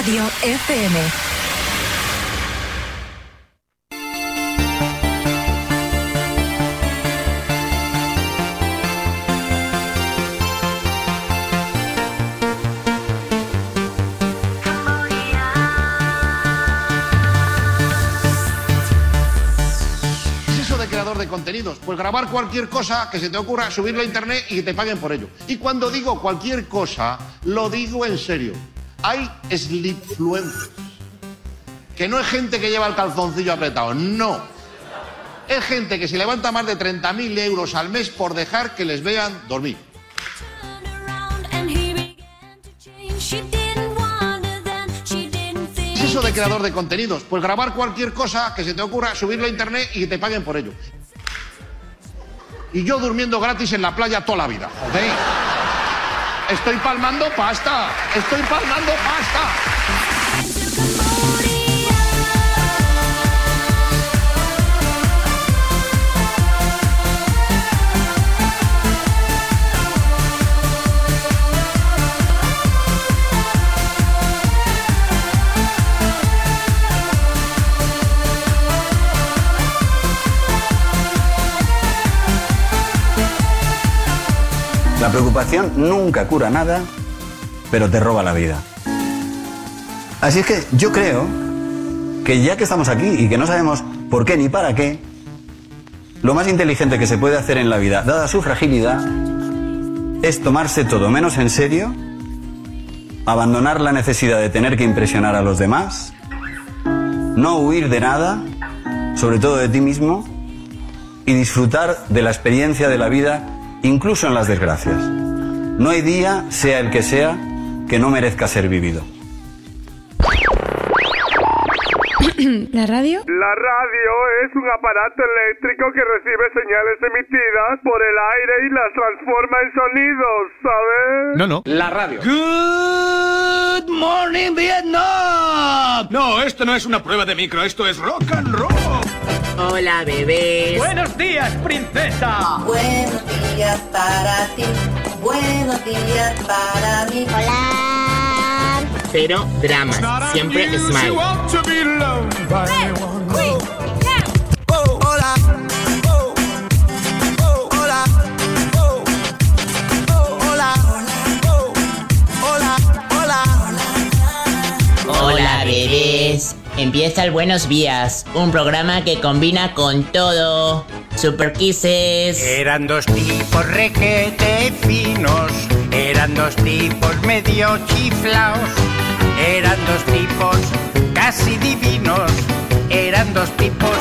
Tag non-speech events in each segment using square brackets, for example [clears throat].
Radio FM. ¿Qué es eso de creador de contenidos? Pues grabar cualquier cosa que se te ocurra, subirlo a internet y que te paguen por ello. Y cuando digo cualquier cosa, lo digo en serio. Hay slipfluencers. Que no es gente que lleva el calzoncillo apretado, no. Es gente que se levanta más de 30.000 euros al mes por dejar que les vean dormir. ¿Qué es eso de creador de contenidos? Pues grabar cualquier cosa que se te ocurra, subirlo a internet y que te paguen por ello. Y yo durmiendo gratis en la playa toda la vida, joder. Estoy palmando pasta, estoy palmando pasta. Preocupación nunca cura nada, pero te roba la vida. Así es que yo creo que ya que estamos aquí y que no sabemos por qué ni para qué, lo más inteligente que se puede hacer en la vida, dada su fragilidad, es tomarse todo menos en serio, abandonar la necesidad de tener que impresionar a los demás, no huir de nada, sobre todo de ti mismo, y disfrutar de la experiencia de la vida, incluso en las desgracias. No hay día, sea el que sea, que no merezca ser vivido. [clears throat] ¿La radio? La radio es un aparato eléctrico que recibe señales emitidas por el aire y las transforma en sonidos, ¿sabes? No, no. La radio. Good morning, Vietnam. No, esto no es una prueba de micro, esto es rock and roll. Hola, bebés. Buenos días, princesa. Buenos días para ti, buenos días para mí. Hola. Pero drama, siempre smile. Hola, bebés. Empieza el Buenos Días, un programa que combina con todo. Super Kisses. Eran dos tipos requete finos, eran dos tipos medio chiflaos, eran dos tipos casi divinos, eran dos tipos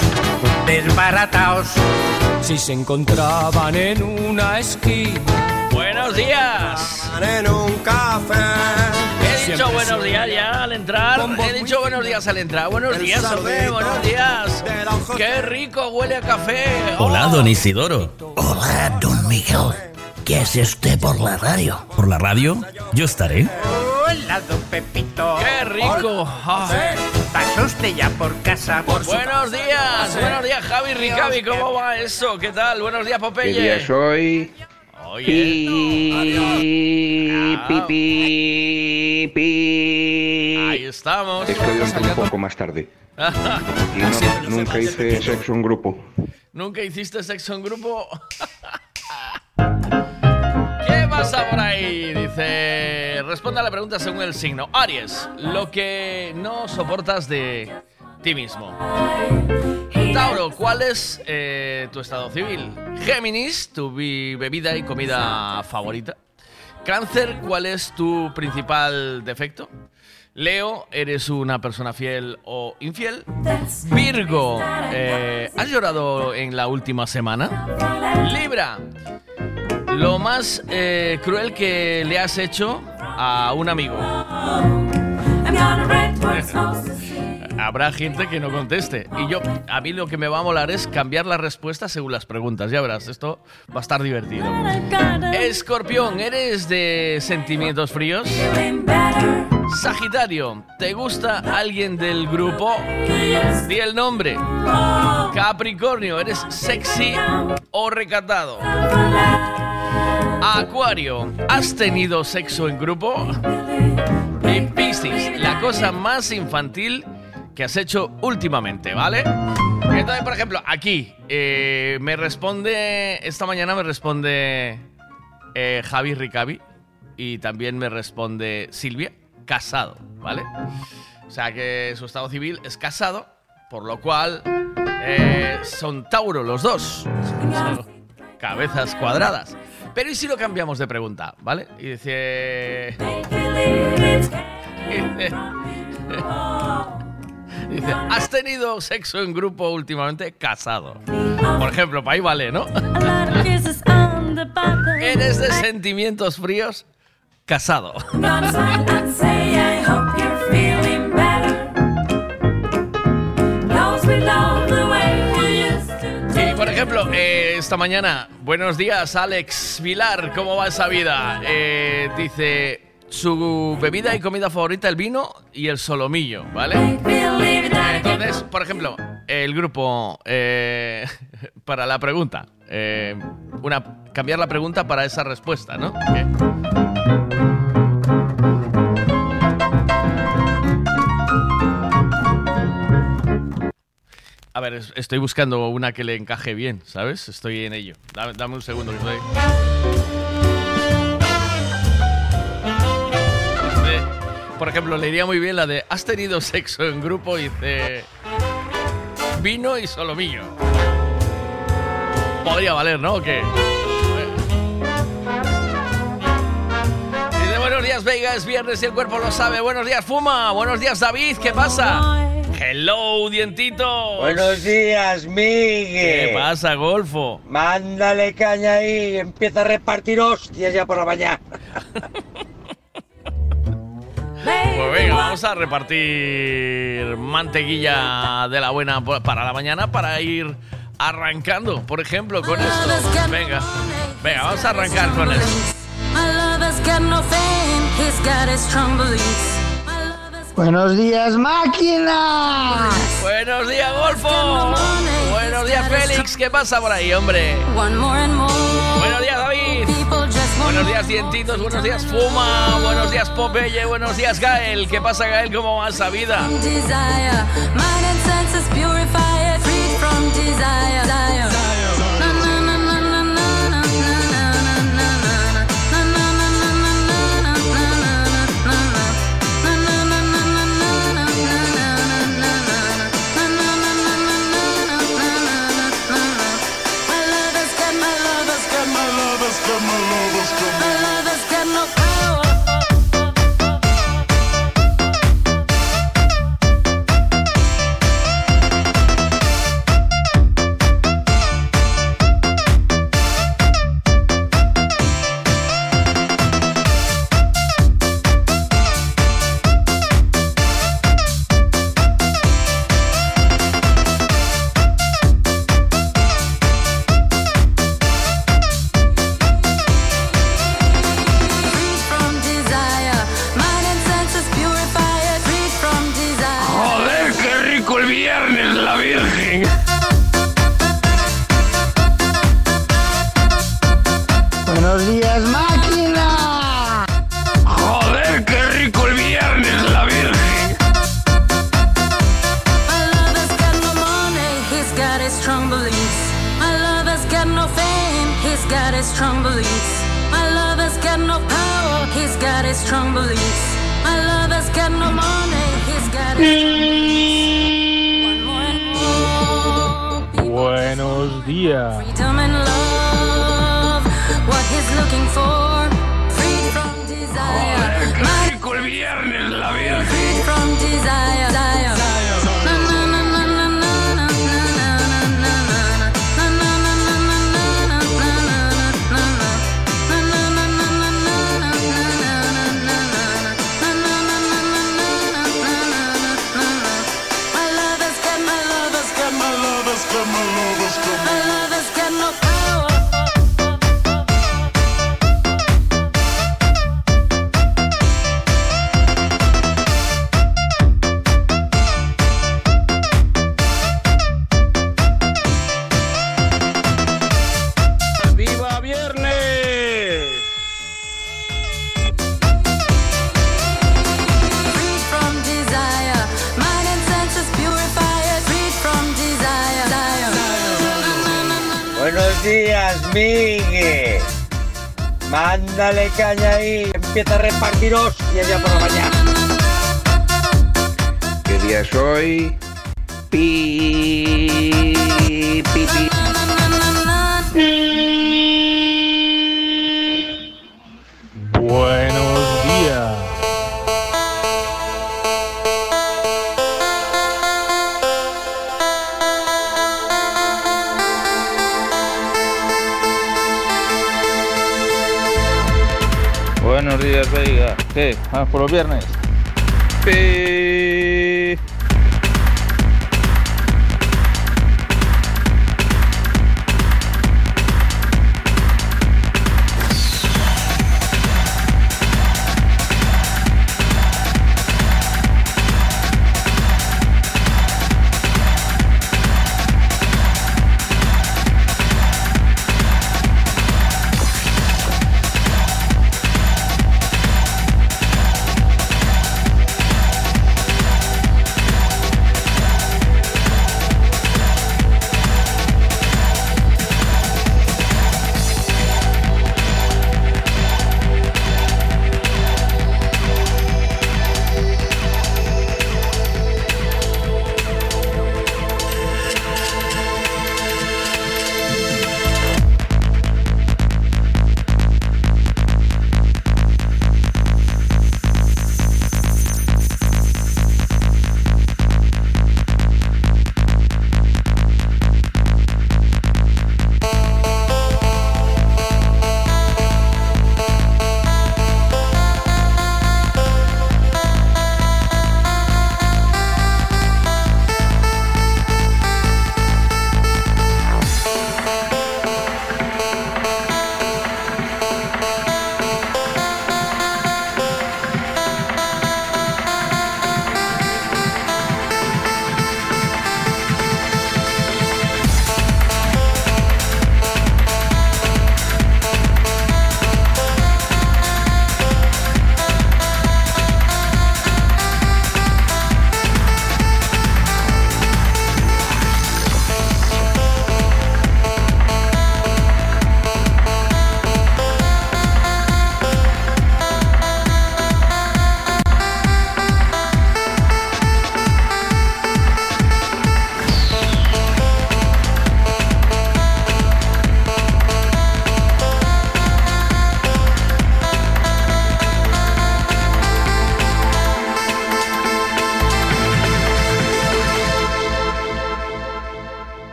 desbarataos. Si se encontraban en una esquina. Buenos días. En un café. He dicho buenos días ya al entrar. He dicho buenos días al entrar. Buenos días, hombre. Buenos días. Qué rico huele a café. Hola, don Isidoro. Hola, don Miguel. ¿Qué hace usted por la radio? ¿Por la radio? Yo estaré. Hola, don Pepito. Qué rico. Ah. ¿Pasó usted ya por casa? Buenos días. Buenos días, Javi Ricavi. ¿Cómo va eso? ¿Qué tal? Buenos días, Popeye. ¿Qué día soy? Oye. Pi, pi, pi, pi. Ahí estamos. Es que hoy entré un poco más tarde. [laughs] Y no- nunca hice sexo en grupo. ¿Nunca hiciste sexo en grupo? [laughs] ¿Qué pasa por ahí? Dice, responde a la pregunta según el signo. Aries, lo que no soportas de ti mismo. Tauro, ¿cuál es eh, tu estado civil? Géminis, tu bi- bebida y comida favorita. Cáncer, ¿cuál es tu principal defecto? Leo, ¿eres una persona fiel o infiel? Virgo, eh, ¿has llorado en la última semana? Libra, lo más eh, cruel que le has hecho a un amigo. [laughs] Habrá gente que no conteste. Y yo, a mí lo que me va a molar es cambiar la respuesta según las preguntas. Ya verás, esto va a estar divertido. Escorpión, ¿eres de sentimientos fríos? Sagitario, ¿te gusta alguien del grupo? Di el nombre. Capricornio, ¿eres sexy o recatado? Acuario, ¿has tenido sexo en grupo? Y Piscis, la cosa más infantil que has hecho últimamente, ¿vale? Entonces, por ejemplo, aquí eh, me responde, esta mañana me responde eh, Javi Ricavi y también me responde Silvia, casado, ¿vale? O sea que su estado civil es casado, por lo cual eh, son Tauro los dos. Son cabezas cuadradas. Pero ¿y si lo cambiamos de pregunta? ¿Vale? Y dice... [laughs] [laughs] dice ¿has tenido sexo en grupo últimamente? Casado. Por ejemplo, para ahí vale, ¿no? [laughs] ¿Eres de sentimientos fríos? Casado. Y por ejemplo, eh, esta mañana, buenos días Alex Vilar, ¿cómo va esa vida? Eh, dice, su bebida y comida favorita el vino y el solomillo, ¿vale? Entonces, por ejemplo, el grupo eh, [laughs] para la pregunta, eh, una cambiar la pregunta para esa respuesta, ¿no? A ver, estoy buscando una que le encaje bien, ¿sabes? Estoy en ello. Dame, dame un segundo que estoy. Por ejemplo, le iría muy bien la de ¿Has tenido sexo en grupo? Y dice vino y solomillo. Podría valer, ¿no? ¿O qué? Buenos días, Vega, es viernes y el cuerpo lo sabe. Buenos días, Fuma. Buenos días, David. ¿Qué pasa? Hello, dientitos. Buenos días, Miguel. ¿Qué pasa, Golfo? Mándale caña ahí, empieza a repartir hostias ya por la mañana. [laughs] Pues venga, vamos a repartir mantequilla de la buena para la mañana para ir arrancando, por ejemplo, con esto. Venga, venga, vamos a arrancar con esto. Buenos días, máquina. Buenos días, Golfo. Buenos días, Félix. ¿Qué pasa por ahí, hombre? Buenos días, David. Buenos días, Dientitos. Buenos días, Fuma. Buenos días, Popeye. Buenos días, Gael. ¿Qué pasa, Gael? ¿Cómo va esa vida?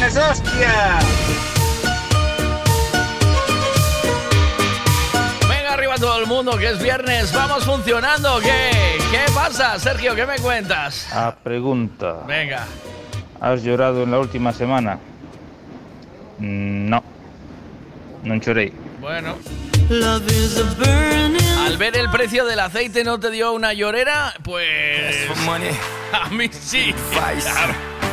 Viernes, hostia. Venga arriba todo el mundo, que es viernes. Vamos funcionando. ¿Qué? ¿Qué pasa, Sergio? ¿Qué me cuentas? A pregunta. Venga. ¿Has llorado en la última semana? No. No lloré. Bueno. Al ver el precio del aceite no te dio una llorera, pues [laughs] a mí sí.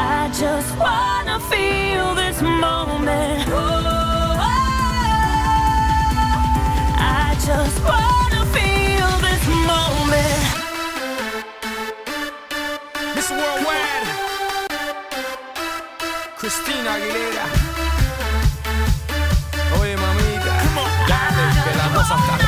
I just wanna feel this moment. Oh, I just wanna feel this moment. Miss Worldwide, Christina Aguilera. Oye, mamita, dale, que la cosa está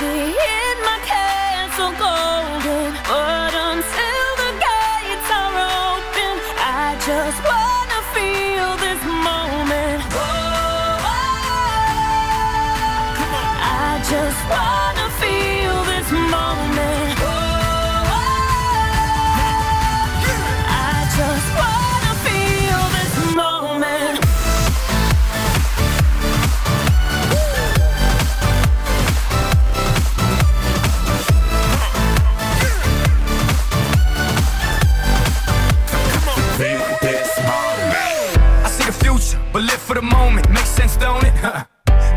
be in my castle golden. For the moment. Makes sense, don't it?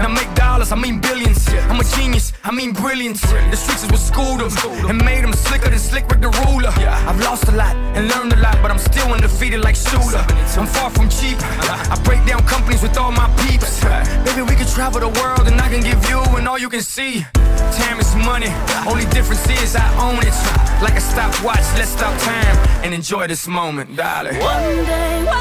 Now make dollars, I mean billions. I'm a genius, I mean brilliance. The streets is what schooled them and made them slicker than Slick with the ruler. I've lost a lot and learned a lot, but I'm still undefeated like Shooter. I'm far from cheap. I break down companies with all my peeps. Baby, we could travel the world and I can give you and all you can see. Time is money, only difference is I own it. Like a stopwatch, let's stop time and enjoy this moment, darling. One day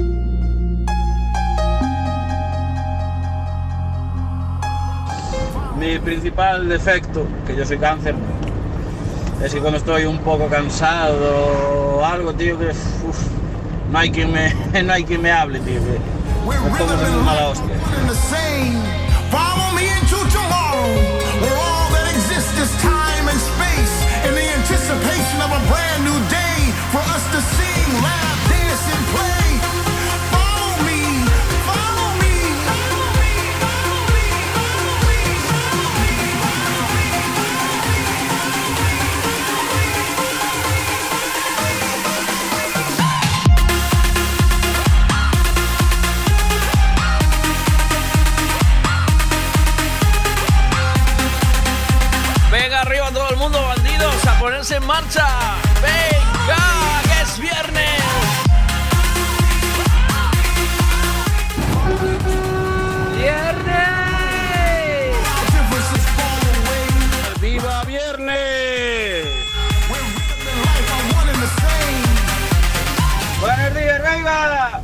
Mi principal defecto, que yo soy cáncer, es que cuando estoy un poco cansado o algo, tío, que uf, no, hay quien me, [laughs] no hay quien me hable, tío. Que me pongo mala hostia. Anticipation of a brand new day for us to sing, en marcha. Venga, que es viernes. ¡Viernes! ¡Viva viernes! Buenos días, venga.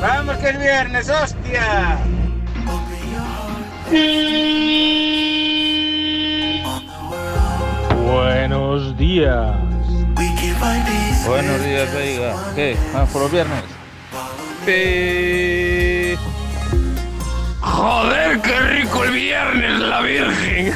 Vamos que es viernes, hostia. Buenos días. Buenos días, Veiga. ¿Qué? ¿Vamos por los viernes? Pi- Joder, qué rico el viernes, la Virgen.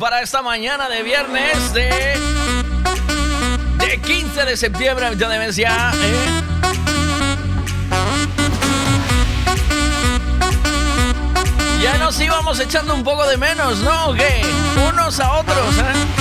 Para esta mañana de viernes de. de 15 de septiembre, a mitad. ¿eh? Ya nos íbamos echando un poco de menos, ¿no? Unos a otros, ¿eh?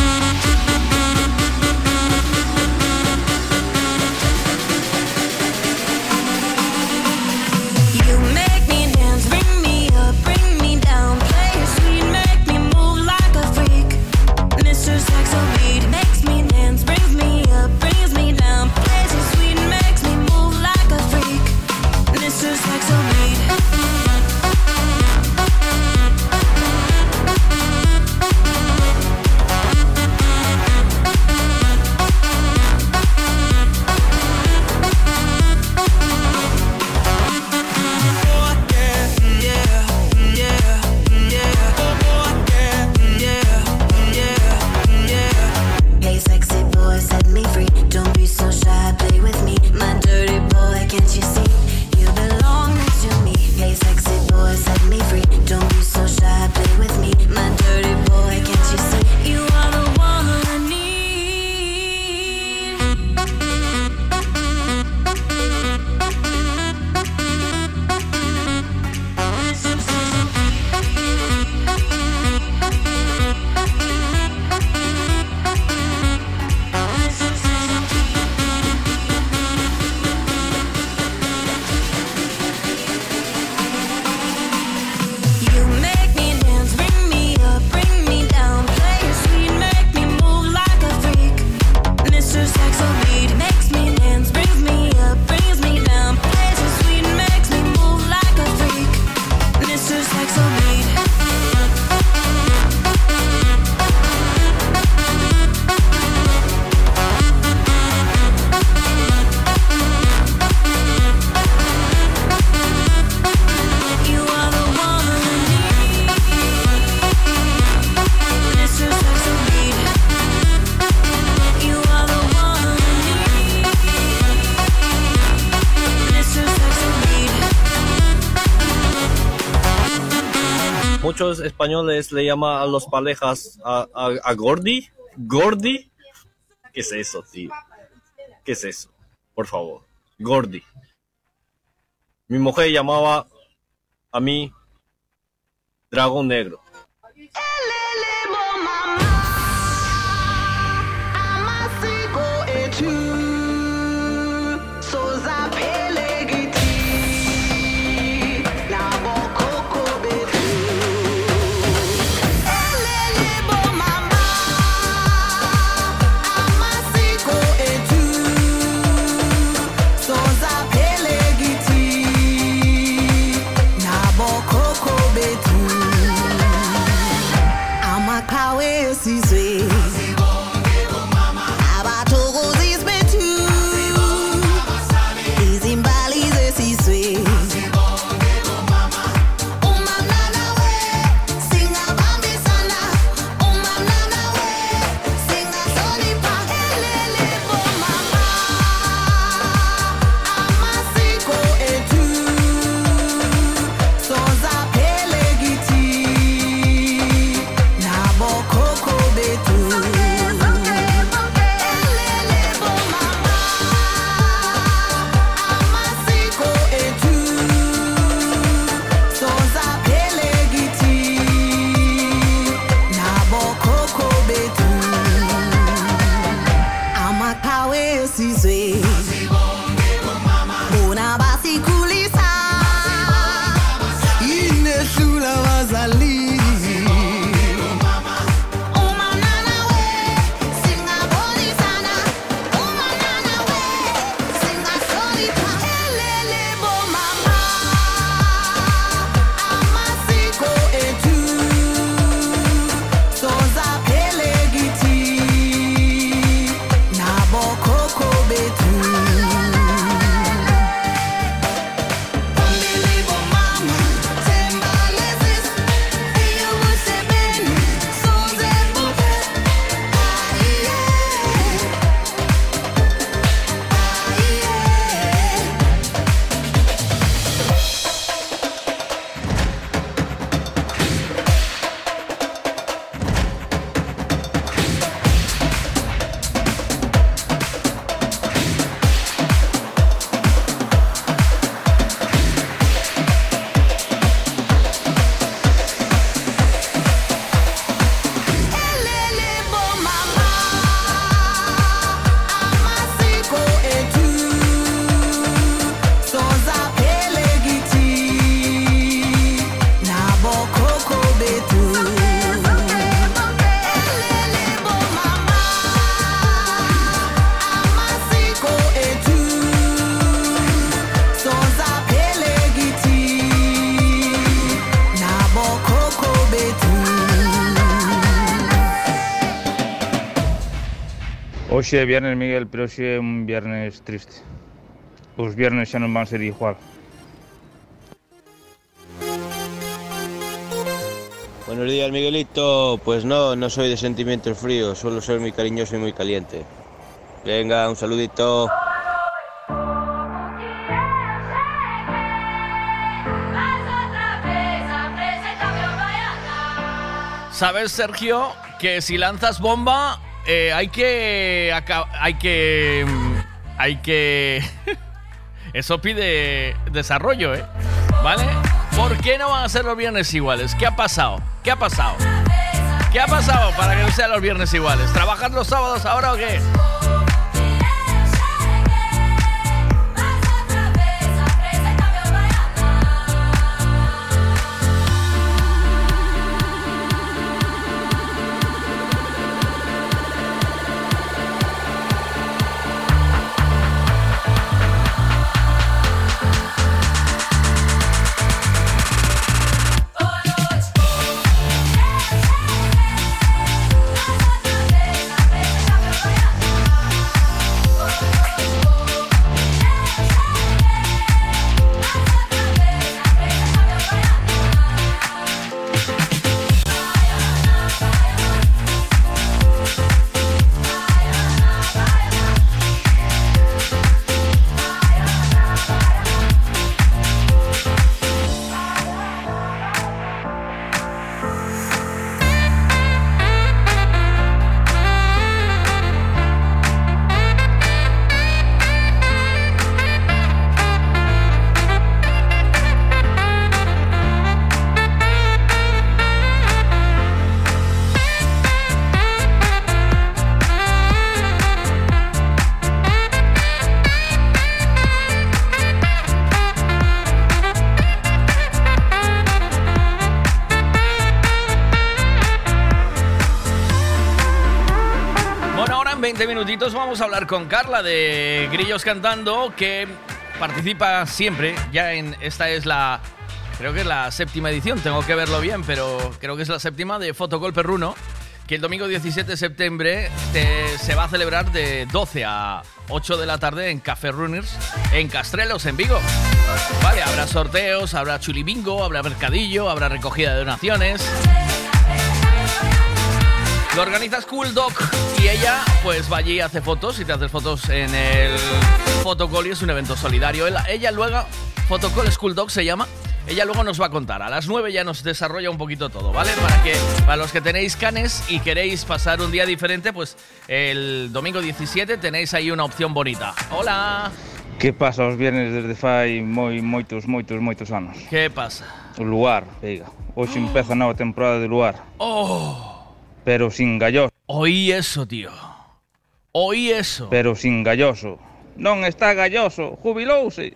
Muchos españoles le llaman a los parejas a, a, a Gordi. ¿Gordi? ¿Qué es eso, tío? ¿Qué es eso? Por favor. Gordi. Mi mujer llamaba a mí Dragón Negro. Hoxe é viernes, Miguel, pero hoxe é un viernes triste. Os viernes xa non van ser igual. Buenos días, Miguelito. Pues no, no soy de sentimientos fríos, suelo ser muy cariñoso y muy caliente. Venga, un saludito. ¿Sabes, Sergio, que si lanzas bomba eh, hay que... Hay que... mm, Hay que... [laughs] Eso pide desarrollo, ¿eh? ¿Vale? ¿Por qué no van a ser los viernes iguales? ¿Qué ha pasado? ¿Qué ha pasado? ¿Qué ha pasado para que no sean los viernes iguales? ¿Trabajas los sábados ahora o qué? 20 minutitos vamos a hablar con Carla de Grillos Cantando, que participa siempre. Ya en esta es la. Creo que es la séptima edición, tengo que verlo bien, pero creo que es la séptima de Fotocol Perruno, que el domingo 17 de septiembre se va a celebrar de 12 a 8 de la tarde en Café Runners, en Castrelos, en Vigo. Vale, habrá sorteos, habrá chulibingo, habrá mercadillo, habrá recogida de donaciones. Lo organiza School Dog y ella pues va allí y hace fotos y te haces fotos en el Fotocall y es un evento solidario. Ella, ella luego, Fotocall School Dog se llama, ella luego nos va a contar. A las 9 ya nos desarrolla un poquito todo, ¿vale? Para que para los que tenéis canes y queréis pasar un día diferente, pues el domingo 17 tenéis ahí una opción bonita. Hola. Que pasa os viernes desde fai moi moitos, moitos, moitos anos? ¿Qué pasa? O luar, pega. Hoxe empeza a nova temporada de luar, Oh, pero sin galloso, oí eso, tío. Oí eso. pero sin galloso. Non está galloso, jubilouse.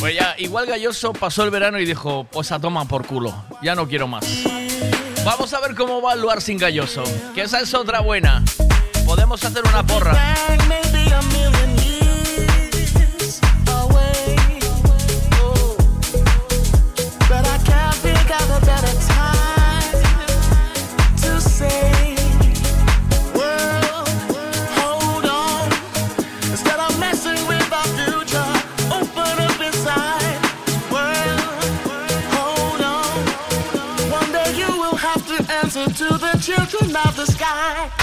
Pues ya, igual Galloso pasó el verano y dijo, pues a toma por culo, ya no quiero más. Vamos a ver cómo va el lugar sin Galloso, que esa es otra buena. Podemos hacer una porra. The children of the sky.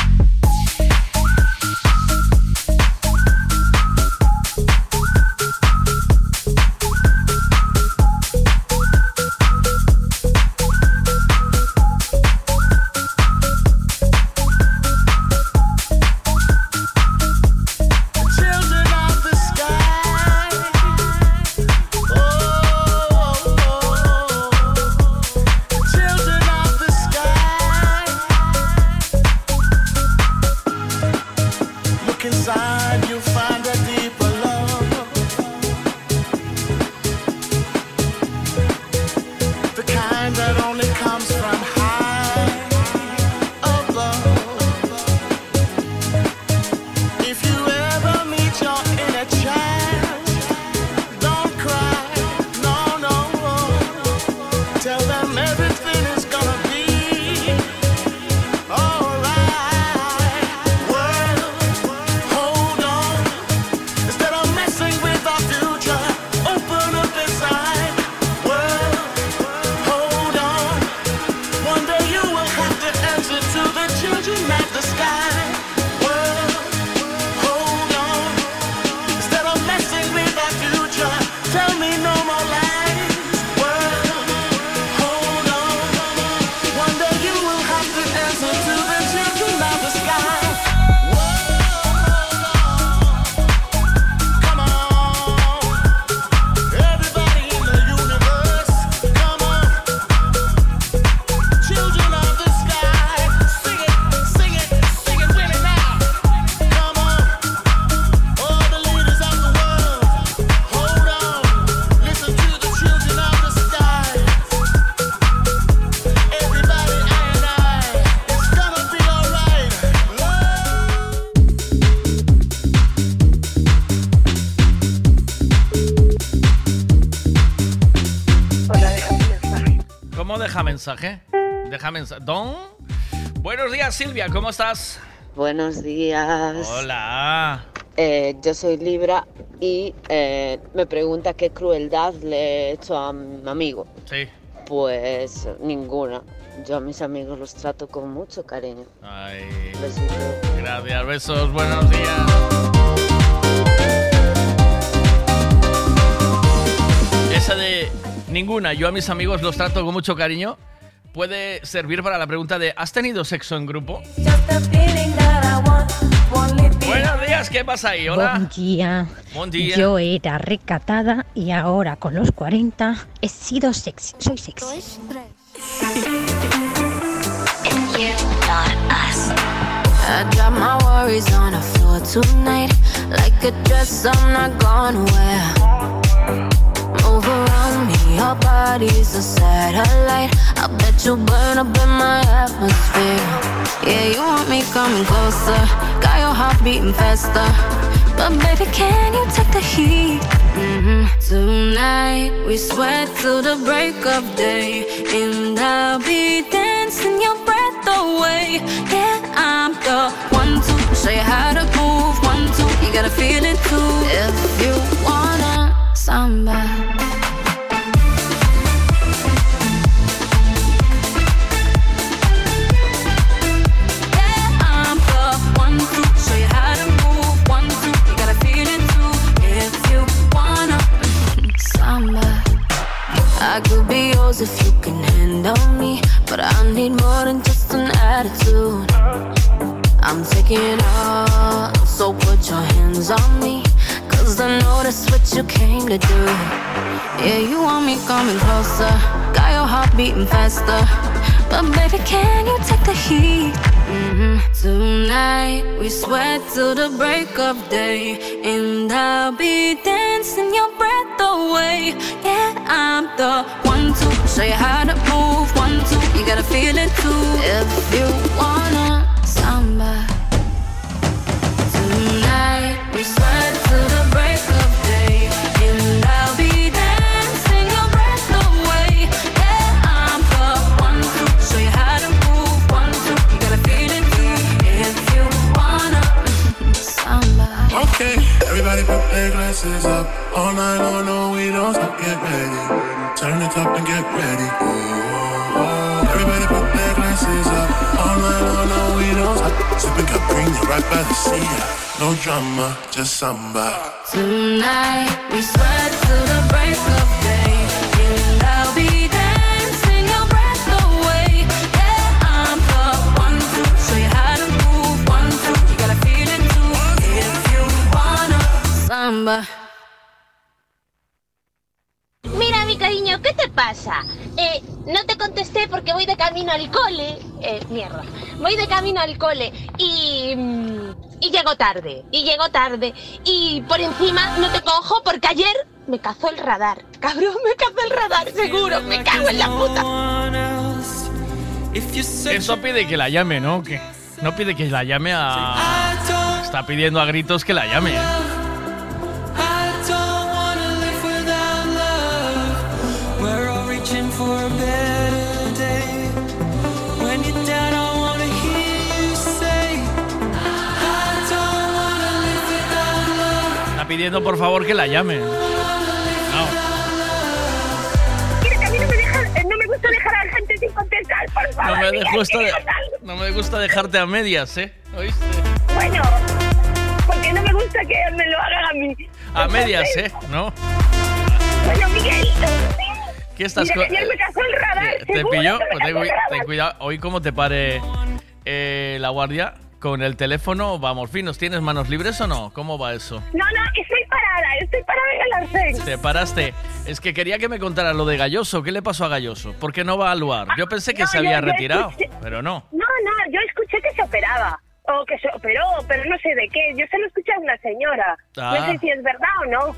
Mensaje? Deja mensaje. Don. Buenos días, Silvia, ¿cómo estás? Buenos días. Hola. Eh, yo soy Libra y eh, me pregunta qué crueldad le he hecho a mi amigo. Sí. Pues ninguna. Yo a mis amigos los trato con mucho cariño. Ay. Besito. Gracias, besos, buenos días. Esa de ninguna, yo a mis amigos los trato con mucho cariño, puede servir para la pregunta de ¿has tenido sexo en grupo? Buenos días, ¿qué pasa ahí? Hola. Buen día. Buen día. Yo era recatada y ahora con los 40 he sido sexy. Soy sexy. Your body's a satellite. I bet you burn up in my atmosphere. Yeah, you want me coming closer. Got your heart beating faster. But baby, can you take the heat? hmm Tonight we sweat till the break of day, and I'll be dancing your breath away. Yeah, I'm the one to show you how to move. One, two, you gotta feel it too. If you wanna samba. But I need more than just an attitude. I'm taking off, so put your hands on me, cause I know that's what you came to do. Yeah, you want me coming closer, got your heart beating faster. But baby, can you take the heat? Hmm Tonight we sweat till the break of day, and I'll be dancing your breath away. Yeah, I'm the one to show you how to move. One, two, you gotta feel it too. If you wanna samba. Tonight we sweat glasses up. All night long, no, we don't stop. Get ready. Turn it up and get ready. Oh, everybody put their glasses up. All night long, no, we don't stop. Sipping cup right by the sea. No drama, just samba. Tonight we sweat till the break of day, and I'll be dancing your breath away. Yeah, I'm the one to show you how to move. One, two, you gotta feel it too. If you wanna samba. Cariño, ¿qué te pasa? Eh, no te contesté porque voy de camino al cole. Eh, mierda. Voy de camino al cole y. mm, Y llego tarde. Y llego tarde. Y por encima no te cojo porque ayer me cazó el radar. Cabrón, me cazó el radar, seguro. Me cago en la puta. Eso pide que la llame, ¿no? Que no pide que la llame a. Está pidiendo a gritos que la llame. ¿eh? Pidiendo por favor que la llame. No. Mira, que a mí no me, deja- eh, no me gusta dejar a la gente sin contestar, por favor. No me, mira, gusta, algo. no me gusta dejarte a medias, ¿eh? ¿Oíste? Bueno, porque no me gusta que me lo hagan a mí. A medias, ¿eh? ¿No? Bueno, Miguelito, ¿Qué estás mira, ayer me cazó el radar. ¿Te seguro pilló? ten cuidado. Hoy como te pare eh, la guardia con el teléfono, vamos finos. ¿Tienes manos libres o no? ¿Cómo va eso? No, no, estoy parada, estoy parada en el arcén. Te paraste. Es que quería que me contaras lo de Galloso. ¿Qué le pasó a Galloso? ¿Por qué no va al lugar? Yo pensé que no, se yo- había yo retirado, escuché- pero no. No, no, yo escuché que se operaba. O que se operó, pero no sé de qué. Yo se lo escuché a una señora. Ah. No sé si es verdad o no.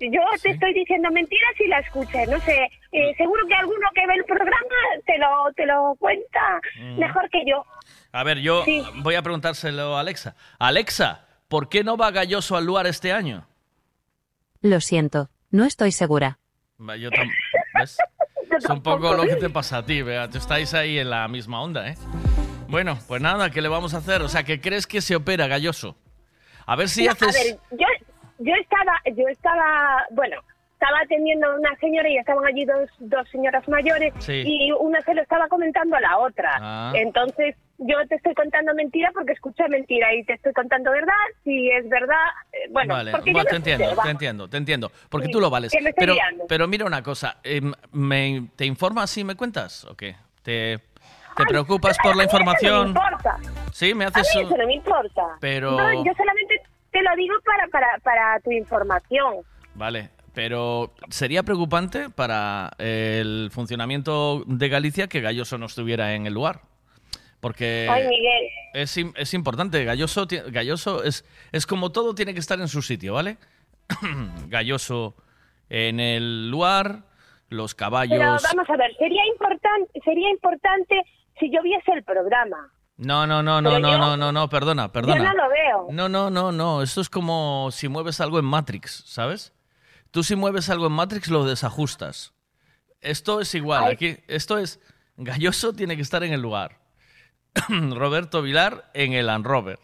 Yo te estoy diciendo mentiras y la escuché. No sé, eh, seguro que alguno que ve el programa te lo, te lo cuenta Mm. mejor que yo. A ver, yo Sí. voy a preguntárselo a Alexa. Alexa, ¿por qué no va Galloso al lugar este año? Lo siento, no estoy segura. Va, Yo. [laughs] Es un poco lo que te pasa a ti, vea. Tú estáis ahí en la misma onda, ¿eh? Bueno, pues nada, ¿qué le vamos a hacer? O sea, que crees que se opera Galloso. A ver si No, haces... A ver, yo, yo estaba, yo estaba, bueno, estaba atendiendo a una señora y estaban allí dos, dos señoras mayores Sí. y una se lo estaba comentando a la otra. Ah. Entonces, yo te estoy contando mentira porque escuché mentira y te estoy contando verdad. Si es verdad, eh, bueno, vale, porque bueno, te entiendo, te entiendo, te entiendo. Porque Sí, tú lo vales. me Pero, pero mira una cosa, em, me- ¿te informas y me cuentas o qué? ¿Te, te preocupas por la A mí eso no me información? importa. Sí, me A haces... mí eso no me importa. Pero- No, yo solamente te lo digo para, para, para tu información. Vale, pero sería preocupante para el funcionamiento de Galicia que Galloso no estuviera en el lugar. Porque Ay, Miguel. es, es importante. Galloso, Galloso es, es como todo, tiene que estar en su sitio, ¿vale? [clears throat] Galloso en el lugar, los caballos... Pero vamos a ver, sería importante, sería importante si yo viese el programa. No, no, no, no, no, yo- no, no, no, perdona, perdona. Yo no lo veo. No, no, no, no. Esto es como si mueves algo en Matrix, ¿sabes? Tú si mueves algo en Matrix lo desajustas. Esto es igual. Ay. Aquí, esto es. Galloso tiene que estar en el lugar. [coughs] Roberto Vilar en el Land Rover.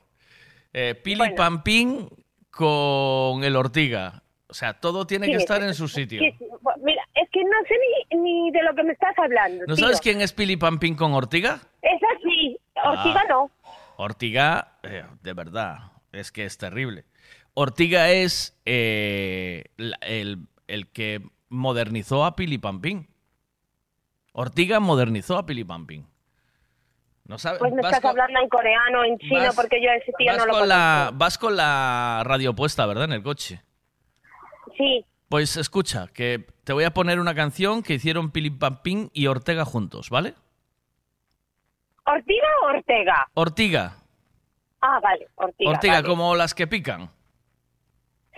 Eh, Pili Pampín con el Ortiga. O sea, todo tiene Sí, que estar en su sitio. sí, sí. Bueno, Mira, es que no sé ni, ni de lo que me estás hablando. ¿No tío. sabes quién es Pili Pampín con Ortiga? Es así, Ortiga Ah. no. Ortiga, eh, de verdad, es que es terrible. Ortiga es eh, el, el que modernizó a Pili Pampín. Ortiga modernizó a Pili Pampín. ¿No? Pues me estás con- hablando en coreano, en chino, vas- porque yo a ese tío no lo con la, vas con la radio puesta, ¿verdad? En el coche. Sí, Pues escucha, que te voy a poner una canción que hicieron Pili Pampín y Ortega juntos, ¿vale? ¿Ortiga o Ortega? Ortiga. Ah, vale, Ortiga. Ortiga, vale. como las que pican.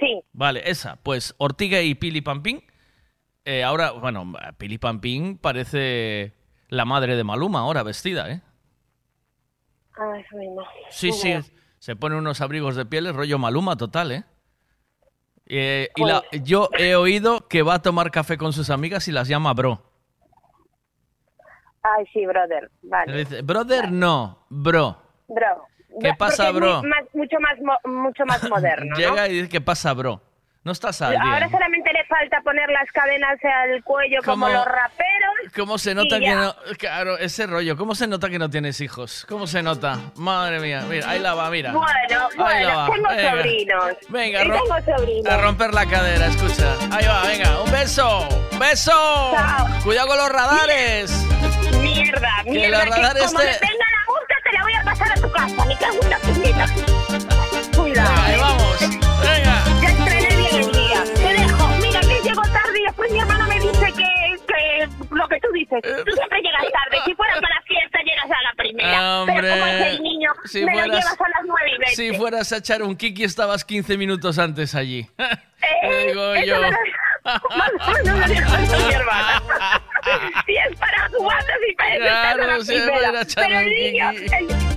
Sí, Vale, esa. Pues Ortiga y Pili Pampín. Eh, ahora, bueno, Pili Pampín parece la madre de Maluma ahora vestida, ¿eh? Ay, bueno. Sí, sí. Se pone unos abrigos de pieles, rollo Maluma total, ¿eh? Eh, y la- yo he oído que va a tomar café con sus amigas y las llama bro. Ay, sí, brother. Le Vale. dice, brother, no, bro. Bro. ¿Qué pasa, porque es bro? muy- más- mucho más, mucho más moderno, [laughs] ¿no? Llega y dice, ¿qué pasa, bro? No estás al Ahora día. solamente le falta poner las cadenas al cuello como Como- los raperos. ¿Cómo se nota que no... Claro, ese rollo. ¿Cómo se nota que no tienes hijos? ¿Cómo se nota? Madre mía, mira, ahí la va, mira. Bueno, Ahí la bueno, va. tengo Venga. sobrinos. Venga, Y ro- tengo sobrinos. A romper la cadera, escucha. Ahí va, venga. Un beso. ¡Beso! Cuidado con los radares. Mierda, Que mierda. los radares como te- me venga la multa, te la voy a pasar a tu casa. Me cago en la puñeta. Cuidado. Ahí vamos. Que tú dices. Tú siempre llegas tarde. Si fuera para la fiesta, llegas a la primera. Pero como es el niño, si me lo fueras- llevas a las nueve y veinte. Si fueras a echar un kiki, estabas 15 minutos antes allí. Digo yo. me mi hermana. Si es para jugar, para la Claro, si es primera. para ir a echar Pero el un niño... kiki. el-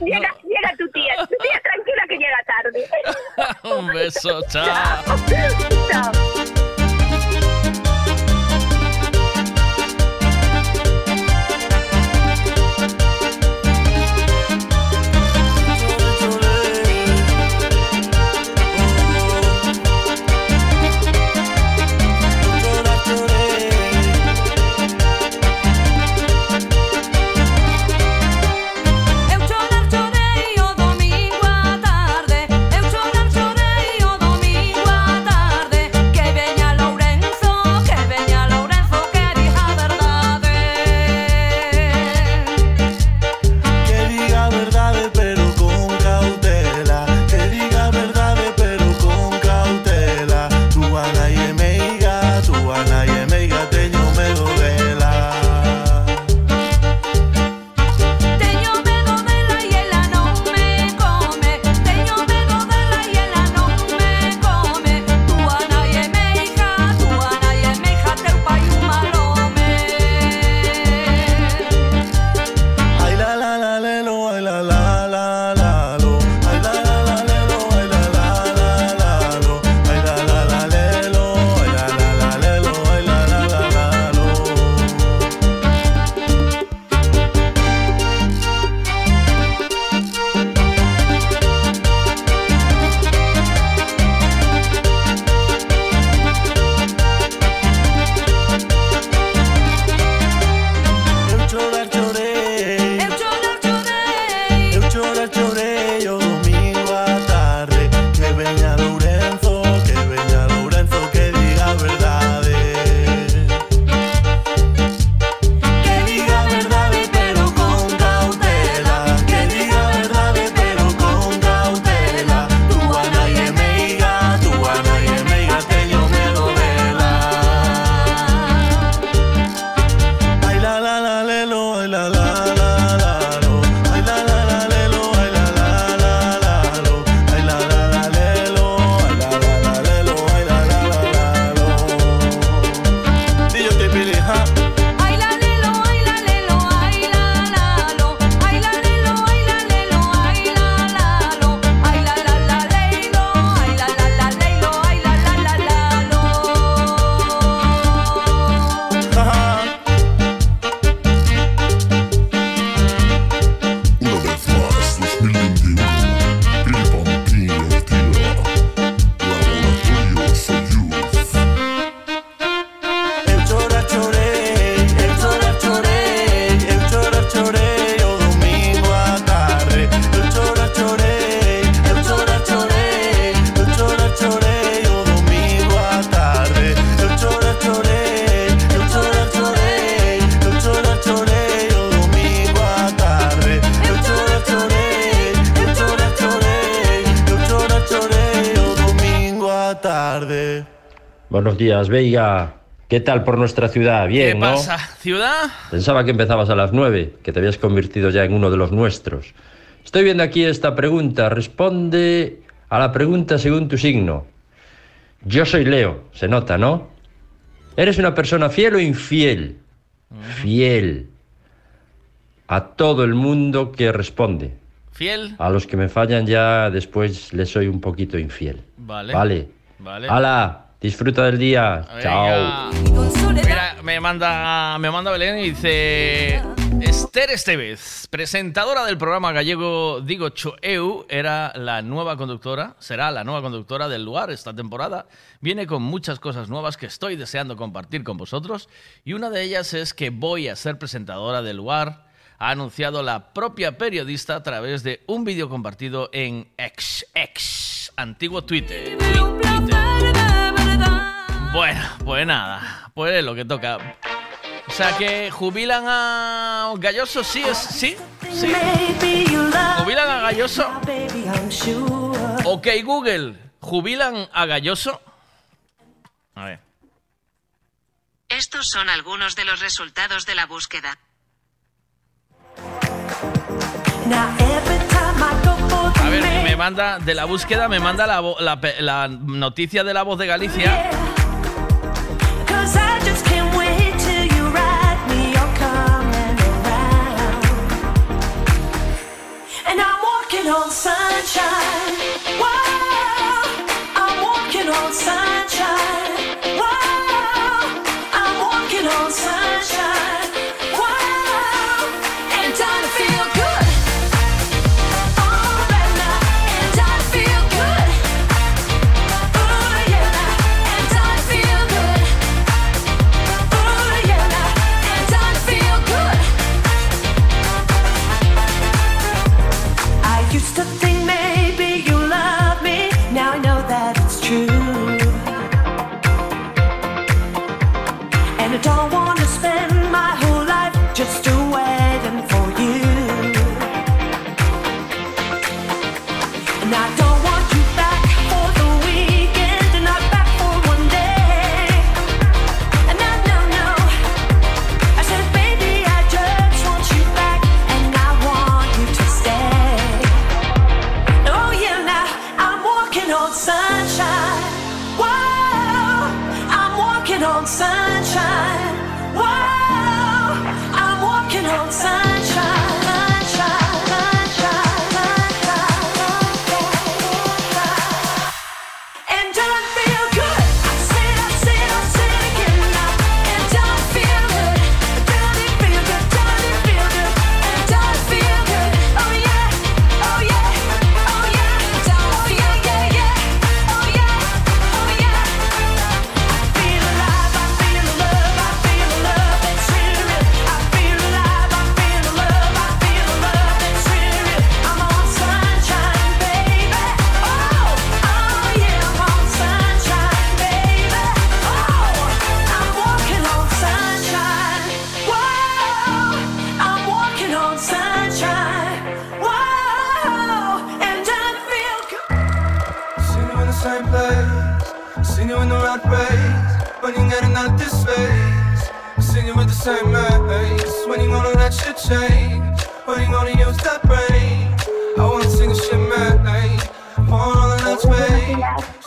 Llega, llega tu tía. Tu tía tranquila que llega tarde. Un beso, chao. Chao. Eu Buenos días, Veiga. ¿Qué tal por nuestra ciudad? Bien, ¿Qué ¿no? pasa? ¿Ciudad? Pensaba que empezabas a las nueve, que te habías convertido ya en uno de los nuestros. Estoy viendo aquí esta pregunta. Responde a la pregunta según tu signo. Yo soy Leo, se nota, ¿no? ¿Eres una persona fiel o infiel? Fiel. A todo el mundo que responde. ¿Fiel? A los que me fallan ya después les soy un poquito infiel. Vale. Vale. Vale. Hala, disfruta del día. Chao. Mira, me manda, me manda Belén y dice... Esther Estevez, presentadora del programa gallego Digo Choeu, era la nueva conductora, será la nueva conductora del lugar esta temporada. Viene con muchas cosas nuevas que estoy deseando compartir con vosotros y una de ellas es que voy a ser presentadora del lugar. Ha anunciado la propia periodista a través de un vídeo compartido en XX, antiguo Twitter. Bueno, pues nada, pues es lo que toca. O sea que jubilan a Galloso, sí es, sí, sí. Jubilan a Galloso. Ok, Google, jubilan a Galloso. A ver. Estos son algunos de los resultados de la búsqueda. A ver, me manda de la búsqueda, me manda la, la la noticia de la voz de Galicia. On sunshine.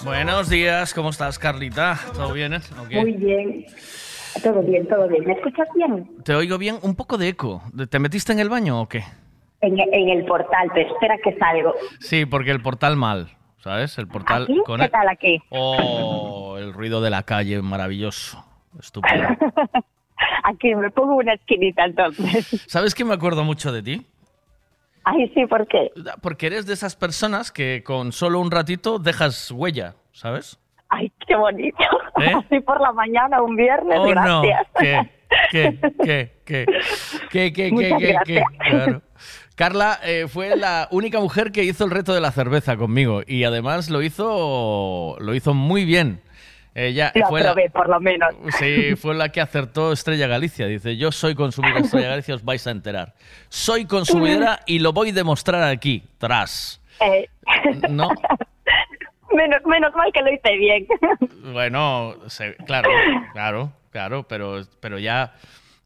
Buenos días, ¿cómo estás, Carlita? ¿Todo bien? eh? Muy bien. Todo bien, todo bien. ¿Me escuchas bien? Te oigo bien, un poco de eco. ¿Te metiste en el baño o qué? En, en el portal, pero espera que salgo. Sí, porque el portal mal, ¿sabes? El portal ¿Aquí? con ¿Qué el... tal aquí? Oh, el ruido de la calle, maravilloso. Estupendo. [laughs] Aquí me pongo una esquinita entonces. ¿Sabes que me acuerdo mucho de ti? Ay, sí, ¿por qué? Porque eres de esas personas que con solo un ratito dejas huella, ¿sabes? Ay, qué bonito. ¿Eh? [laughs] Así por la mañana, un viernes, Oh, no. gracias. ¿Qué? ¿Qué? ¿Qué? ¿Qué? ¿Qué? ¿Qué? Muchas ¿Qué? ¿Qué? gracias. Claro. Carla eh, fue la única mujer que hizo el reto de la cerveza conmigo y además lo hizo lo hizo muy bien. Ella Lo fue la, aprobé, por lo menos. [laughs] sí, fue la que acertó Estrella Galicia. Dice, yo soy consumidora de Estrella Galicia, os vais a enterar. Soy consumidora y lo voy a demostrar aquí, tras. Eh, ¿No? [laughs] Menos, menos mal que lo hice bien. [laughs] Bueno, se- claro, claro, claro, pero, pero ya,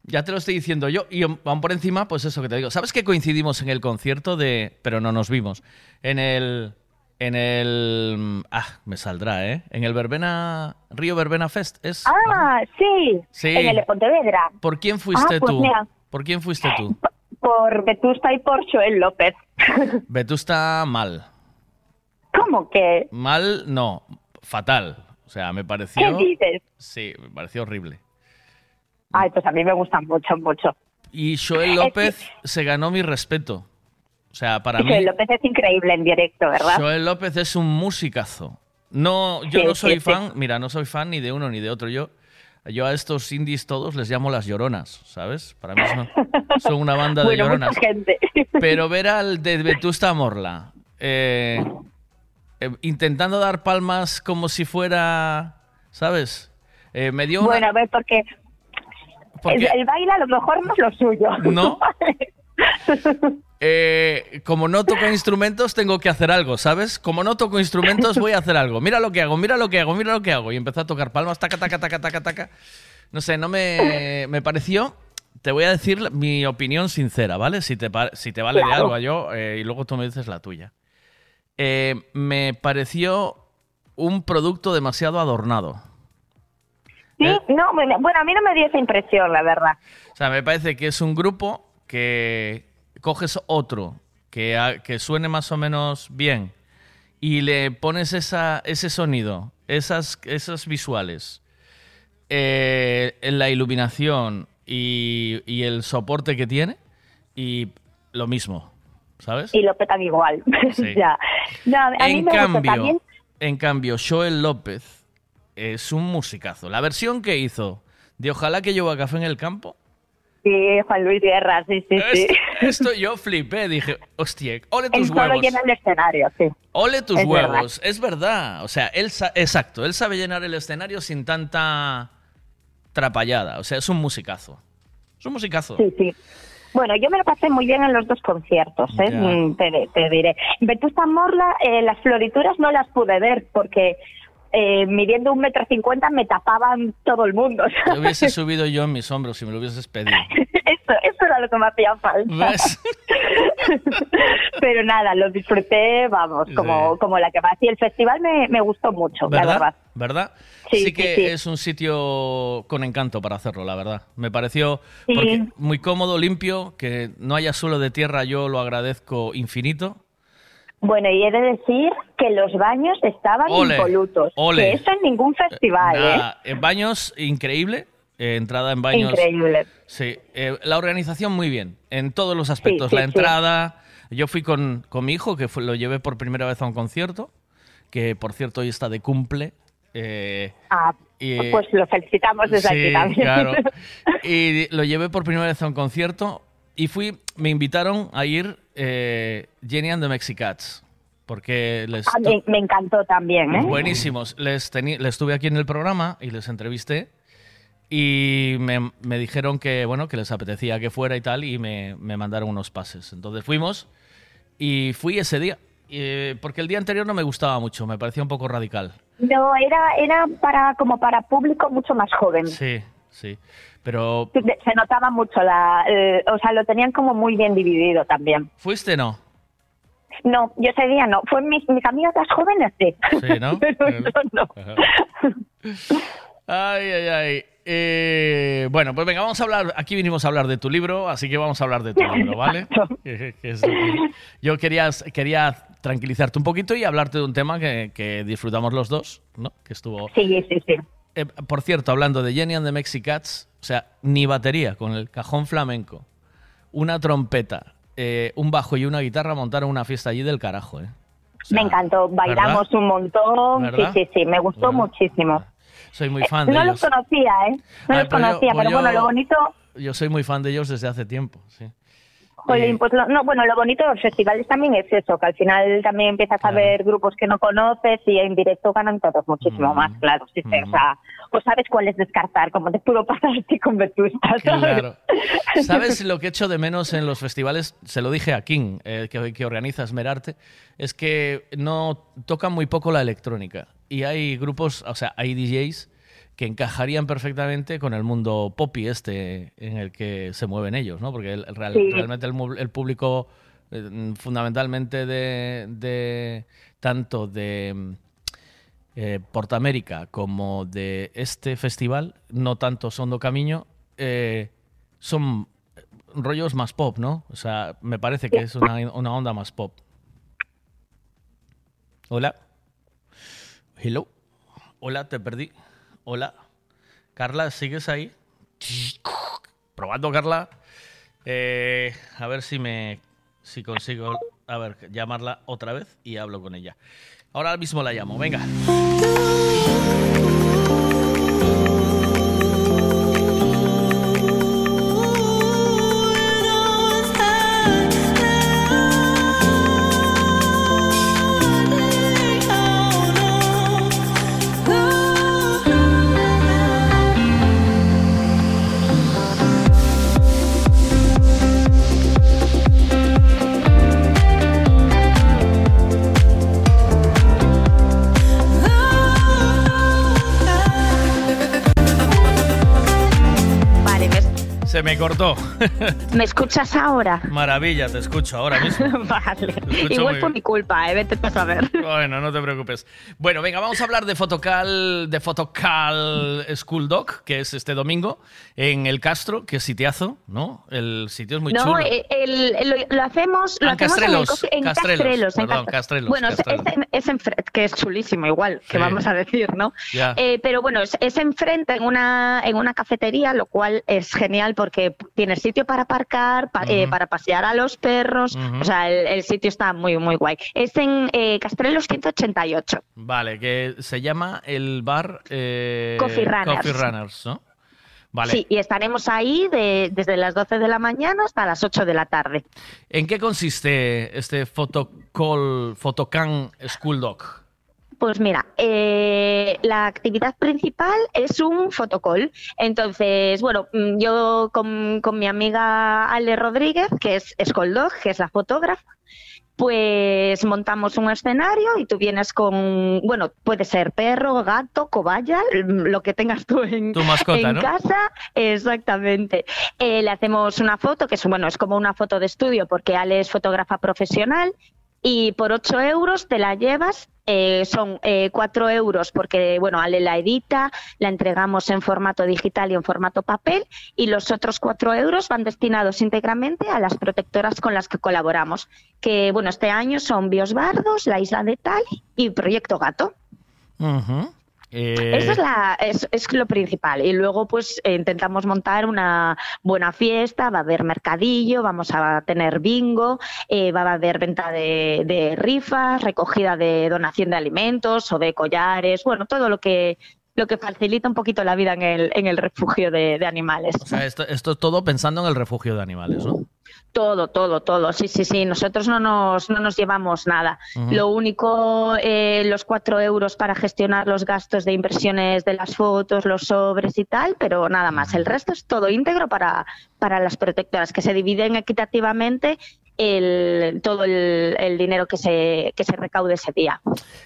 ya te lo estoy diciendo yo. Y aún por encima, pues eso que te digo. ¿Sabes que coincidimos en el concierto de. Pero no nos vimos. En el. En el. Ah, me saldrá, ¿eh? En el Verbena. Río Verbena Fest. ¿Es? Ah, sí. Sí. En el de Pontevedra. ¿Por quién fuiste Ah, pues tú? mira. ¿Por quién fuiste tú? Por Vetusta y por Joel López. [laughs] Vetusta mal. ¿Cómo que? Mal, no. Fatal. O sea, me ¿Qué pareció. dices? Sí, me pareció horrible. Ay, pues a mí me gustan mucho, mucho. Y Joel López se ganó mi respeto. O sea, para mí. Joel López es increíble en directo, ¿verdad? Joel López es un musicazo. No, yo Sí, no soy sí, sí. fan, mira, no soy fan ni de uno ni de otro. Yo, yo a estos indies todos les llamo las lloronas, ¿sabes? Para mí son, son una banda de [laughs] bueno, lloronas. gente. [laughs] Pero ver al de Vetusta Morla eh, eh, intentando dar palmas como si fuera, ¿sabes? Eh, me dio una- Bueno, a ver, porque Porque- el, el baile a lo mejor no es lo suyo. ¿No? [laughs] [laughs] Eh, como no toco instrumentos, tengo que hacer algo, ¿sabes? Como no toco instrumentos, voy a hacer algo. Mira lo que hago, mira lo que hago, mira lo que hago. Y empecé a tocar palmas, taca, taca, taca, taca, taca. No sé, no me, me pareció. Te voy a decir mi opinión sincera, ¿vale? Si te, si te vale de algo a yo, eh, y luego tú me dices la tuya. Eh, me pareció un producto demasiado adornado. Sí, no, bueno, a mí no me dio esa impresión, la verdad. O sea, me parece que es un grupo que coges otro que, que suene más o menos bien y le pones esa, ese sonido, esas, esas visuales, eh, en la iluminación y, y el soporte que tiene y lo mismo, ¿sabes? Y lo petan igual. [laughs] Sí. ya. No, a mí En me cambio, también. en cambio, Joel López es un musicazo. La versión que hizo de Ojalá que llevo a café en el campo, Sí, Juan Luis Guerra, sí, sí, sí. Es- Esto yo flipé, dije, hostia, ole Él tus solo huevos. llena el escenario, sí. Ole tus Es verdad. huevos. Es verdad. O sea, él exacto, él sabe llenar el escenario sin tanta trapallada. O sea, es un musicazo. Es un musicazo. Sí, sí. Bueno, yo me lo pasé muy bien en los dos conciertos, ¿eh? Mm, te, te diré. Vetusta Morla, eh, las florituras no las pude ver porque eh, midiendo un metro cincuenta me tapaban todo el mundo. [laughs] Lo hubiese subido yo en mis hombros si me lo hubieses pedido. [laughs] Eso, eso era lo que me hacía falta. ¿Ves? [laughs] Pero nada, lo disfruté, vamos, como, Sí. como la que más. Y el festival me, me gustó mucho, la ¿Verdad? verdad. ¿Verdad? Sí, sí, que sí. es un sitio con encanto para hacerlo, la verdad. Me pareció porque muy cómodo, limpio, que no haya suelo de tierra, yo lo agradezco infinito. Bueno, y he de decir que los baños estaban Ole, impolutos. ole. Que eso en ningún festival, ¿eh? Nada, en baños, increíble. eh, entrada en baños. Increíble. Sí, eh, la organización muy bien, en todos los aspectos. sí, la sí. entrada, yo fui con, con mi hijo, que fue- lo llevé por primera vez a un concierto, que por cierto hoy está de cumple. eh, Ah, y- pues lo felicitamos desde aquí también. claro. [laughs] Y lo llevé por primera vez a un concierto y fui, me invitaron a ir eh, Jenny and the Mexicats, porque les... Ah, me, me encantó también, ¿eh? Buenísimos. Les, estuve aquí en el programa y les entrevisté. Y me, me dijeron que, bueno, que les apetecía que fuera y tal, y me, me mandaron unos pases. Entonces fuimos y fui ese día. eh, porque el día anterior no me gustaba mucho, me parecía un poco radical. No, era, era para como para público mucho más joven. Sí, sí. Pero, Se notaba mucho la, eh, o sea, lo tenían como muy bien dividido también. ¿fuiste no? No, yo ese día no. Fue mis, mis amigas las jóvenes, sí. Sí, ¿no? [laughs] Pero yo no. Ay, ay, ay. Eh, bueno, pues venga, vamos a hablar. Aquí vinimos a hablar de tu libro, así que vamos a hablar de tu libro, ¿vale? [laughs] Que- que es- yo quería, quería tranquilizarte un poquito y hablarte de un tema que, que disfrutamos los dos, ¿no? Que estuvo. Sí, sí, sí. Eh, por cierto, hablando de Jenny and the Mexicats, o sea, ni batería, con el cajón flamenco, una trompeta, eh, un bajo y una guitarra montaron una fiesta allí del carajo, ¿eh? me encantó. Bailamos un montón. ¿Verdad? Sí, sí, sí. Me gustó muchísimo. Soy muy fan de no ellos. los conocía, ¿eh? No Ay, los pues yo- conocía, pues pero bueno, yo- lo bonito. Yo soy muy fan de ellos desde hace tiempo, sí. Jolín, pues lo- no, bueno, lo bonito de los festivales también es eso, que al final también empiezas a ver grupos que no conoces y en directo ganan todos muchísimo más, claro, sí, sí, o sea, o sabes cuál es descartar, como te pudo pasar a ti con Vetusta, ¿sabes? Claro. [laughs] ¿Sabes lo que echo de menos en los festivales? Se lo dije a King, eh, que, que organiza Esmerarte, es que no tocan muy poco la electrónica. Y hay grupos, o sea, hay DJs que encajarían perfectamente con el mundo poppy este en el que se mueven ellos, ¿no? Porque el- el real- Sí. realmente el público eh, fundamentalmente de, de- tanto de mm, eh, Portamérica como de este festival, no tanto Sondo Camiño, eh, son rollos más pop, ¿no? O sea, me parece que es una, una onda más pop. Hola. Hello. Hola, te perdí. Hola. Carla, ¿sigues ahí? Probando, Carla. Eh, a ver si me si consigo a ver llamarla otra vez y hablo con ella. Ahora mismo la llamo, venga. Cortó. Me escuchas ahora? Maravilla, te escucho ahora mismo. [laughs] vale. Igual bien. mi culpa, ¿eh? Vete a saber. Bueno, no te preocupes. Bueno, venga, vamos a hablar de Fotocal, de Fotocal School Doc, que es este domingo en el Castro, que es sitiazo, ¿no? El sitio es muy no, chulo. eh, el- el- lo, lo hacemos, lo Ah, hacemos Castrelos, en, el en Castrelos, Castrelos. en perdón, Castrelos. Castrelos, Bueno, es- Castrelos. Es, en, es en que es chulísimo igual, que Sí. vamos a decir, ¿no? Eh, pero bueno, es, es enfrente en una, en una cafetería, lo cual es genial porque tienes sitio para aparcar, pa- eh, para pasear a los perros, o sea, el, el sitio está muy, muy guay. Es en eh, Castrelos 188. Vale, que se llama el bar eh, Coffee Runners. Coffee Runners, ¿no? Vale. Sí, y estaremos ahí de- desde las 12 de la mañana hasta las 8 de la tarde. ¿En qué consiste este Fotocall, Fotocan School Doc? Pues mira, eh, la actividad principal es un fotocall. Entonces, bueno, mm, yo con, con mi amiga Ale Rodríguez, que es Skoldog, que es la fotógrafa, pues montamos un escenario y tú vienes con, bueno, puede ser perro, gato, cobaya, mm, lo que tengas tú en, Tu mascota, en ¿no? casa. Exactamente. Eh, le hacemos una foto, que es, bueno, es como una foto de estudio, porque Ale es fotógrafa profesional y por 8 euros te la llevas. Eh, son eh, 4 euros porque, bueno, Ale la edita, la entregamos en formato digital y en formato papel y los otros 4 euros van destinados íntegramente a las protectoras con las que colaboramos, que, bueno, este año son Biosbardos, La Isla de Tali y Proyecto Gato. Ujú. Eh, Eso es, la, es, es lo principal. Y luego, pues, eh, intentamos montar una buena fiesta. Va a haber mercadillo, vamos a tener bingo, eh, va a haber venta de, de rifas, recogida de donación de alimentos o de collares. Bueno, todo lo que lo que facilita un poquito la vida en el, en el refugio de, de animales. O sea, esto, esto es todo pensando en el refugio de animales, ¿no? Todo, todo, todo. Sí, sí, sí. Nosotros no nos, no nos llevamos nada. Lo único, eh, los cuatro euros para gestionar los gastos de inversiones de las fotos, los sobres y tal, pero nada más. El resto es todo íntegro para, para las protectoras, que se dividen equitativamente el, todo el, el dinero que se, que se recaude ese día.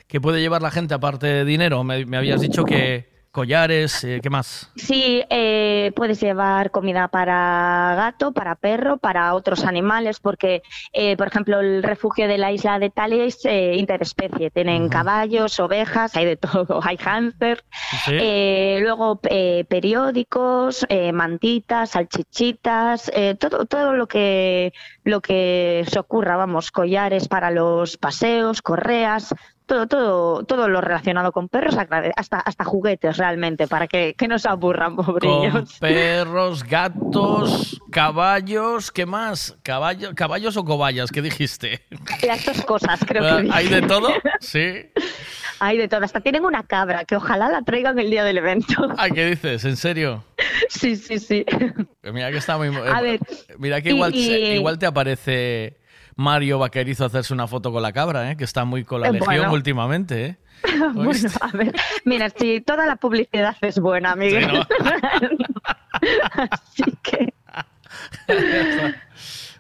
¿Qué puede llevar la gente aparte de dinero? Me, me habías dicho que collares, eh, ¿qué más? Sí, eh, puedes llevar comida para gato, para perro, para otros animales, porque, eh, por ejemplo, el refugio de la isla de Tali es eh, interespecie. Tienen caballos, ovejas, hay de todo, [laughs] hay hámster. Sí. Eh, luego periódicos, eh, mantitas, salchichitas, eh, todo, todo lo que lo que se ocurra, vamos, collares para los paseos, correas, todo, todo, todo lo relacionado con perros, hasta, hasta juguetes realmente, para que, que no se aburran, Con pobrillos. perros, gatos, caballos, ¿qué más? Caballo, ¿Caballos o cobayas? ¿Qué dijiste? Las dos cosas, creo Ah, que dije. ¿Hay de todo? [laughs] Sí. Hay de todo. Hasta tienen una cabra, que ojalá la traigan el día del evento. Ay, ¿qué dices? ¿En serio? Sí, sí, sí. Mira que está muy... A ver, Mira que y- igual, y- igual te aparece Mario Vaquerizo a hacerse una foto con la cabra, ¿eh? que está muy con la Eh, legión bueno. últimamente. ¿eh? [laughs] Bueno, a ver, mira, si toda la publicidad es buena, Miguel. Sí, ¿no? [laughs] Así que [laughs]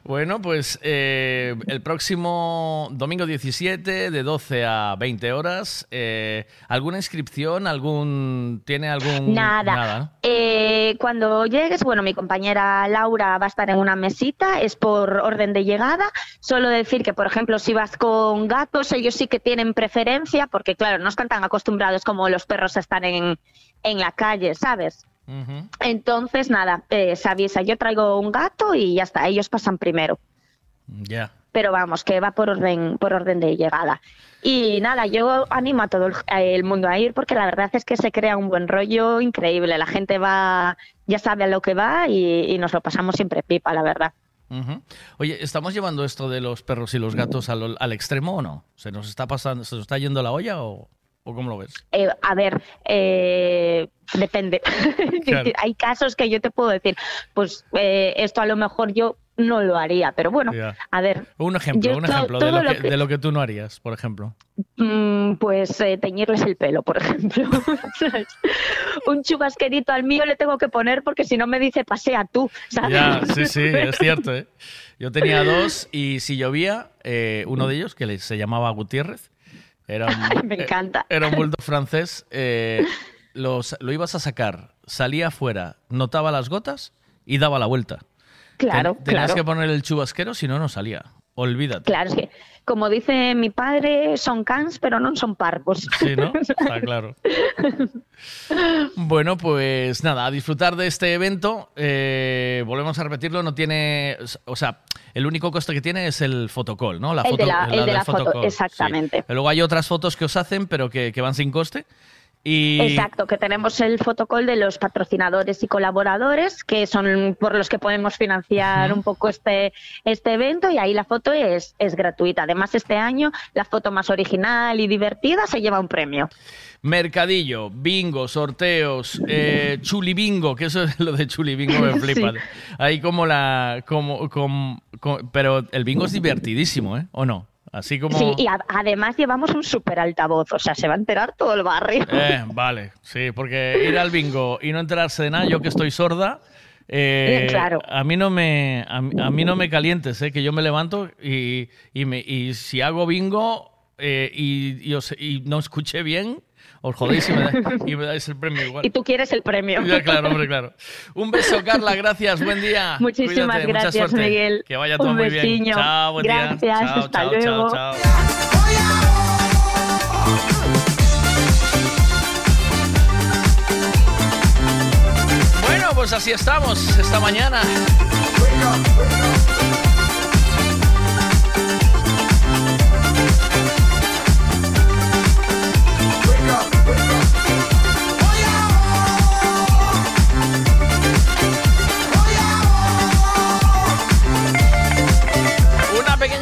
Bueno, pues eh, el próximo domingo 17 de 12 a 20 horas, eh, ¿alguna inscripción? algún ¿Tiene algún...? nada. Eh, cuando llegues, bueno, mi compañera Laura va a estar en una mesita, es por orden de llegada. Solo decir que, por ejemplo, si vas con gatos, ellos sí que tienen preferencia, porque claro, no están tan acostumbrados como los perros a estar en, en la calle, ¿sabes? Entonces, nada, eh, se avisa, yo traigo un gato y ya está, ellos pasan primero. Ya. Pero vamos, que va por orden, por orden de llegada. Y nada, yo animo a todo el, el mundo a ir porque la verdad es que se crea un buen rollo increíble. La gente va, ya sabe a lo que va y, y nos lo pasamos siempre pipa, la verdad. Oye, ¿estamos llevando esto de los perros y los gatos al, al extremo o no? ¿Se nos está pasando, se nos está yendo la olla o, o cómo lo ves? Eh, a ver, eh, depende. [laughs] Claro. [laughs] Hay casos que yo te puedo decir, pues eh, esto a lo mejor yo no lo haría, pero bueno, a ver, Un ejemplo, Yo un ejemplo de lo, lo que, que- de lo que tú no harías, por ejemplo. Mm, pues eh, teñirles el pelo, por [laughs] ejemplo. Un chubasquerito al mío le tengo que poner porque si no me dice pasea tú, ¿sabes? Sí, sí, es cierto. ¿eh? Yo tenía dos y si llovía, eh, uno de ellos, que se llamaba Gutiérrez, era un, [laughs] Me encanta. era un bulldog francés, eh, los- lo ibas a sacar, salía afuera, notaba las gotas y daba la vuelta. Claro, Ten- tenías claro. que poner el chubasquero, si no, no salía. Olvídate. Claro, es que, como dice mi padre, son cans, pero no son parvos. Sí, ¿no? [laughs] Está claro. Bueno, pues nada, a disfrutar de este evento. Eh, volvemos a repetirlo, no tiene. O sea, el único coste que tiene es el fotocall, ¿no? La El de foto, la- el de la foto, sí. exactamente. Luego hay otras fotos que os hacen, pero que, que van sin coste. Y Exacto, que tenemos el fotocall de los patrocinadores y colaboradores, que son por los que podemos financiar un poco este, este evento, y ahí la foto es, es gratuita. Además, este año la foto más original y divertida se lleva un premio. Mercadillo, bingo, sorteos, eh, chuli bingo, que eso es lo de chuli bingo me [laughs] Sí. flipa. Ahí como la. Como, com- com- pero el bingo es divertidísimo, ¿eh? ¿O no? Así como. Sí, y a- además llevamos un super altavoz, o sea, se va a enterar todo el barrio. Eh, vale, sí, porque ir al bingo y no enterarse de nada, yo que estoy sorda, eh, claro. a mí no me a, a mí no me calientes, eh, que yo me levanto y, y, me- y si hago bingo eh, y, y os- y no escuché bien, os jodéis y me, da- [laughs] y me dais el premio igual. Y tú quieres el premio. Ya, claro, hombre, claro. Un beso, Carla, gracias, buen día. [laughs] Muchísimas Cuídate, mucha gracias, suerte. Miguel. Que vaya todo Un muy bien. Chao, buen día. Gracias, Chao, hasta chao, luego. chao, chao. Bueno, pues así estamos esta mañana.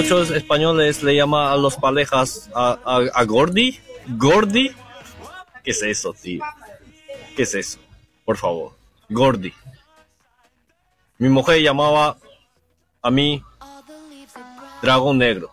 Muchos españoles le llaman a los parejas a, Gordi. Gordi. ¿Qué es eso, tío? ¿Qué es eso? Por favor. Gordi. Mi mujer llamaba a mí Dragón Negro.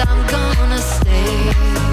I'm gonna stay.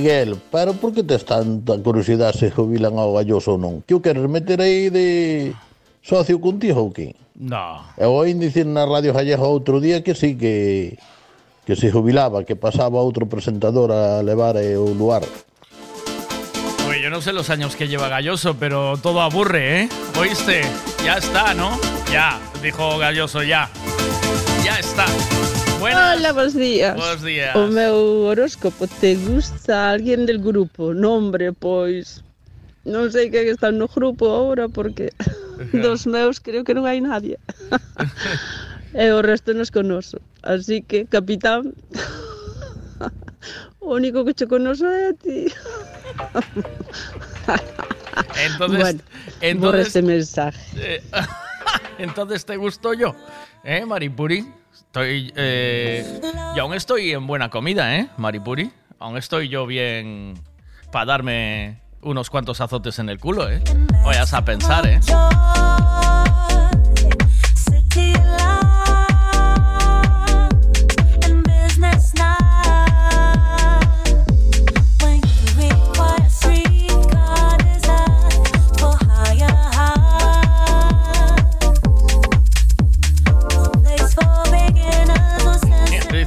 Miguel, pero por que tes tanta curiosidade se jubilan ao galloso ou non? Que o queres meter aí de socio contigo ou que? No. Eu oí dicir na radio gallega outro día que sí que que se jubilaba, que pasaba outro presentador a levar eh, o lugar. Oye, yo no sé los años que lleva Galloso, pero todo aburre, ¿eh? ¿Oíste? Ya está, ¿no? Ya, dijo Galloso, ya. Ya está. Buenas. Hola, buenos días. Buenos días. O meu horóscopo, te gusta alguén del grupo? Nombre, pois... Non sei quen está no grupo agora porque [laughs] dos meus creo que non hai nadie. [laughs] e o resto nos conoso. Así que, capitán, [laughs] o único que che conoso é a ti. Entonces, bueno, entonces- borra este mensaje. Eh, entonces te gusto yo, ¿eh, Maripuri? Estoy. Eh, aún estoy en buena comida, ¿eh, Maripuri? Aún estoy yo bien para darme unos cuantos azotes en el culo, ¿eh? Vayas a pensar, ¿eh?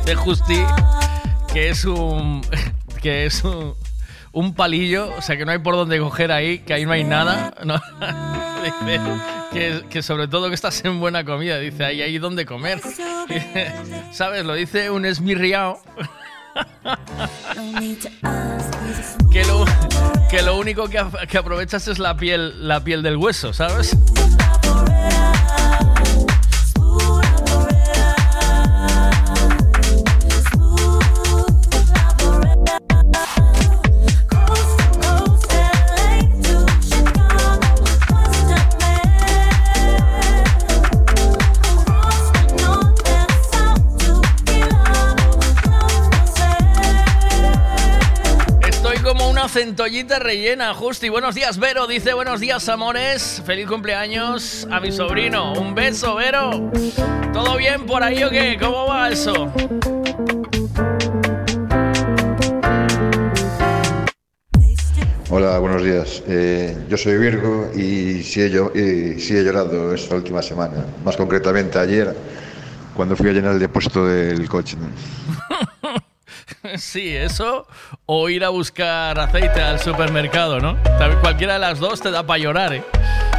Dice Justi que es un. [laughs] que es un. Un palillo, o sea que no hay por dónde coger ahí, que ahí no hay nada. ¿no? [laughs] Dice que, que sobre todo que estás en buena comida, dice ahí hay donde comer. [laughs] ¿Sabes? Lo dice un esmirriao. que lo, que lo único que, que aprovechas es la piel, la piel del hueso, ¿sabes? Como una centollita rellena, Justi. Buenos días, Vero. Dice buenos días, amores. Feliz cumpleaños a mi sobrino. Un beso, Vero. ¿Todo bien por ahí o qué? ¿Cómo va eso? Hola, buenos días. Eh, yo soy Virgo y sí, he, y sí he llorado esta última semana. Más concretamente ayer, cuando fui a llenar el depósito del coche. [laughs] [laughs] Sí, eso o ir a buscar aceite al supermercado, ¿no? Cualquiera de las dos te da para llorar, ¿eh?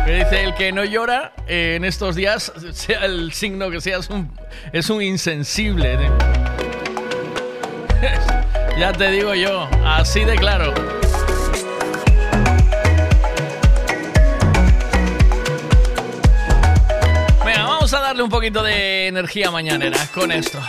Me dice el que no llora eh, en estos días, sea el signo que sea, es un, es un insensible. ¿eh? [laughs] ya te digo yo, así de claro. Venga, vamos a darle un poquito de energía mañanera con esto.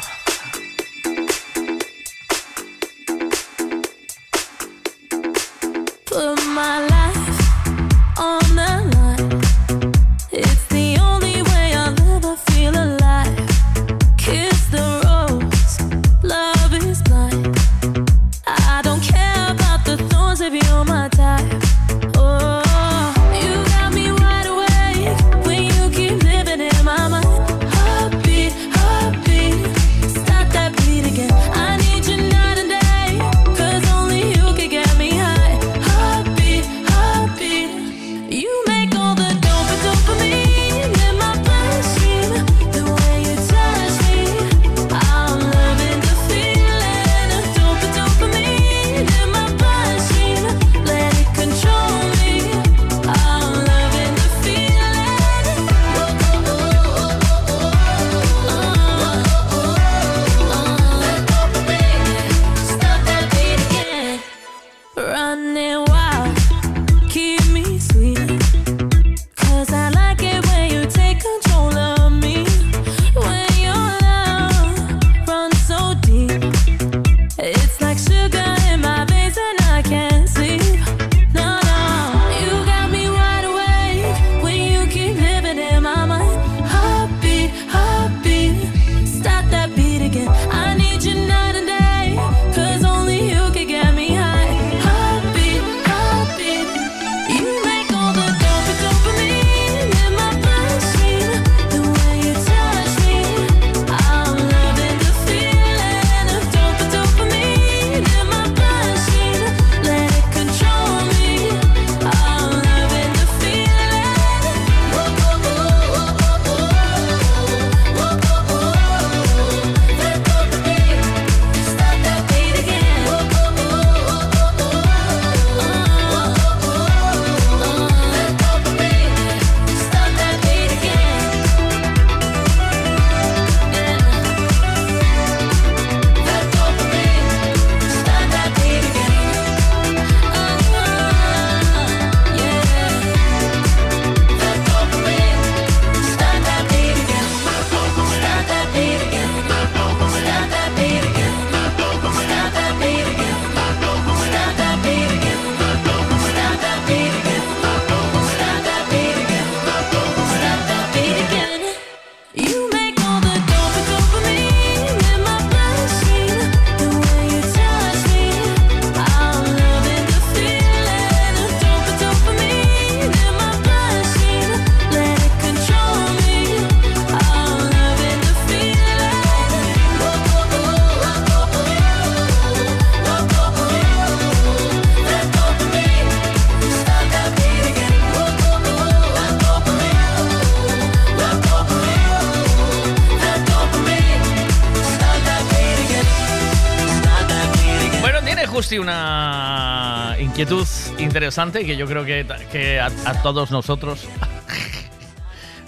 Interesante que yo creo que, que a, a todos nosotros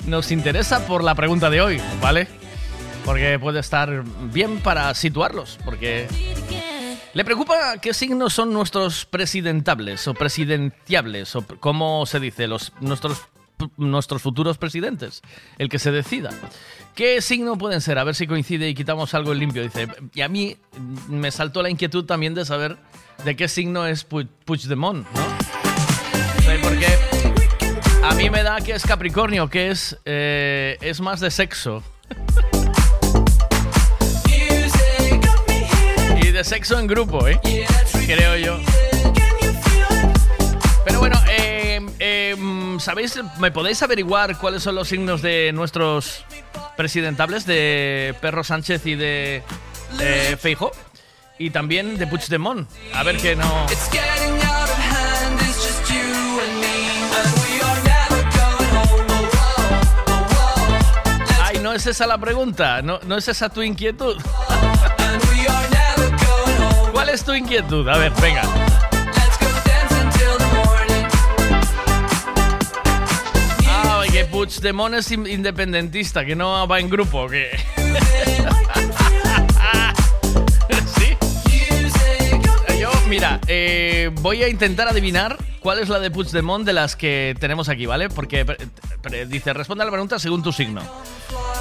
nos interesa por la pregunta de hoy, ¿vale? Porque puede estar bien para situarlos, porque le preocupa qué signos son nuestros presidentables o presidenciables, o cómo se dice, los, nuestros, nuestros futuros presidentes, el que se decida. ¿Qué signo pueden ser? A ver si coincide y quitamos algo en limpio. Dice, y a mí me saltó la inquietud también de saber de qué signo es Pu- Puigdemont, ¿no? Porque a mí me da que es Capricornio, que es, eh, es más de sexo. Y de sexo en grupo, ¿eh? Creo yo. Pero bueno, eh, eh, ¿sabéis? ¿Me podéis averiguar cuáles son los signos de nuestros presidentables, de Perro Sánchez y de eh, Feijo? Y también de Puigdemont. A ver que no... es esa la pregunta, no, no es esa tu inquietud. [laughs] ¿Cuál es tu inquietud? A ver, venga. Ah, que Puigdemont es in- independentista, que no va en grupo, que... [laughs] [laughs] mira, eh, voy a intentar adivinar cuál es la de Puigdemont de las que tenemos aquí, ¿vale? Porque dice, responde a la pregunta según tu signo.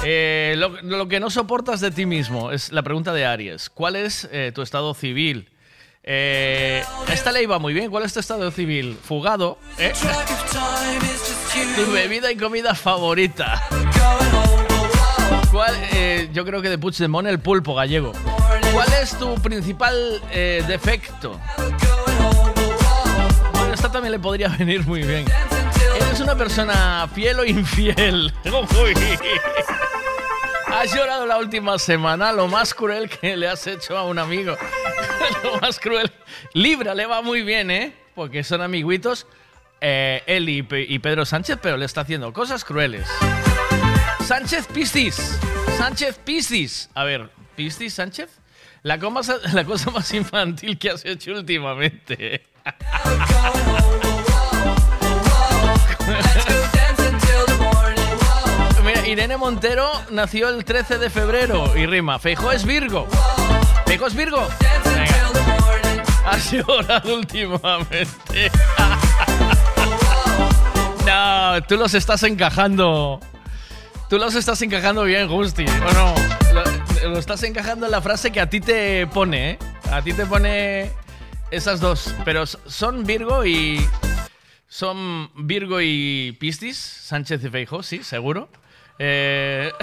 Eh, lo, que no soportas de ti mismo es la pregunta de Aries. ¿Cuál es eh, tu estado civil? Eh, esta ley va muy bien. ¿Cuál es tu estado civil? Fugado. [laughs] Tu bebida y comida favorita. ¿Cuál, yo creo que de Puigdemont el pulpo gallego. ¿Cuál es tu principal eh, defecto? Bueno, esta también le podría [laughs] venir muy bien. ¿Eres una persona fiel o infiel? [laughs] Uy. Has llorado la última semana, lo más cruel que le has hecho a un amigo. [laughs] lo más cruel. Libra le va muy bien, ¿eh? Porque son amiguitos. eh, él y, y Pedro Sánchez, pero le está haciendo cosas crueles. Sánchez Piscis. Sánchez Piscis. A ver, ¿Piscis Sánchez? [laughs] La, cosa más infantil que has hecho últimamente. [laughs] Irene Montero nació el 13 de febrero y rima. Feijó es Virgo. ¿Feijó es Virgo? [laughs] Has llorado últimamente. no, tú los estás encajando. Tú los estás encajando bien, Gusti. ¿O no? Lo, estás encajando en la frase que a ti te pone, ¿eh? A ti te pone esas dos. Pero son Virgo y. Son Virgo y Piscis, Sánchez y Feijóo, sí, seguro. Eh... [laughs]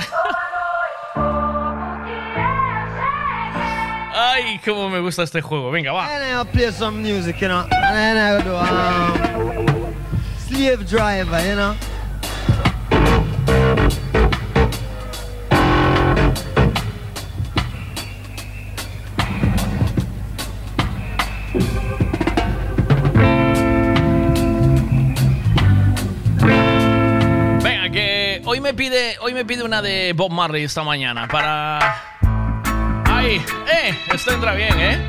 Ay, cómo me gusta este juego. Venga, va. And I'll play hoy me pide una de Bob Marley esta mañana para. Ay, eh, esto entra bien, ¿eh?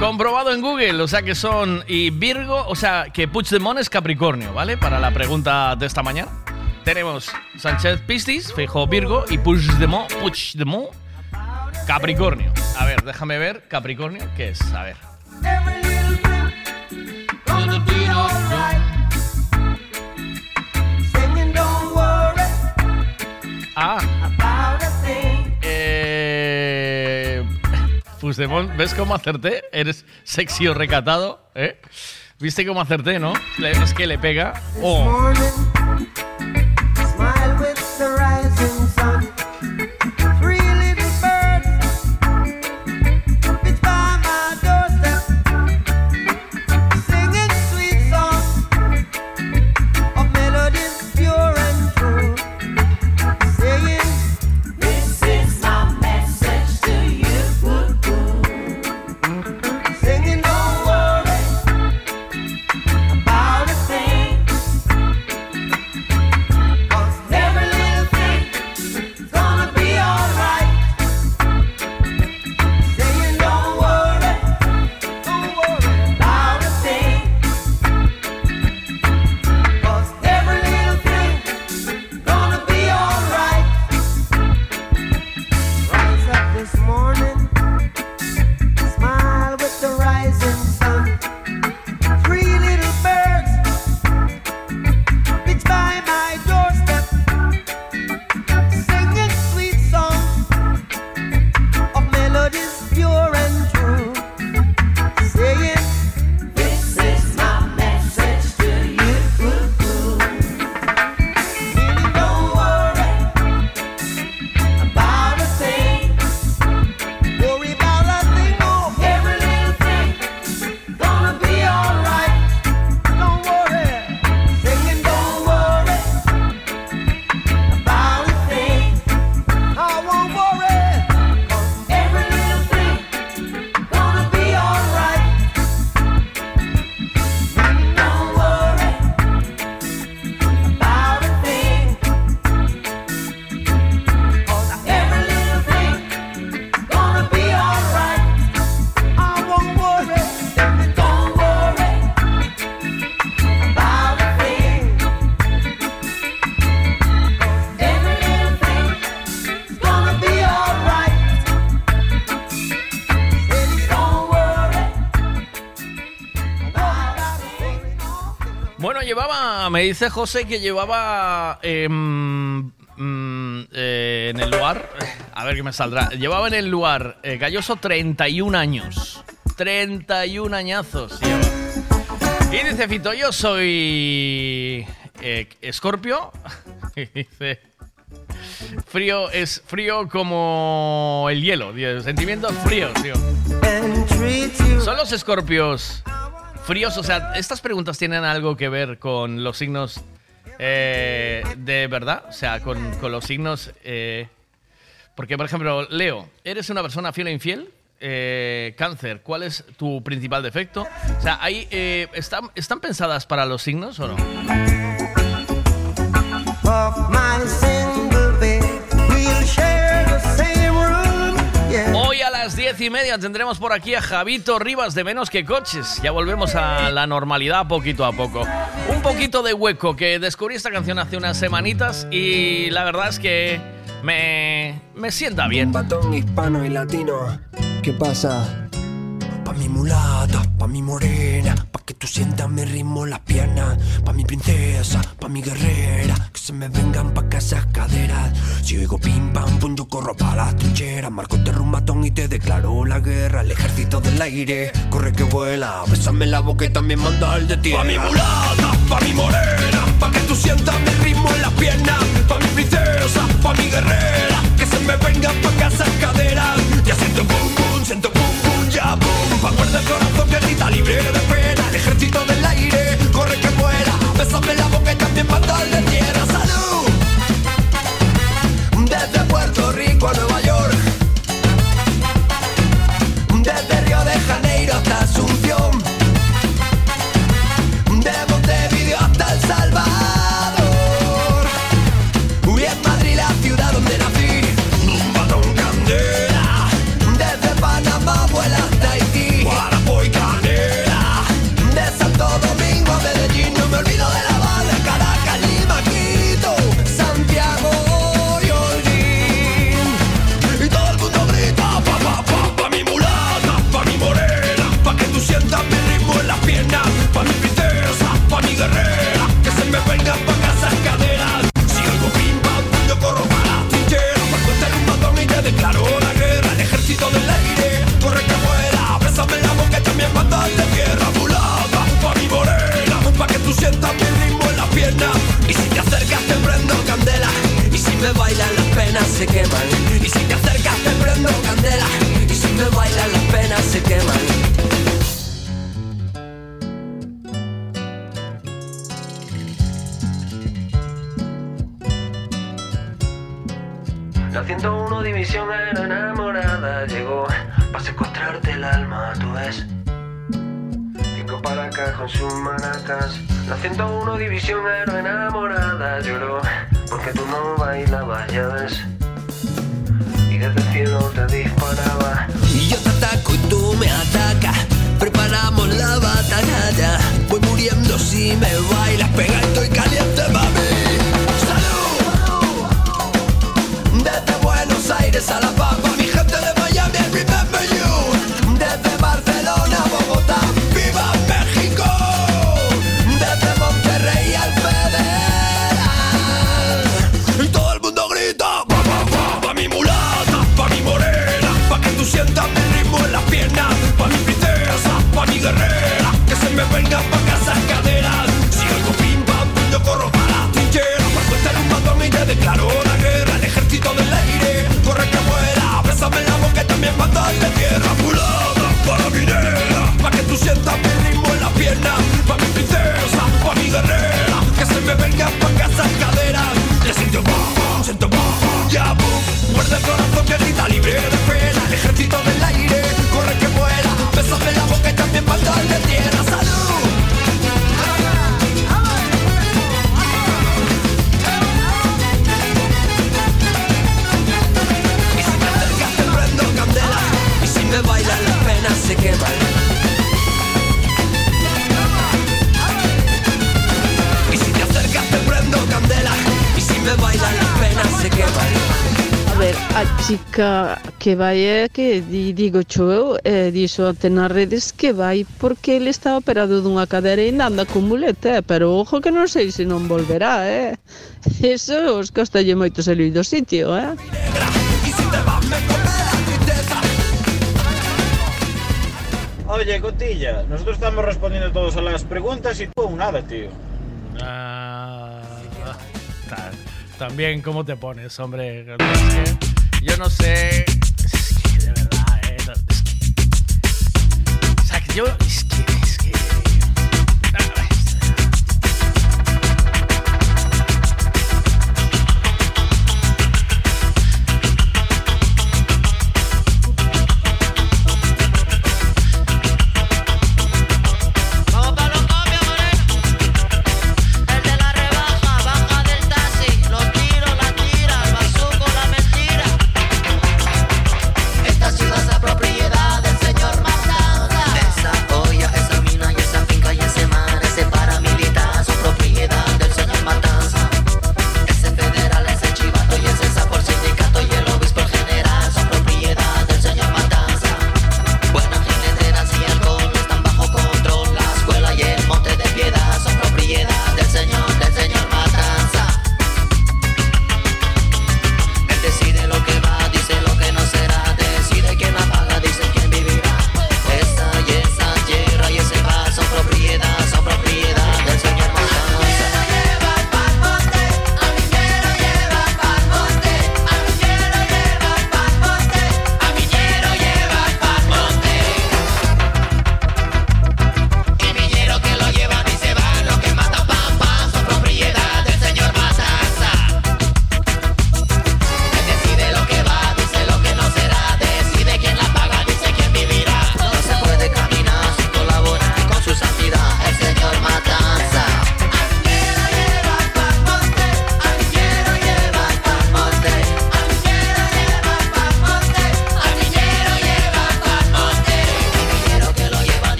Comprobado en Google, o sea que son y Virgo, o sea que Puigdemont es Capricornio, ¿vale? Para la pregunta de esta mañana. Tenemos Sánchez Piscis, Feijóo Virgo y Puigdemont, Puigdemont Capricornio. A ver, déjame ver Capricornio, ¿qué es? A ver. Ah. Eh, ¿ves cómo acerté? Eres sexy o recatado, ¿eh? ¿Viste cómo acerté, no? Es que le pega. Oh. Dice José que llevaba em, mm, eh, en el lugar, a ver qué me saldrá, llevaba en el lugar eh, Galloso 31 años. 31 añazos lleva. Y dice Fito, yo soy eh, Escorpio. [laughs] Dice, frío es frío como el hielo, tío, sentimientos fríos, tío. Son los escorpios fríos, o sea, estas preguntas tienen algo que ver con los signos eh, de verdad, o sea, con, con los signos... eh, porque, por ejemplo, Leo, ¿eres una persona fiel e infiel? Eh, cáncer, ¿cuál es tu principal defecto? O sea, ahí, eh, ¿están, ¿están pensadas para los signos o no? Las diez y media tendremos por aquí a Javito Rivas de Menos que Coches. Ya volvemos a la normalidad poquito a poco. Un poquito de hueco, que descubrí esta canción hace unas semanitas y la verdad es que me, me sienta bien. Batón hispano y latino. ¿Qué pasa? Pa' mi mulata, pa' mi morena, pa' que tú sientas mi ritmo en las piernas, pa' mi princesa, pa' mi guerrera, que se me vengan pa' esas caderas. Si oigo pim pam pum, yo corro pa' las trincheras, marco te un matón y te declaro la guerra, el ejército del aire, corre que vuela, bésame la boca y también manda el de tierra. Pa' mi mulata, pa' mi morena, pa' que tú sientas mi ritmo en las piernas, pa' mi princesa, pa' mi guerrera, que se me vengan pa' acá esas caderas. Ya siento pum pum, siento el corazón que libre de pena, el ejército del aire, corre que vuela, bésame la boca y también de. ¡Salud! Desde Puerto Rico a Nueva Y si te acercas te prendo candela Y si me bailan las penas se queman La 101 división era enamorada llegó para secuestrarte el alma, tú ves. Cinco para acá con sus maracas. La 101 división era enamorada lloró porque tú no bailabas, ya ves. Y. Y yo te ataco y tú me atacas. Preparamos la batalla. Voy muriendo si me bailas. Pega, estoy caliente, mami. ¡Salud! Desde Buenos Aires a La Pampa, del corazón que grita libre de pena. El ejército del aire, corre que vuela. Besos en la boca y también bandas de tierra. ¡Salud! Y si me acercas te prendo candela Y si me bailan las penas se queman Y si te acercas te prendo candela. Y si me bailan las penas se queman Ver, a chica que vai é que di, digo cho eu, e dixo ante nas redes que vai porque ele está operado dunha cadera e ainda anda con muleta, eh? pero ojo que non sei se non volverá, eh? Eso os costalle moito salir do sitio, eh? Oye, Cotilla, nosotros estamos respondiendo todos a las preguntas y tú nada, tío. Ah, también, ¿cómo te pones, hombre? Yo no sé. Es que de verdad, eh. es que- o sea, que yo. Es que.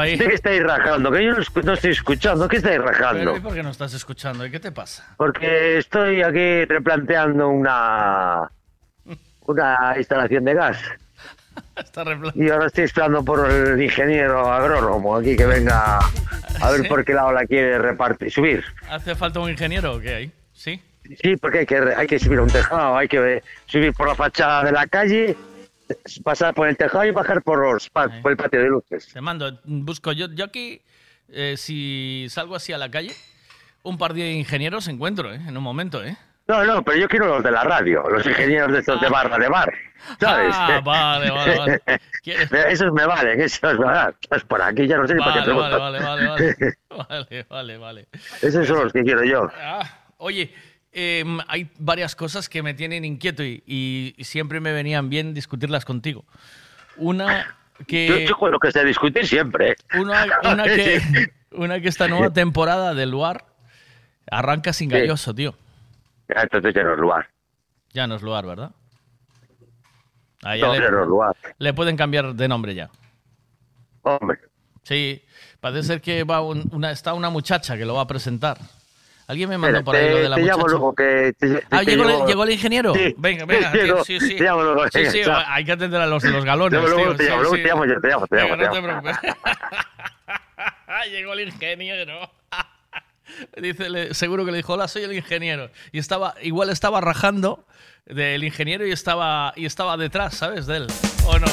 ¿De qué estáis rajando? Que yo no, estoy escuchando. ¿Qué estáis rajando? ¿y por qué no estás escuchando? ¿Y qué te pasa? Porque estoy aquí replanteando una una instalación de gas. [laughs] Está Y ahora estoy esperando por el ingeniero agrónomo aquí que venga a ver ¿Sí? por qué lado la quiere repartir, subir. ¿Hace falta un ingeniero o qué hay? ¿Sí? Sí, porque hay que, hay que subir a un tejado, hay que subir por la fachada de la calle, pasar por el tejado y bajar por, los, por el patio de luces. Te mando, busco yo, yo aquí, eh, si salgo así a la calle, un par de ingenieros encuentro, ¿eh? En un momento, ¿eh? No, no, pero yo quiero los de la radio, los ingenieros de estos de barra de bar, ¿sabes? Ah, vale, vale, vale. [laughs] Esos me valen, esos me valen. Pues por aquí ya no sé ni para qué Vale, vale, preguntas. vale, vale, vale. Vale, vale, vale. [laughs] Esos son los que quiero yo. Ah, oye, em, hay varias cosas que me tienen inquieto y, y siempre me venían bien discutirlas contigo. Una que... Yo, yo con lo que sé discutir siempre. ¿eh? Una, una [laughs] que, una que esta nueva temporada del Luar arranca sin Sí. galloso, tío. Ya, Entonces ya no es lugar. Ya no es Luar, ¿verdad? Ah, No, le, ya no es lugar. le pueden cambiar de nombre ya. Hombre. Sí, parece ser que va un- una, está una muchacha que lo va a presentar. Alguien me mandó Espera, por ahí lo de la te llamo muchacha. luego que... te- Ah, llegó, el- llamo- llegó el ingeniero. Sí, Venga, venga, [laughs] llego. sí, sí. Te llamo luego, Sí, hay que atender a los los galones. Luego, luego tío, te llamo, luego te llamo yo, te llamo, te llamo, te Venga, llamo, no te te preocupes. [laughs] llegó el ingeniero. [laughs] Dice, le- seguro que le dijo, hola, soy el ingeniero. Y estaba, igual estaba rajando del ingeniero y estaba, y estaba detrás, ¿sabes? De él. ¿O no?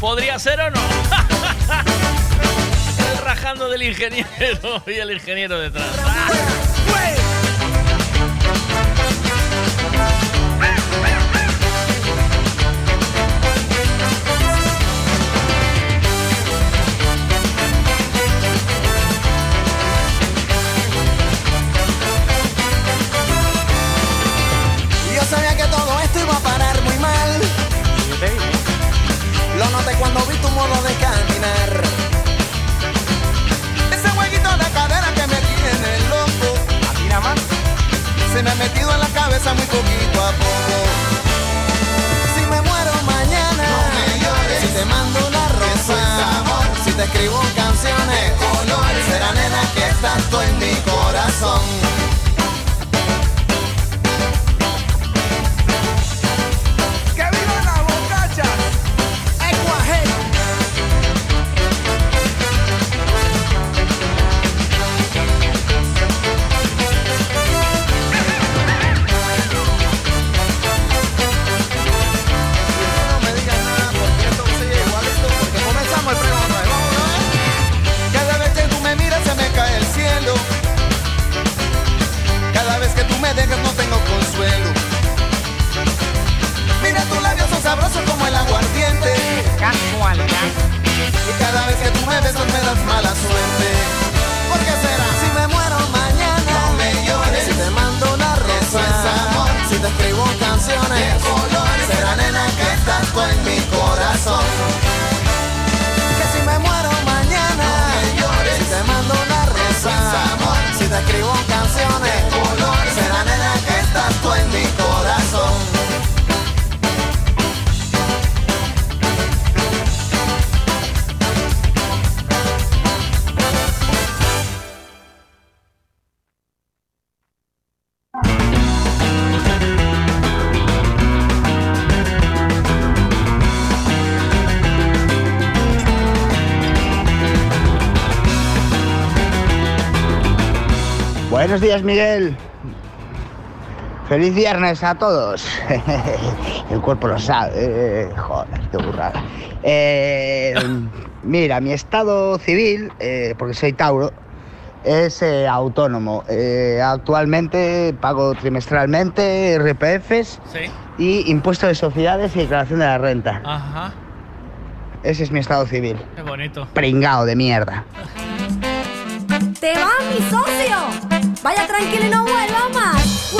¿Podría ser o no? Rajando del ingeniero [laughs] y el ingeniero detrás. Se me ha metido en la cabeza muy poquito a poco. Si me muero mañana, si te mando una rosa, si te escribo canciones, será nena que estás tú en mi corazón. Tú me das mala suerte. ¿Por qué será? Si me muero mañana, no me llores. Si te mando una rosa, si te escribo canciones, será nena que estás tú en mi corazón. Que si me muero mañana, no me llores. Si te mando una rosa, si te escribo canciones, será nena que estás tú en mi corazón. Buenos días, Miguel. Feliz viernes a todos. [laughs] El cuerpo lo sabe. Joder, qué burrada. Eh, mira, mi estado civil, eh, porque soy Tauro, es eh, autónomo. Eh, actualmente pago trimestralmente RPFs Sí. y impuesto de sociedades y declaración de la renta. Ajá. Ese es mi estado civil. Qué bonito. Pringao de mierda. ¡Te va, mi socio! Vaya tranquilo y no vuelva más.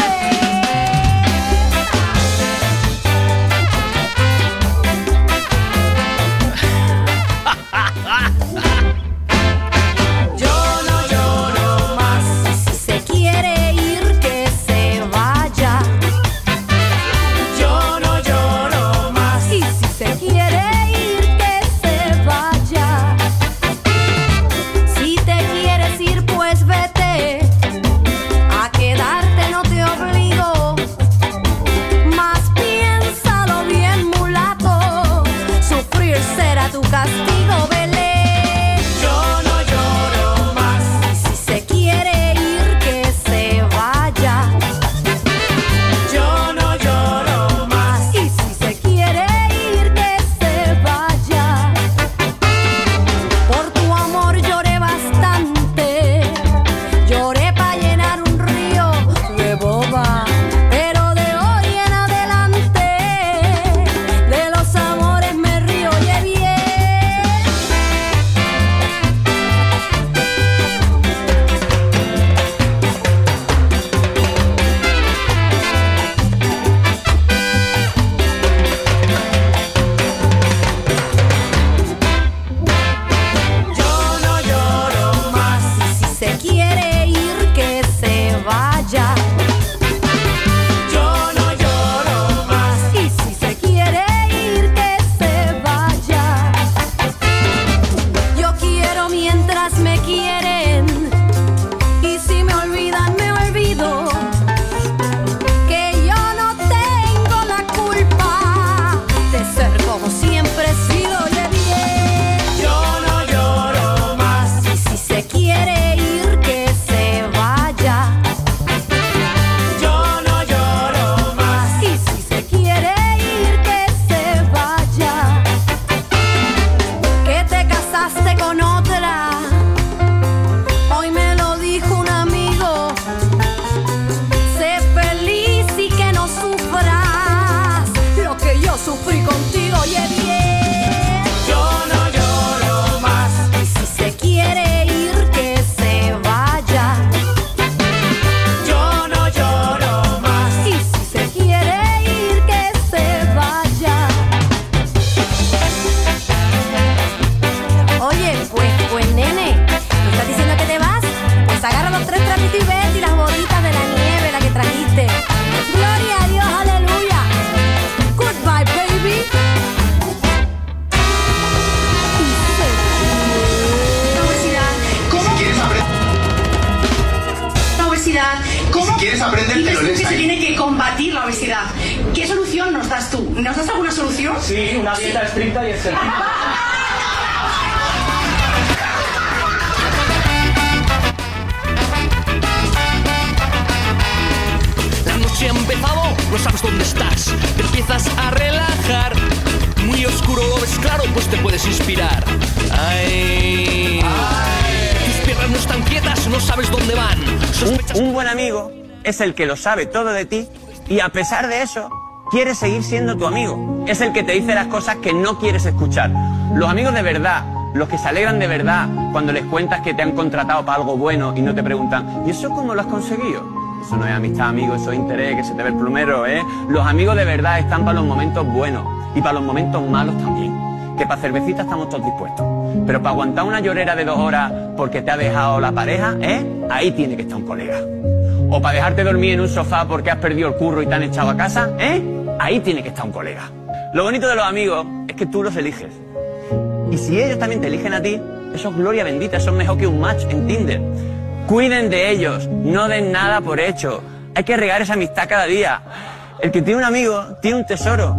el que lo sabe todo de ti y a pesar de eso quiere seguir siendo tu amigo. Es el que te dice las cosas que no quieres escuchar. Los amigos de verdad, los que se alegran de verdad cuando les cuentas que te han contratado para algo bueno y no te preguntan, ¿y eso cómo lo has conseguido? Eso no es amistad, amigo, eso es interés, que se te ve el plumero, ¿eh? Los amigos de verdad están para los momentos buenos y para los momentos malos también. Que para cervecita estamos todos dispuestos. Pero para aguantar una llorera de dos horas porque te ha dejado la pareja, ¿eh? Ahí tiene que estar un colega o para dejarte dormir en un sofá porque has perdido el curro y te han echado a casa, ¿eh? Ahí tiene que estar un colega. Lo bonito de los amigos es que tú los eliges. Y si ellos también te eligen a ti, eso es gloria bendita, eso es mejor que un match en Tinder. Cuiden de ellos, no den nada por hecho. Hay que regar esa amistad cada día. El que tiene un amigo tiene un tesoro.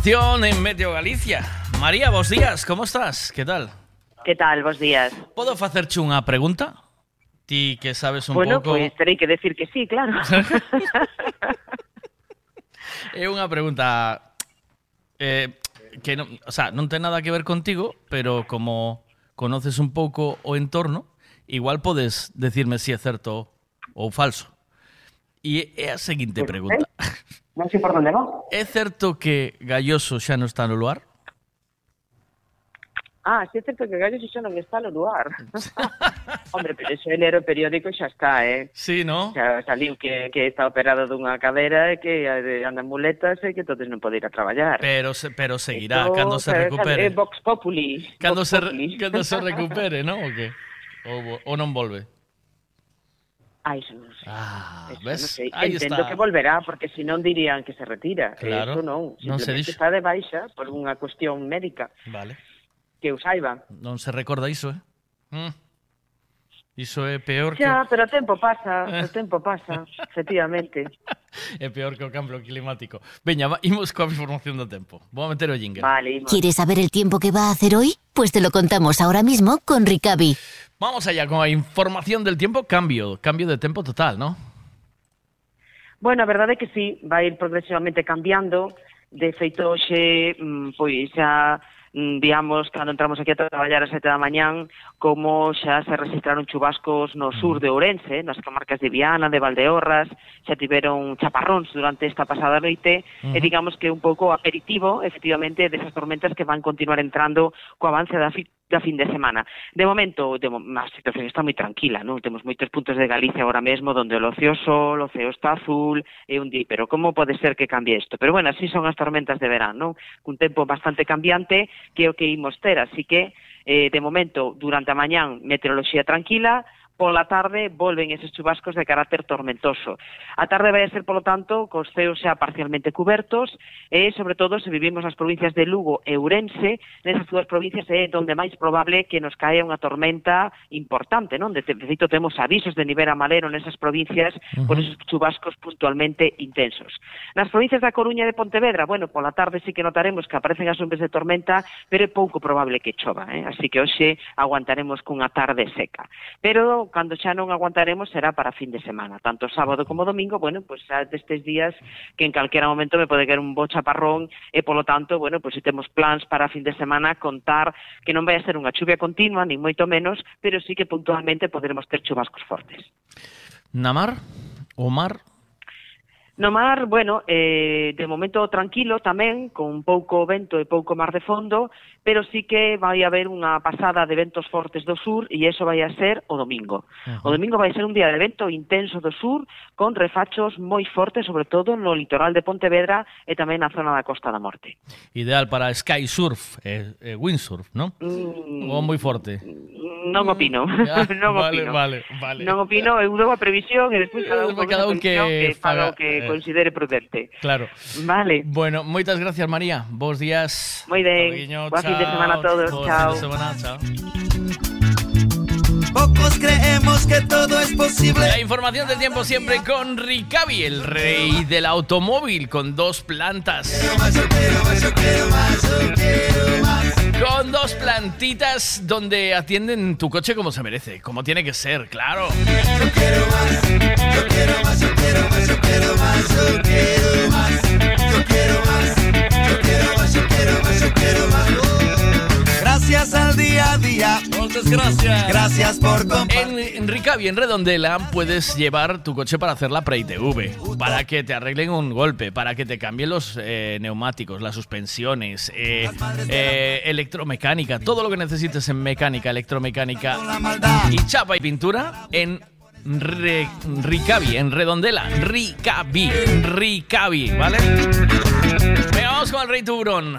información en Meteo Galicia. María, vos días, como estás? Que tal? Que tal, vos días. Podo facerche unha pregunta? Ti que sabes un bueno, pouco... Bueno, pois pues, terei que decir que sí, claro. [laughs] é unha pregunta eh, que non, o sea, non ten nada que ver contigo, pero como conoces un pouco o entorno, igual podes decirme si é certo ou falso. E é a seguinte pregunta. ¿eh? Non sei por onde vou. É certo que Galloso xa non está no luar? Ah, sí, é certo que Galloso xa non está no luar. [laughs] Hombre, pero eso el o periódico xa está, eh? Sí, no? Xa saliu que, que está operado dunha cadera e que anda en muletas e que entonces non pode ir a traballar. Pero se, pero seguirá Esto, cando se recupere. Eh, Vox Populi. Cando Vox se, Populi. cando se [laughs] recupere, non? O que? O, o non volve. Ah, iso non Ah, ¿ves? No sei. Aí Entendo está. que volverá, porque se non dirían que se retira. Eh, claro. Eso non. Simplemente non se dixo. está de baixa por unha cuestión médica. Vale. Que o saiba. Non se recorda iso, eh? Mm. Iso é peor ya, que... Ya, pero o tempo pasa, eh. o tempo pasa, efectivamente. [laughs] [laughs] é peor que o cambio climático. Veña, va, imos coa información do tempo. Vou a meter o jingle. Vale, ¿Quieres saber el tiempo que va a hacer hoy? Pues te lo contamos ahora mismo con Ricavi. Vamos allá con a información del tiempo. Cambio, cambio de tempo total, ¿no? Bueno, a verdade é que sí, vai ir progresivamente cambiando. De feito, hoxe, mm, pois, xa, Mm, digamos, cando entramos aquí a traballar a sete da mañán, como xa se registraron chubascos no sur de Ourense, nas comarcas de Viana, de Valdeorras, xa tiveron chaparróns durante esta pasada noite, uh -huh. e digamos que un pouco aperitivo, efectivamente, desas tormentas que van continuar entrando co avance da, da fin de semana. De momento, de, a situación está moi tranquila, non? Temos moitos puntos de Galicia agora mesmo donde o ocio sol, o ceo está azul, e un di, pero como pode ser que cambie isto? Pero bueno, así son as tormentas de verán, non? Cun tempo bastante cambiante que é o que imos ter, así que eh, de momento, durante a mañán, meteoroloxía tranquila, pola tarde volven eses chubascos de carácter tormentoso. A tarde vai a ser, polo tanto, cos ceos xa parcialmente cubertos e, sobre todo, se vivimos nas provincias de Lugo e Ourense, nesas dúas provincias é onde máis probable que nos caia unha tormenta importante, non? De, de feito, temos avisos de nivel amarelo nesas provincias uh -huh. por esos chubascos puntualmente intensos. Nas provincias da Coruña e de Pontevedra, bueno, pola tarde sí que notaremos que aparecen as nubes de tormenta, pero é pouco probable que chova, eh? así que hoxe aguantaremos cunha tarde seca. Pero cando xa non aguantaremos será para fin de semana, tanto sábado como domingo, bueno, pois pues, xa destes días que en calquera momento me pode caer un bo chaparrón e polo tanto, bueno, pois pues, se temos plans para fin de semana contar que non vai a ser unha chuvia continua, nin moito menos, pero sí que puntualmente poderemos ter chubascos fortes. Namar, o mar? No mar, bueno, eh, de momento tranquilo tamén, con pouco vento e pouco mar de fondo, pero sí que vai haber unha pasada de ventos fortes do sur e eso vai a ser o domingo. Uh -huh. O domingo vai ser un día de vento intenso do sur con refachos moi fortes, sobre todo no litoral de Pontevedra e tamén na zona da Costa da Morte. Ideal para sky surf e eh, eh, windsurf, non? Mm, o moi forte? Non opino. [laughs] Ah, [laughs] non vale, opino. Vale, vale. Non opino, eu dou a previsión e despois cada un, cada un que, que faga o que eh, considere prudente. Claro. Vale. Bueno, moitas gracias María. Bos días. Moi ben. Chao. De semana a todos. Bo Chao. fin de semana, chao. Pocos creemos que todo es posible. La información del tiempo siempre con Ricavi, el rey del automóvil, con dos plantas. Con dos plantitas donde atienden tu coche como se merece, como tiene que ser, claro. Gracias al día a día. Muchas gracias. Gracias por En, en Ricavi, en Redondela, puedes llevar tu coche para hacer la pre-ITV, para que te arreglen un golpe, para que te cambien los eh, neumáticos, las suspensiones, eh, eh, electromecánica, todo lo que necesites en mecánica, electromecánica y chapa y pintura en Re- Ricavi, en Redondela. Ricavi, Ricavi, ¿vale? Venga, vamos con el Rey Tiburón.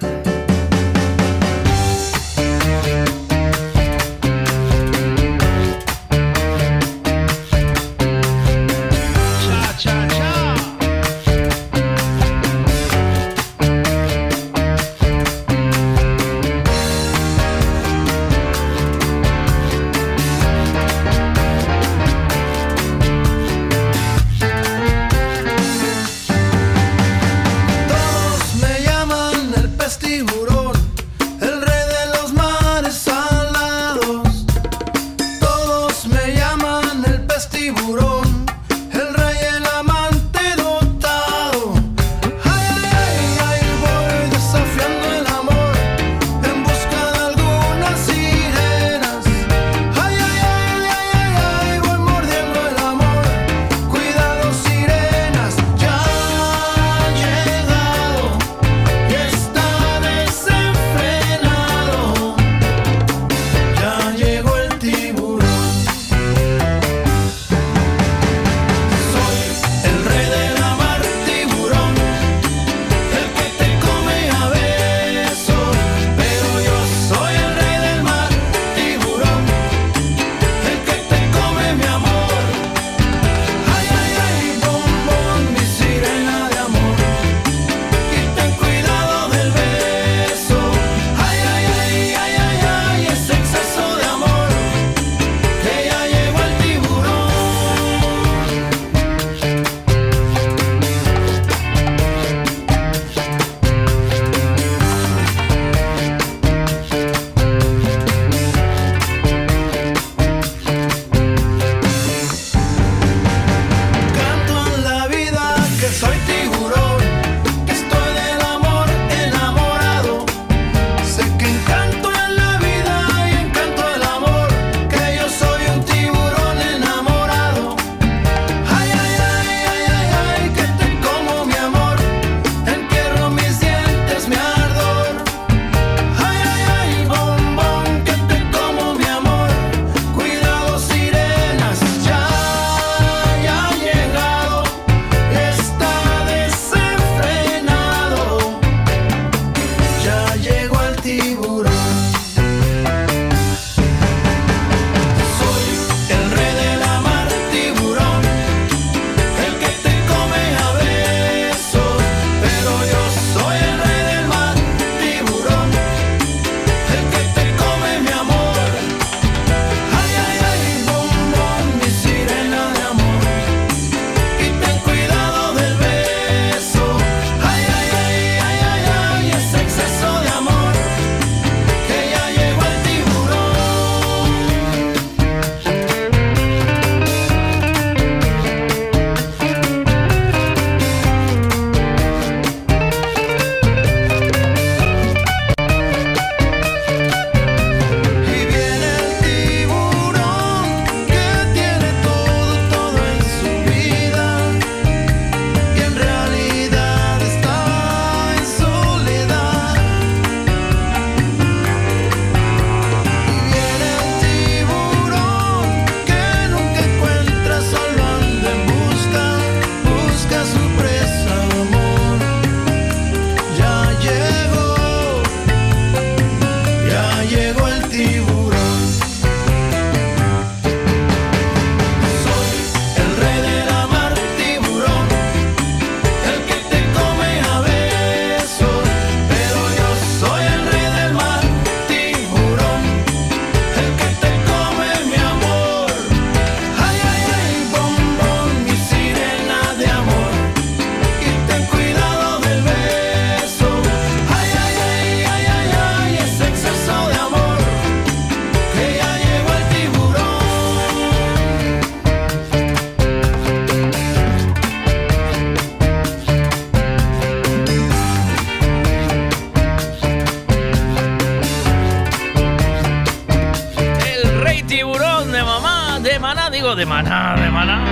De Maná, de Maná.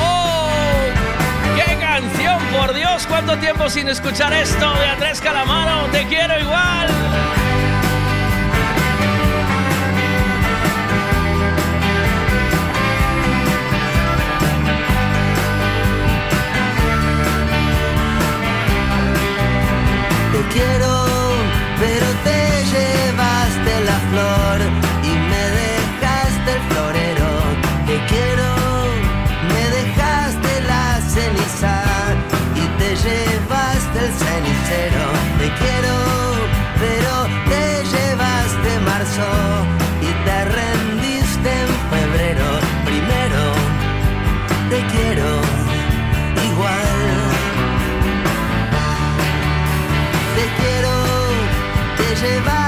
¡Oh! ¡Qué canción, por Dios! ¿Cuánto tiempo sin escuchar esto? Beatriz Calamaro, te quiero igual. Te quiero, pero te llevaste la flor quiero, me dejaste la ceniza y te llevaste el cenicero. Te quiero, pero te llevaste marzo y te rendiste en febrero. Primero, te quiero igual. Te quiero, te llevaste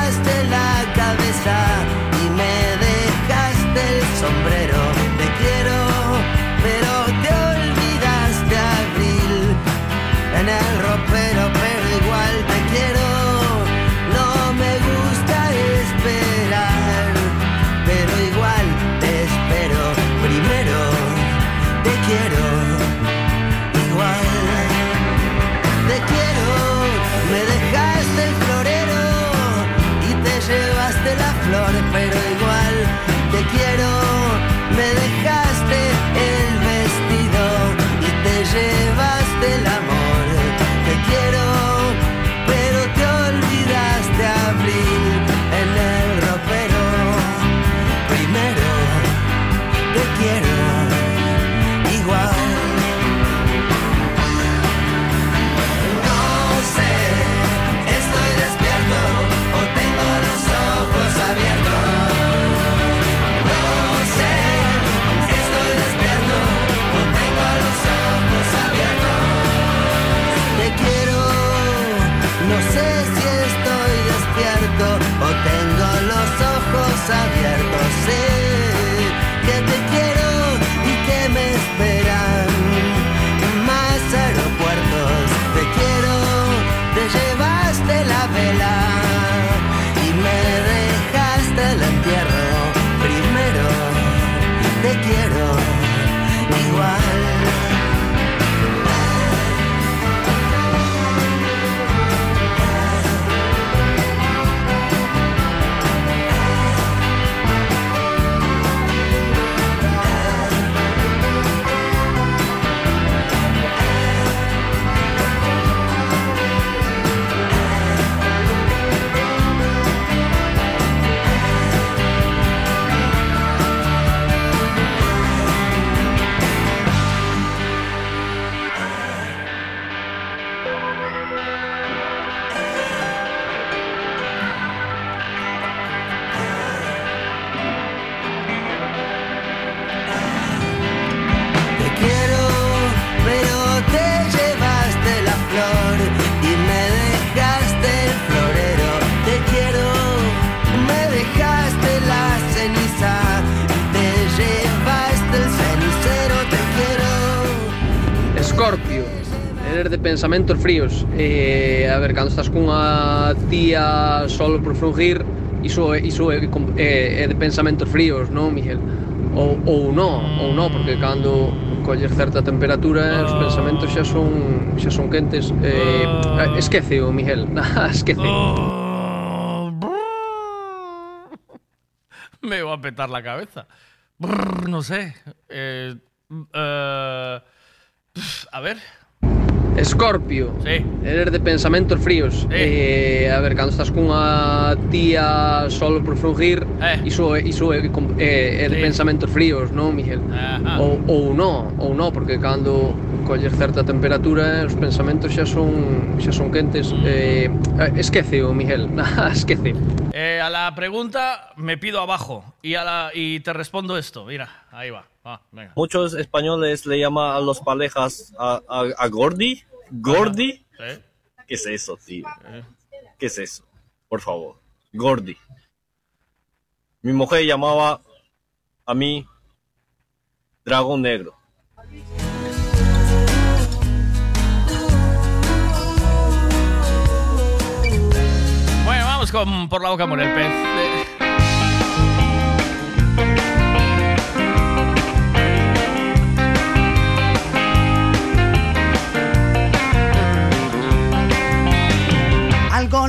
ser de pensamentos fríos. Eh, a ver, cando estás cunha tía solo por frungir, iso, iso é, é, é de pensamentos fríos, non, Miguel? Ou, ou non, ou non, porque cando colles certa temperatura os ah. pensamentos xa son xa son quentes. Eh, ah. esquece o Miguel. [laughs] Ah, esquece me va a petar la cabeza. Brr, no sé. Eh, eh, a ver. Escorpio, sí. eres de pensamentos fríos. Sí. Eh, a ver, cando estás cunha tía solo por frugir, eh. iso, iso é, é, é de sí. pensamentos fríos, non, Miguel? Ajá. Ou, ou non, ou non, porque cando colles certa temperatura, os pensamentos xa son xa son quentes. Mm. Eh, eh esquece o Miguel, [laughs] ah, esquece. Eh, a la pregunta me pido abajo y, a la, y te respondo esto, mira, ahí va. Venga. Muchos españoles le llaman a los parejas a, a, a Gordi. ¿Gordi? ¿Qué es eso, tío? ¿Qué es eso? Por favor. Gordi. Mi mujer llamaba a mí Dragón Negro. Bueno, vamos con Por la boca el pez.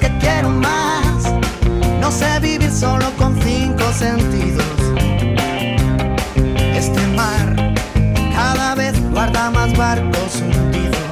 Que quiero más. No sé vivir solo con cinco sentidos. Este mar cada vez guarda más barcos hundidos.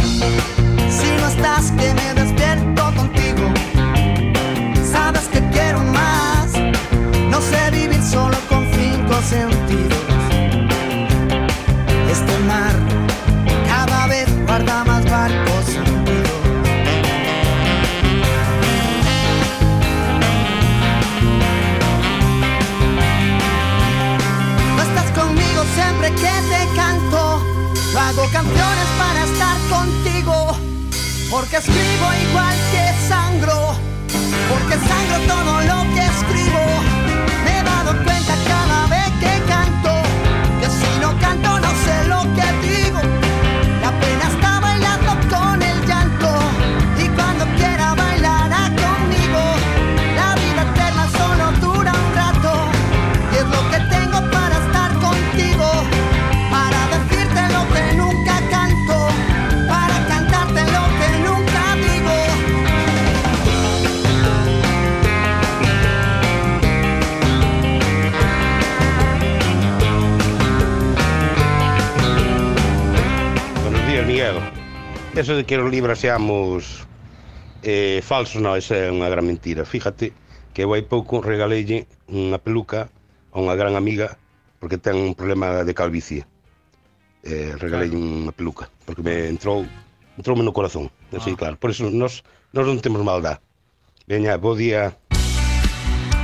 Porque escribo igual que sangro. Porque sangro todo Eso de que os libros seamos eh, falsos, non, esa é unha gran mentira. Fíjate que eu hai pouco regaleille unha peluca a unha gran amiga porque ten un problema de calvicie. Eh, regalei unha peluca porque me entrou entroume no corazón. Así, ah. claro. Por eso nos, nos non temos maldad. Veña, bo día.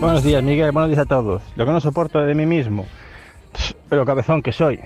Buenos días, Miguel. Buenos días a todos. Lo que no soporto de mí mismo. Pero cabezón que soy.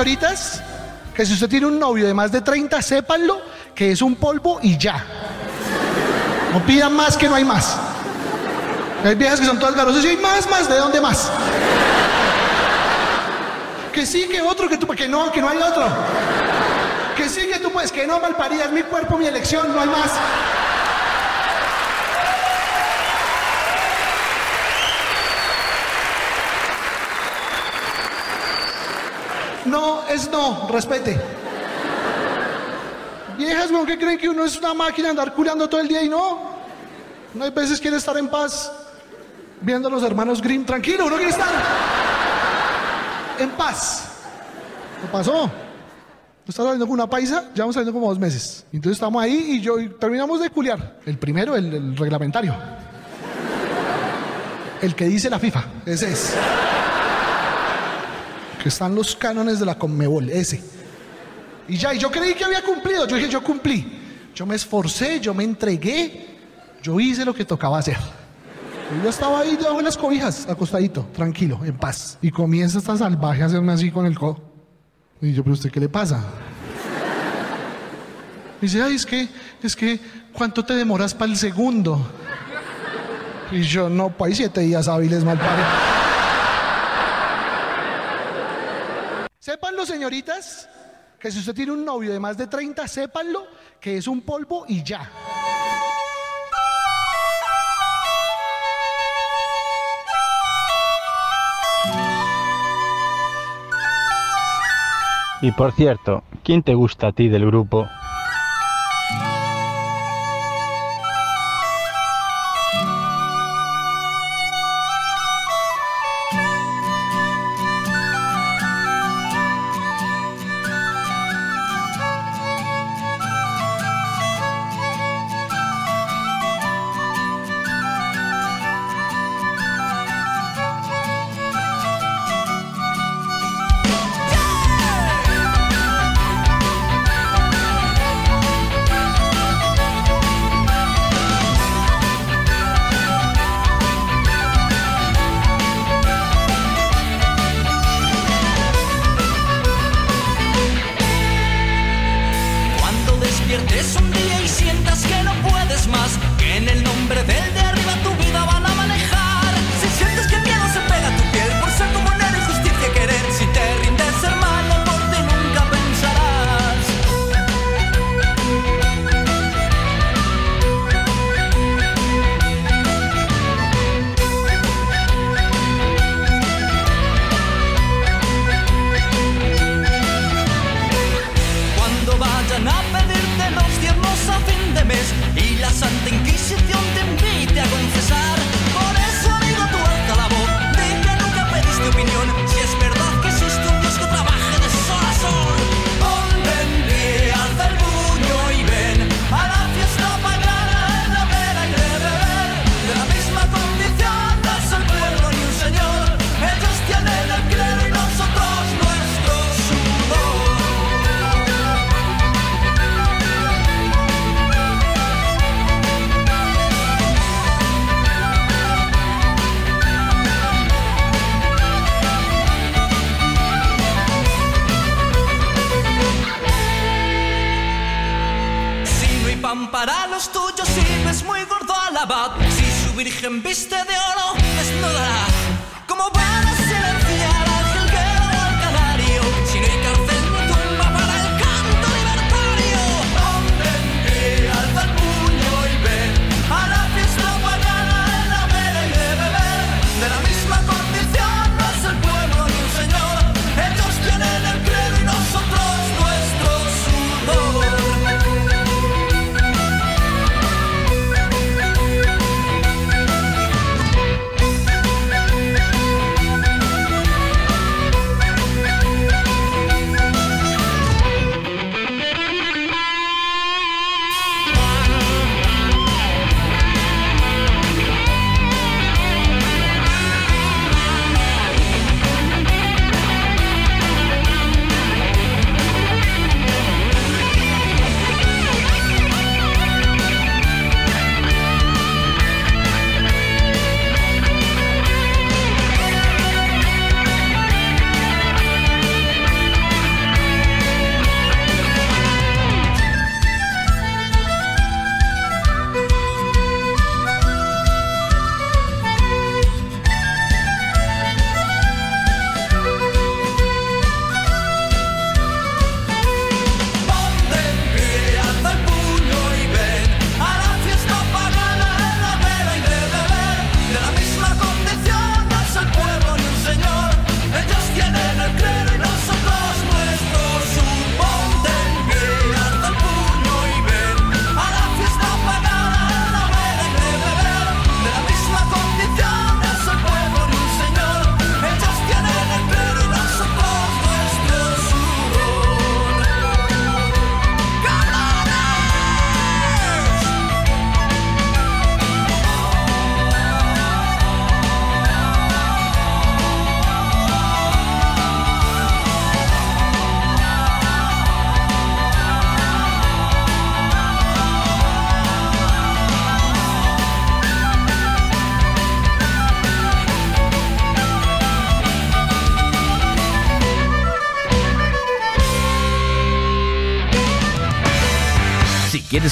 Señoritas, que si usted tiene un novio de más de 30, sépanlo que es un polvo y ya. No pidan más que no hay más. Hay viejas que son todas garosas y hay más, más, ¿de dónde más? Que sí, que otro, que tú, que no, que no hay otro. Que sí, que tú puedes, que no, malparida, es mi cuerpo, mi elección, no hay más. No, es no, respete. Viejas, ¿por qué creen que uno es una máquina andar culeando todo el día y no? No hay veces quiere estar en paz viendo a los hermanos Grimm. Tranquilo, uno quiere estar en paz. ¿Qué pasó? Estaba saliendo con una paisa, ya vamos saliendo como dos meses. Entonces estamos ahí y yo terminamos de culiar. El primero, el reglamentario. El que dice la FIFA, ese es. Que están los cánones de la Conmebol, ese. Y ya, y yo creí que había cumplido. Yo dije, yo cumplí. Yo me esforcé, yo me entregué, yo hice lo que tocaba hacer. Y yo estaba ahí debajo de las cobijas, acostadito, tranquilo, en paz. Y comienza esta salvaje a hacerme así con el codo. Y yo, pero usted, ¿qué le pasa? Y dice, ay, es que, es que, ¿cuánto te demoras para el segundo? Y yo, no, pues hay siete días hábiles, mal padre. Sépanlo, señoritas, que si usted tiene un novio de más de 30, sépanlo que es un polvo y ya. Y por cierto, ¿quién te gusta a ti del grupo?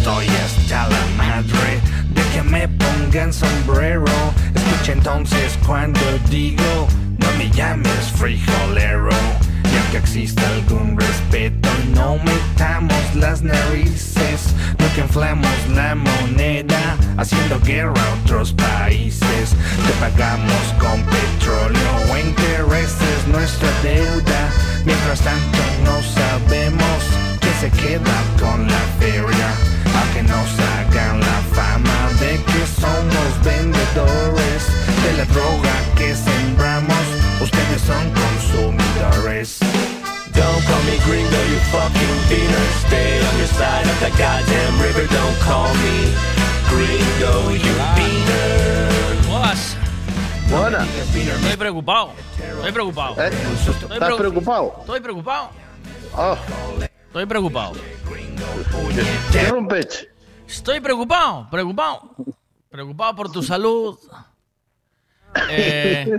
Estoy hasta la madre de que me pongan sombrero. Escucha entonces cuando digo, no me llames frijolero. Ya que exista algún respeto, no metamos las narices. No que inflamos la moneda, haciendo guerra a otros países. Te pagamos con petróleo o intereses nuestra deuda. Mientras tanto no sabemos quién se queda con la feria. A que nos hagan la fama de que somos vendedores de la droga que sembramos. Ustedes son consumidores. Don't call me gringo, you fucking beaner. Stay on your side of the goddamn river. Don't call me gringo, you beaner. Buenas. Buenas. Estoy preocupado. Estoy preocupado. ¿Eh? ¿Estás preocupado? Estoy preocupado. Oh, Estoy preocupado. Estoy preocupado, preocupado. Preocupado por tu salud. Eh,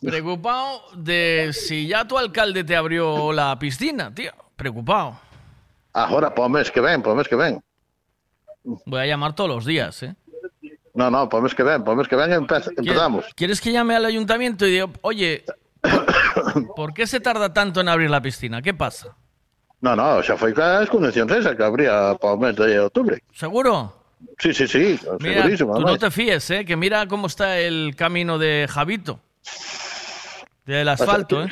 preocupado de si ya tu alcalde te abrió la piscina, tío. Preocupado. Ahora, o mes que ven, o mes que ven. Voy a llamar todos los días, ¿eh? No, no, o mes que ven, o mes que ven empe- empezamos. ¿Quieres que llame al ayuntamiento y diga, oye, ¿por, qué se tarda tanto en abrir la piscina? ¿Qué pasa? No, no, xa foi ca condicións esa que habría para o mes de outubro. ¿Seguro? Sí, sí, sí, Mira, segurísimo. tú no te fíes, ¿eh? Que mira cómo está el camino de Javito. Del asfalto, ¿eh?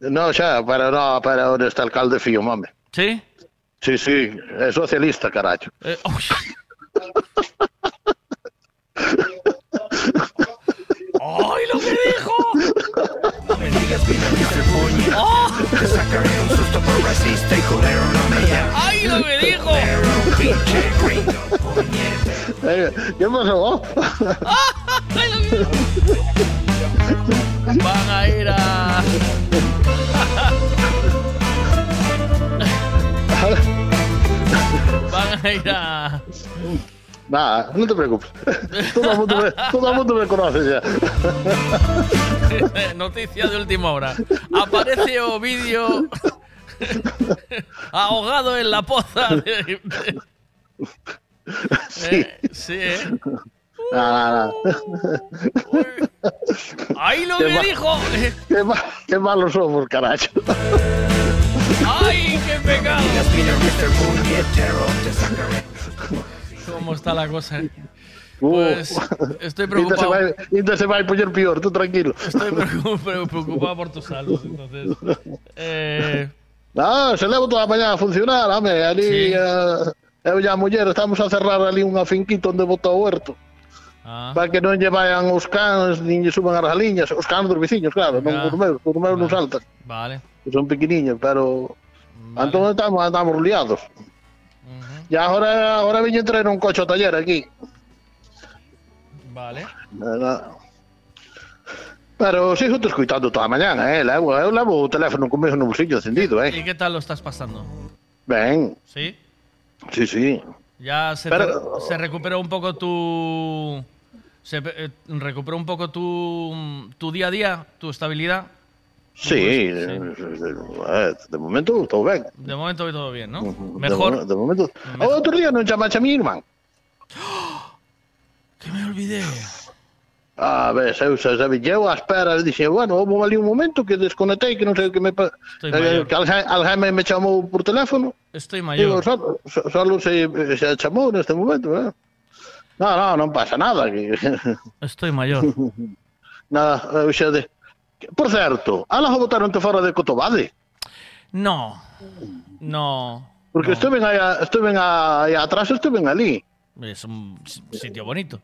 No, xa, para, no, para onde está el alcalde fío, mame. ¿Sí? Sí, sí, é socialista, caracho. Eh, uy. [laughs] ¡Ay, lo que dijo! No me digas vino Mr. Puñet. Te sacaré un susto por racista y culero, no me llames. ¡Ay, lo que dijo! Culero, pinche gringo, puñet. ¿Qué pasó? Van a ir a. Van a ir a. Nada, no te preocupes. [laughs] Todo el mundo me, todo el mundo me conoce ya. [laughs] Noticia de última hora. Aparece Ovidio [laughs] ahogado en la poza. de- de- Eh, sí, ¿eh? Nada, nada. ¡Ay, lo Qué que ma- dijo! Qué, ma- qué malos somos, caracho. ¡Ay, qué pecado! ¿Cómo está la cosa? eh? Uh. Pues estoy [laughs] preocupado. ainda se vai poñer peor, tú tranquilo. Estoy [laughs] preocu- pre- preocupado por tu salud, entonces. Eh, No, se levo toda a mañá a funcionar, home, ali Sí. eh, eu e a muller estamos a cerrar ali unha finquita onde bota o huerto. ah, Para que non lle vayan os cans, nin lle suban as galiñas, os cans dos veciños, claro, non Ya. os meus, os meus non saltan, vale. que son pequeniños, pero Entonces estamos, andamos liados. Y ahora, ahora vine a traer un coche ao taller aquí. Vale. Pero sigo te escuitando toda a mañana, eh? Levo, eu levo o teléfono comigo no bolsillo encendido, eh? ¿Y qué tal lo estás pasando? Ben, ¿Sí? sí, sí. Ya se, Pero- te- se recuperó un poco tu. Se eh, recuperó un poco tu, tu día a día, tu estabilidad. Sí, eh, de momento estou ben. De momento todo bien, ¿no? De, Mejor. mo- de momento. O outro día non chamache a mi irmán. [gasps] Que me olvidé. Ah, ves, eu xa sabe, eu á espera, dixe, bueno, houve ali un momento que desconectei, que non sei o que me... pa- eh, que alguén me, chamou por teléfono. Estoy Digo, mayor. solo, so- solo se, se chamou neste momento, eh? No, no, non pasa nada. Que... [laughs] Estoy mayor. nada, eu xa de... Por certo, botaron te fora de Cotobade. No. No. Porque estuve aí, estuve aí atrás, estuve ali. Es un sitio bonito.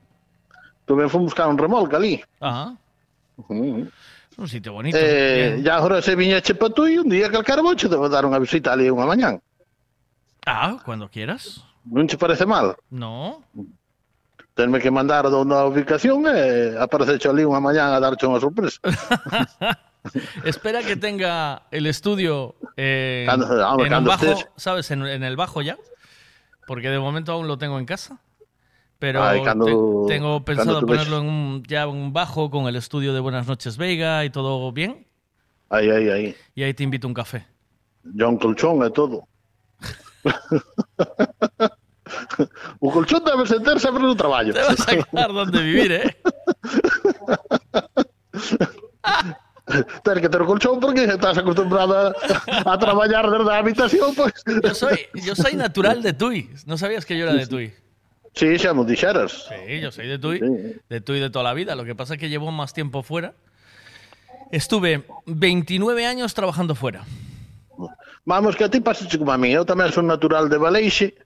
Estuve fui buscar un remolque ali. Ajá. Uh Es un sitio bonito. Eh, ya agora se viñeche para tú e un día calcar voche debo dar unha visita ali unha mañán. Ah, cuando quieras. Non che parece mal? No. Tenme que mandar a ubicación e aparececho ali unha mañán a darche unha sorpresa. [laughs] Espera que tenga el estudio eh, Cuando- vamos, en un bajo, estés- ¿sabes? En, en el bajo ya. Porque de momento aún lo tengo en casa. Pero Ay, te- tengo pensado ves- ponerlo en un, ya un bajo con el estudio de Buenas noches Vega y todo bien. Aí, aí, aí. Y ahí te invito a un café. John colchón e todo. [laughs] [laughs] o colchón debe sentar sempre no traballo. Te vas a acordar dónde vivir, ¿eh? [laughs] Tens que ter o colchón porque estás acostumbrado a, traballar desde a habitación, pois. Yo soy, yo soy natural de Tui. ¿No sabías que yo era de Tui? Sí, xa dixeras. Sí, yo soy de Tui. De Tui de toda la vida. Lo que pasa es que llevo más tiempo fuera. Estuve 29 años trabajando fuera. Vamos, que a ti pasache como a mí. Eu tamén son natural de Valeixe,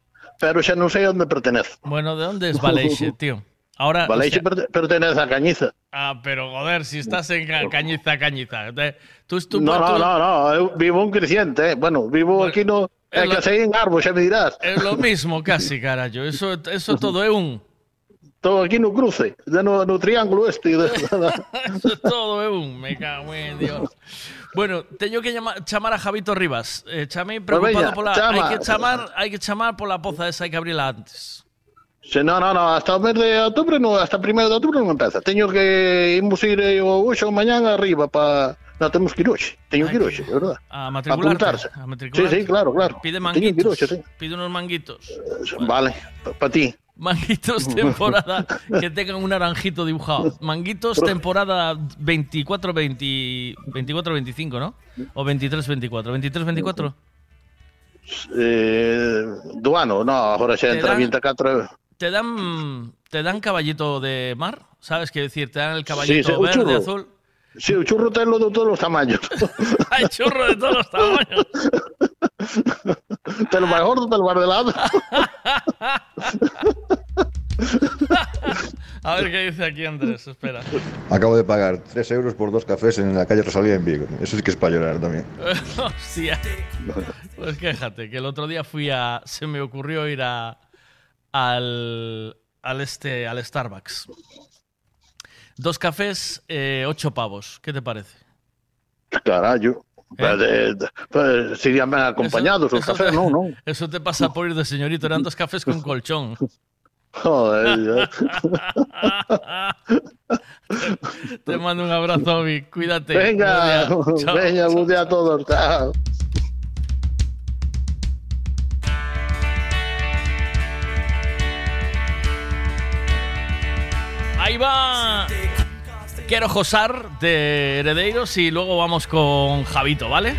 pero xa non sei onde pertenece. Bueno, ¿de dónde es Valeixe, [laughs] tío? Ahora. Valeixe hostia, perte- pertenece a Cañiza. Ah, pero joder, si estás en Ca- Cañiza, Cañiza. Tú, tú, no, tú- no, no, no, eu vivo un creciente, eh. Bueno, vivo aquí no... É lo- que sei en Arbo, xa me dirás. Es lo mismo casi, carajo. Eso, eso todo es un. [laughs] Estou aquí no cruce, de no, no triángulo este. [laughs] Eso todo es un. Me cago en Dios. Bueno, teño que llamar, chamar a Javito Rivas. Eh, chamei preocupado veña, pola... chama. Hai que chamar, hai que chamar pola poza esa, hai que abrila antes. No, no, no, hasta o mes de outubro, no, hasta o primeiro de outubro non empeza. Teño que ir eh, o mañán arriba para... No, temos que ir hoxe. Teño que ir verdad. A matricularte. Sí, sí, claro, claro. Pide manguitos. Pide unos manguitos. Vale, para ti. Manguitos [laughs] temporada que tengan un naranjito dibujado. Manguitos temporada 24-20 24-25, ¿no? O 23-24. ¿23-24? Eh, do ano, no, agora xa Te entra dan- 24 Te dan, te dan caballito de mar, ¿sabes? Quiero decir, te dan el caballito sí, verde, azul. Sí, o churro tenlo de todos os tamaños. [laughs] Hay churro de todos los tamaños. Te lo más gordo, te lo más de lado. [laughs] A ver qué dice aquí Andrés, espera. Acabo de pagar 3 euros por dos cafés en la calle Rosalía en Vigo. Eso sí que es para llorar también. [laughs] Hostia. Pues quéjate, que el otro día fui a. Se me ocurrió ir a. Al. Al este. Al Starbucks. Dos cafés, eh, ocho pavos. ¿Qué te parece? Carallo. Pues, de- de- pues, serían ben acompañados os Eso cafés, non, non. Eso te pasa por ir de señorito. Eran dos cafés con colchón. Joder, Te mando un abrazo, Vic. Cuídate. Venga, Buen día. Chao. venga, buen día a todos. Chao. Ahí va. Quiero Josar de Herederos y luego vamos con Javito, ¿vale?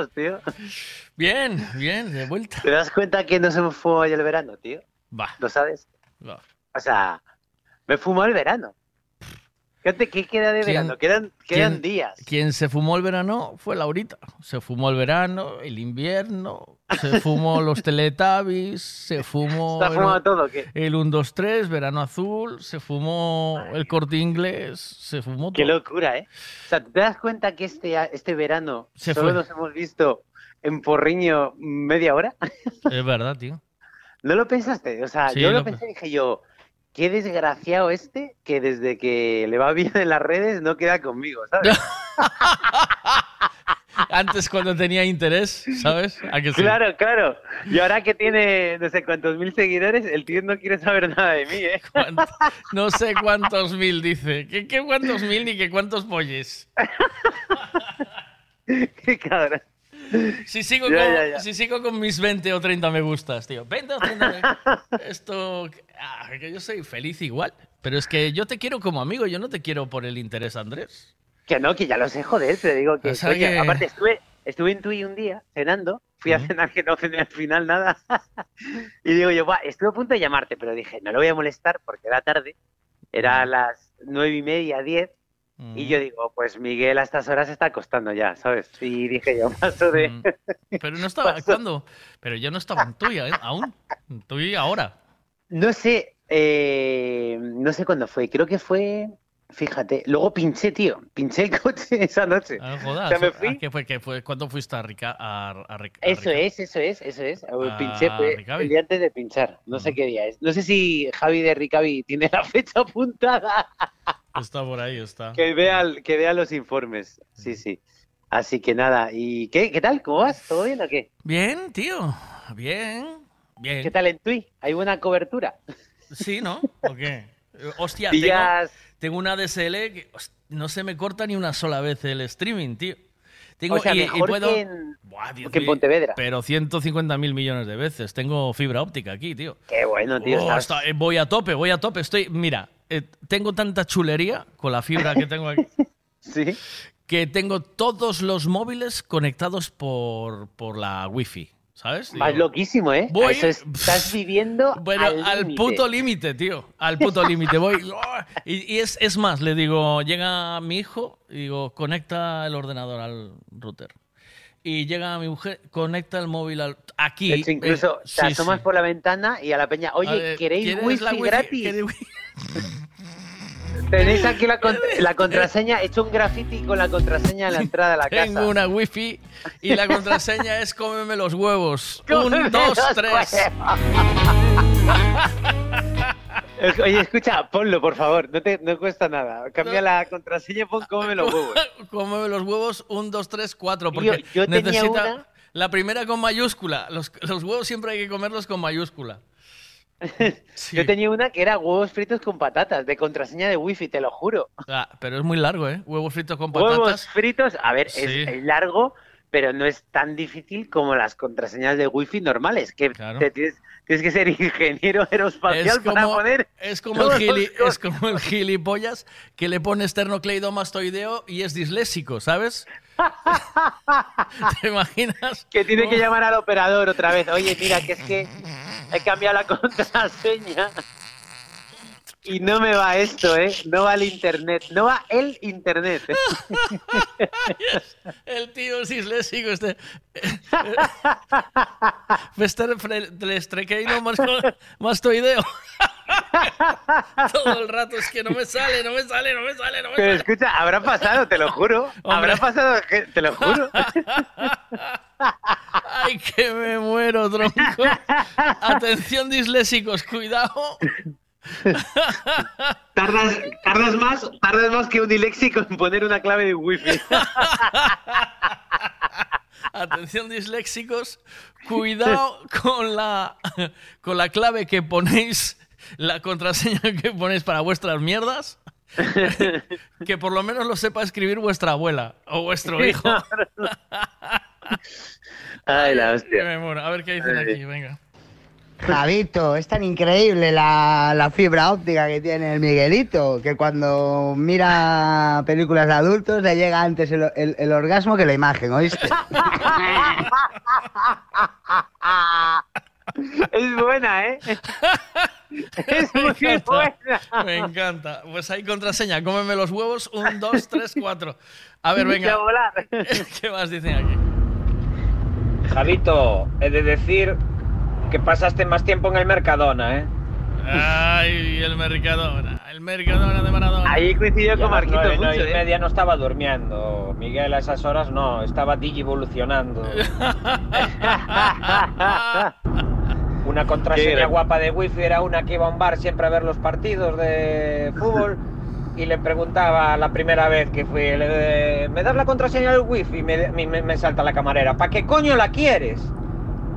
Estás, tío? Bien, bien, de vuelta. ¿Te das cuenta que no se me fumó hoy el verano, tío? Va. ¿Lo sabes? Va. O sea, me fumó el verano. Fíjate, ¿qué queda de ¿Quién- verano? Quedan, quedan días. Quien se fumó el verano fue Laurita. Se fumó el verano, el invierno, se fumó los Teletubbies, se fumó ¿Se fumado todo qué? el 1, 2, 3, verano azul, se fumó el corte inglés, se fumó Qué todo. locura, ¿eh? O sea, ¿te das cuenta que este, este verano Se solo fue. nos hemos visto en Porriño media hora? [laughs] Es verdad, tío. ¿No lo pensaste? O sea, Sí, yo lo lo pe- pensé y dije yo, qué desgraciado este que desde que le va bien en las redes no queda conmigo, ¿sabes? [laughs] Antes cuando tenía interés, ¿sabes? ¿A que sí? Claro, claro. Y ahora que tiene no sé cuántos mil seguidores, el tío no quiere saber nada de mí, ¿eh? [laughs] No sé cuántos mil dice. ¿Qué, qué cuántos mil ni qué cuántos polles? [laughs] Qué cabrón. Si sigo, Ya, con, ya, ya. si sigo con mis 20 o 30 me gustas, tío. 20 o 30 me... [laughs] Esto... ah, que yo soy feliz igual. Pero es que yo te quiero como amigo, yo no te quiero por el interés, Andrés. Que no, que ya lo sé, joder, te digo que... O sea coño, que- Aparte, estuve, estuve en Tui un día cenando, fui a cenar que no cené al final nada. [laughs] y digo yo, "Buah, estuve a punto de llamarte, pero dije, no lo voy a molestar porque era tarde. Era a las nueve y media, diez. Y yo digo, pues Miguel a estas horas está acostando ya, ¿sabes? Y dije yo, [laughs] paso de... Pero no estaba... [laughs] ¿Cuándo? Pero yo no estaba en tuya, ¿eh? Aún. En tuya ahora. No sé, eh, no sé cuándo fue, creo que fue, fíjate, luego pinché, tío, pinché el coche [laughs] esa noche. Ah, o jodas. sea, me fui, ¿qué fue, qué fue? ¿Cuándo fuiste a Rica? A, a Rica- a eso es, eso es, eso es, Ah, pinché fue Ricavi. el día antes de pinchar, no sé qué día es. No sé si Javi de Ricavi tiene la fecha apuntada, [laughs] Está por ahí, está. que vea, el- que vea los informes, sí, sí. Así que nada, ¿y qué, qué tal? ¿Cómo vas? ¿Todo bien o qué? Bien, tío, bien, bien. ¿Qué tal en Tui? ¿Hay buena cobertura? Sí, ¿no? ¿O qué? [laughs] Eh, Hostia, tengo, una DSL que no se me corta ni una sola vez el streaming, tío. Tengo, o sea, y, puedo, que en, Buah, Dios que en mío, Pontevedra. Pero 150 mil millones de veces. Tengo fibra óptica aquí, tío. Qué bueno, tío. Oh, estás- está- eh, voy a tope, voy a tope. Estoy, mira, eh, tengo tanta chulería con la fibra que tengo aquí. [laughs] sí. Que tengo todos los móviles conectados por, por la wifi, ¿sabes? Vas Digo, loquísimo, ¿eh? Voy- Eso es- estás [laughs] viviendo Bueno, al, al, puto límite, tío. Al puto límite. Voy. [laughs] Y, y es, es más, le digo, llega mi hijo y digo, conecta el ordenador al router. Y llega mi mujer, conecta el móvil al. Aquí. De hecho, incluso eh, te sí, asomas sí. por la ventana y a la peña, oye, ver, ¿queréis ¿quieres wifi, la wifi? gratis? [laughs] Tenéis aquí la, con- [laughs] la contraseña, he hecho un graffiti con la contraseña en la entrada de la casa. Tengo una wifi y la contraseña es cómeme los huevos. [laughs] Un, dos, tres. [laughs] Oye, escucha, ponlo, por favor, no te no cuesta nada. Cambia la contraseña y pon cómeme los huevos. Cómeme los huevos, un, dos, tres, cuatro. Porque yo tenía necesita una- la primera con mayúscula. Los, los huevos siempre hay que comerlos con mayúscula. Yo tenía una que era huevos fritos con patatas, de contraseña de wifi, te lo juro. Ah, pero es muy largo, ¿eh? Huevos fritos con patatas. Huevos fritos, a ver, Sí. es, es largo, pero no es tan difícil como las contraseñas de wifi normales, que te tienes, tienes que ser [laughs] ingeniero aeroespacial Es para poner es, como el gili- es como el gilipollas que le pone esternocleidomastoideo y es disléxico, ¿sabes? [laughs] ¿Te imaginas? que tiene que llamar al operador otra vez. Oye, mira, que es que he cambiado la [laughs] contraseña y no me va esto, ¿eh? No va el internet, no va el internet. [laughs] El tío es disléxico, este. mastoideo. [laughs] [laughs] Todo el rato es que no me sale, no me sale, no me sale, no me Pero sale. escucha, habrá pasado, te lo juro. Habrá pasado, te lo juro. [laughs] Ay, que me muero, tronco. Atención, disléxicos, cuidado. [laughs] Tardas, tardas más, tardas más que un diléxico en poner una clave de wifi. Atención, disléxicos, cuidado con la, con la clave que ponéis, la contraseña [laughs] que ponéis para vuestras mierdas. [laughs] Que por lo menos lo sepa escribir vuestra abuela o vuestro hijo. [laughs] Ay, la hostia. me muero. A ver qué dicen aquí, venga. Javito, es tan increíble la, la fibra óptica que tiene el Miguelito, que cuando mira películas de adultos le llega antes el, el- el orgasmo que la imagen, ¿oíste? Es buena, ¿eh? Es [laughs] Me muy buena. Me encanta. Pues hay contraseña. Cómeme los huevos. Un, dos, tres, cuatro. A ver, [laughs] venga. Volar. [laughs] ¿Qué más dicen aquí? Javito, he de decir que pasaste más tiempo en el Mercadona, ¿eh? Ay, el Mercadona. El Mercadona de Maradona. Ahí coincidió con Marquito mucho, y ¿eh? media no estaba durmiendo. Miguel a esas horas no, estaba digivolucionando. Una contraseña guapa de wifi era una que iba a un bar siempre a ver los partidos de [laughs] fútbol y le preguntaba la primera vez que fui, le- ¿me das la contraseña del wifi? Me, me, me salta la camarera, ¿para qué coño la quieres?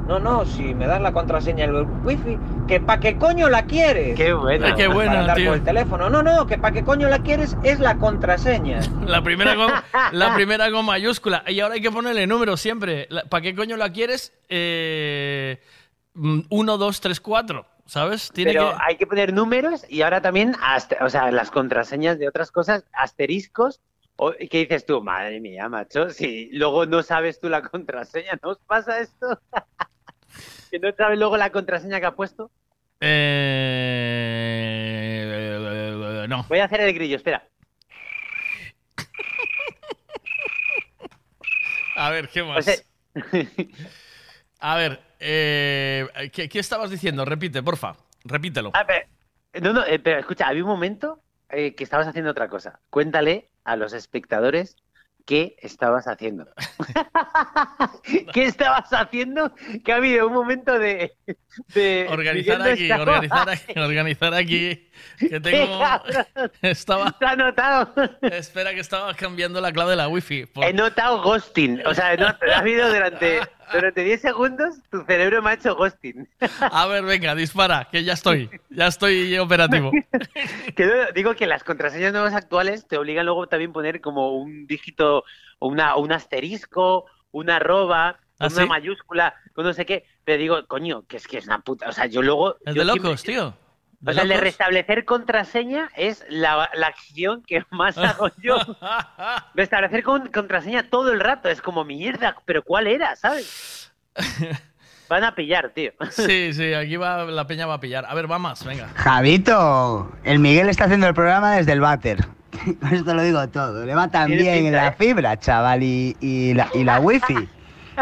No, no, si me das la contraseña del wifi, que ¿para qué coño la quieres? Qué buena. Qué buena, Para andar tío. por el teléfono. No, no, que ¿para qué coño la quieres? Es la contraseña. [laughs] La primera, con, la [laughs] primera con mayúscula. Y ahora hay que ponerle números siempre. ¿Para qué coño la quieres? Eh, mm, uno, dos, tres, cuatro. ¿Sabes? Tiene Pero que... hay que poner números y ahora también, o sea, las contraseñas de otras cosas, asteriscos. ¿Qué dices tú? Madre mía, macho. Si luego no sabes tú la contraseña, ¿no os pasa esto? [laughs] que no sabes luego la contraseña que ha puesto. Eh, no. Voy a hacer el grillo, espera. [laughs] A ver, ¿qué más? O sea- [laughs] A ver, eh, ¿qué, qué estabas diciendo? Repite, porfa. Repítelo. Ah, pero- no, no, eh, pero escucha, había un momento eh, que estabas haciendo otra cosa. Cuéntale a los espectadores qué estabas haciendo. [laughs] ¿Qué estabas haciendo? Que ha habido un momento de... de Organizar aquí, estaba- organizar aquí, organizar aquí. Que tengo. [laughs] Estaba. Se ha notado. Espera, que estaba cambiando la clave de la wifi. por- He notado ghosting. O sea, no, ha habido durante, durante 10 segundos, tu cerebro me ha hecho ghosting. A ver, venga, dispara, que ya estoy. Ya estoy operativo. [laughs] Que no- digo que las contraseñas nuevas actuales te obligan luego también poner como un dígito, una, un asterisco, una arroba, ¿Ah, una sí? mayúscula, no sé qué. Pero digo, coño, que es que es una puta. O sea, yo luego. Es yo de siempre- locos, tío. O sea, el de restablecer contraseña es la, la acción que más [laughs] hago yo. restablecer con, contraseña todo el rato. Es como mierda, pero ¿cuál era? ¿Sabes? [laughs] Van a pillar, tío. Sí, sí, aquí va, la peña va a pillar. A ver, va más, venga. Javito, el Miguel está haciendo el programa desde el váter. Con [laughs] esto lo digo todo. Le va bien pinta, la ¿eh? fibra, chaval, y, y la, y la wifi.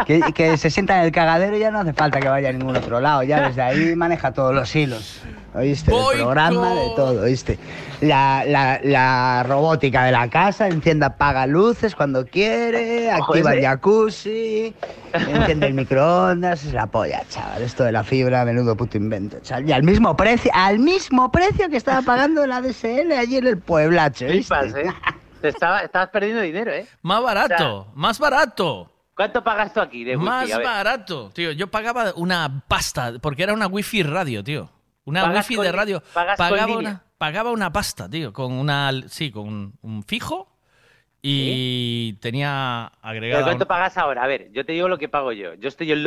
Que, que se sienta en el cagadero y ya no hace falta que vaya a ningún otro lado. Ya desde ahí maneja todos los hilos. ¿Oíste? Boicot. programa, de todo, ¿oíste? La, la, la robótica de la casa, enciende, apaga luces cuando quiere, activa el ese. jacuzzi, enciende el microondas, es la polla, chaval. Esto de la fibra, menudo puto invento, chaval. Y al mismo precio, al mismo precio que estaba pagando la DSL allí en el pueblacho, ¿oíste? Flipas, ¿eh? Te estaba, estabas perdiendo dinero, ¿eh? Más barato, más barato. ¿Cuánto pagas tú aquí de wifi? Más barato, tío. Yo pagaba una pasta, porque era una wifi radio, tío. Una wifi con de radio. Pagaba línea. una, pagaba una pasta, tío, con una, sí, con un, un fijo y tenía ¿Pero agregado. cuánto pagas ahora? A ver, yo te digo lo que pago yo. Yo estoy en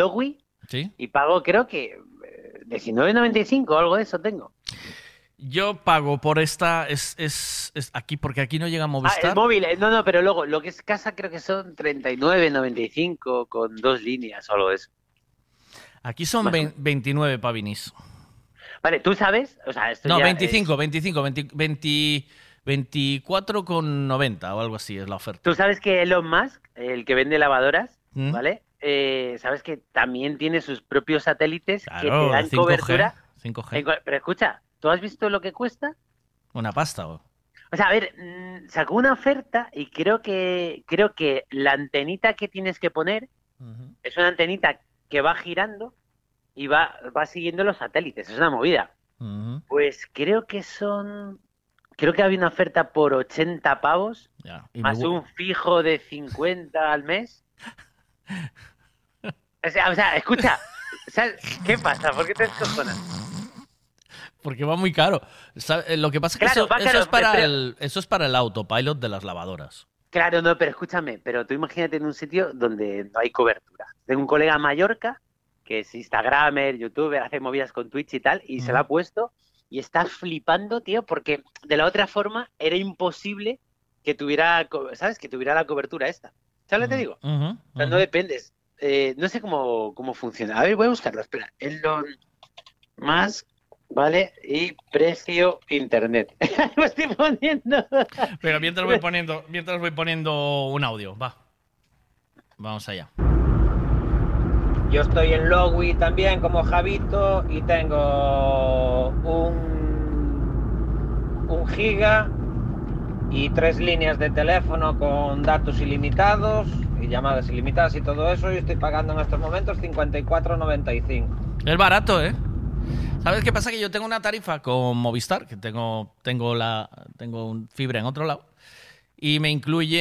Sí. y pago, creo que eh, 19.95 o algo de eso tengo. Yo pago por esta, es, es, es aquí, porque aquí no llega Ah, Movistar. el móvil, eh, no, no, pero luego lo que es casa creo que son 39.95 con dos líneas o algo de eso. Aquí son vein- 29 pavinis. Vale, ¿tú sabes? O sea, esto No, ya 25, 25, 20, 20 24,90 o algo así es la oferta. Tú sabes que Elon Musk, el que vende lavadoras, ¿Mm? ¿vale? Eh, sabes que también tiene sus propios satélites que te dan 5G, cobertura. 5G. en co- Pero escucha, ¿tú has visto lo que cuesta? Una pasta. ¿o? O sea, a ver, mm, sacó una oferta y creo que creo que la antenita que tienes que poner es una antenita que va girando y va, va siguiendo los satélites. Es una movida. Pues creo que son. Creo que había una oferta por 80 pavos, me más un fijo de 50 al mes. [laughs] O sea, o sea, escucha, ¿qué pasa? ¿Por qué te descojonas? Porque va muy caro. Eh, Lo que pasa es que Claro, eso, va eso caro, es para pero- el, eso es para el autopilot de las lavadoras. Claro, no, pero escúchame, pero tú imagínate en un sitio donde no hay cobertura. Tengo un colega en Mallorca que es Instagramer, youtuber, hace movidas con Twitch y tal, y se la ha puesto y está flipando, tío, porque de la otra forma era imposible que tuviera, ¿sabes? Que tuviera la cobertura esta. ¿Sabes lo que te digo? O sea, no dependes. Eh, no sé cómo, cómo funciona. A ver, voy a buscarlo, espera. Elon más, ¿vale? Y precio internet. [laughs] Lo estoy poniendo. Pero mientras voy [laughs] poniendo, mientras voy poniendo un audio, va. Vamos allá. Yo estoy en Lowy también como Javito y tengo un, un giga y tres líneas de teléfono con datos ilimitados y llamadas ilimitadas y todo eso y estoy pagando en estos momentos 54.95. Es barato, ¿eh? ¿Sabes qué pasa? Que yo tengo una tarifa con Movistar, que tengo, tengo, la, tengo un fibra en otro lado, y me incluye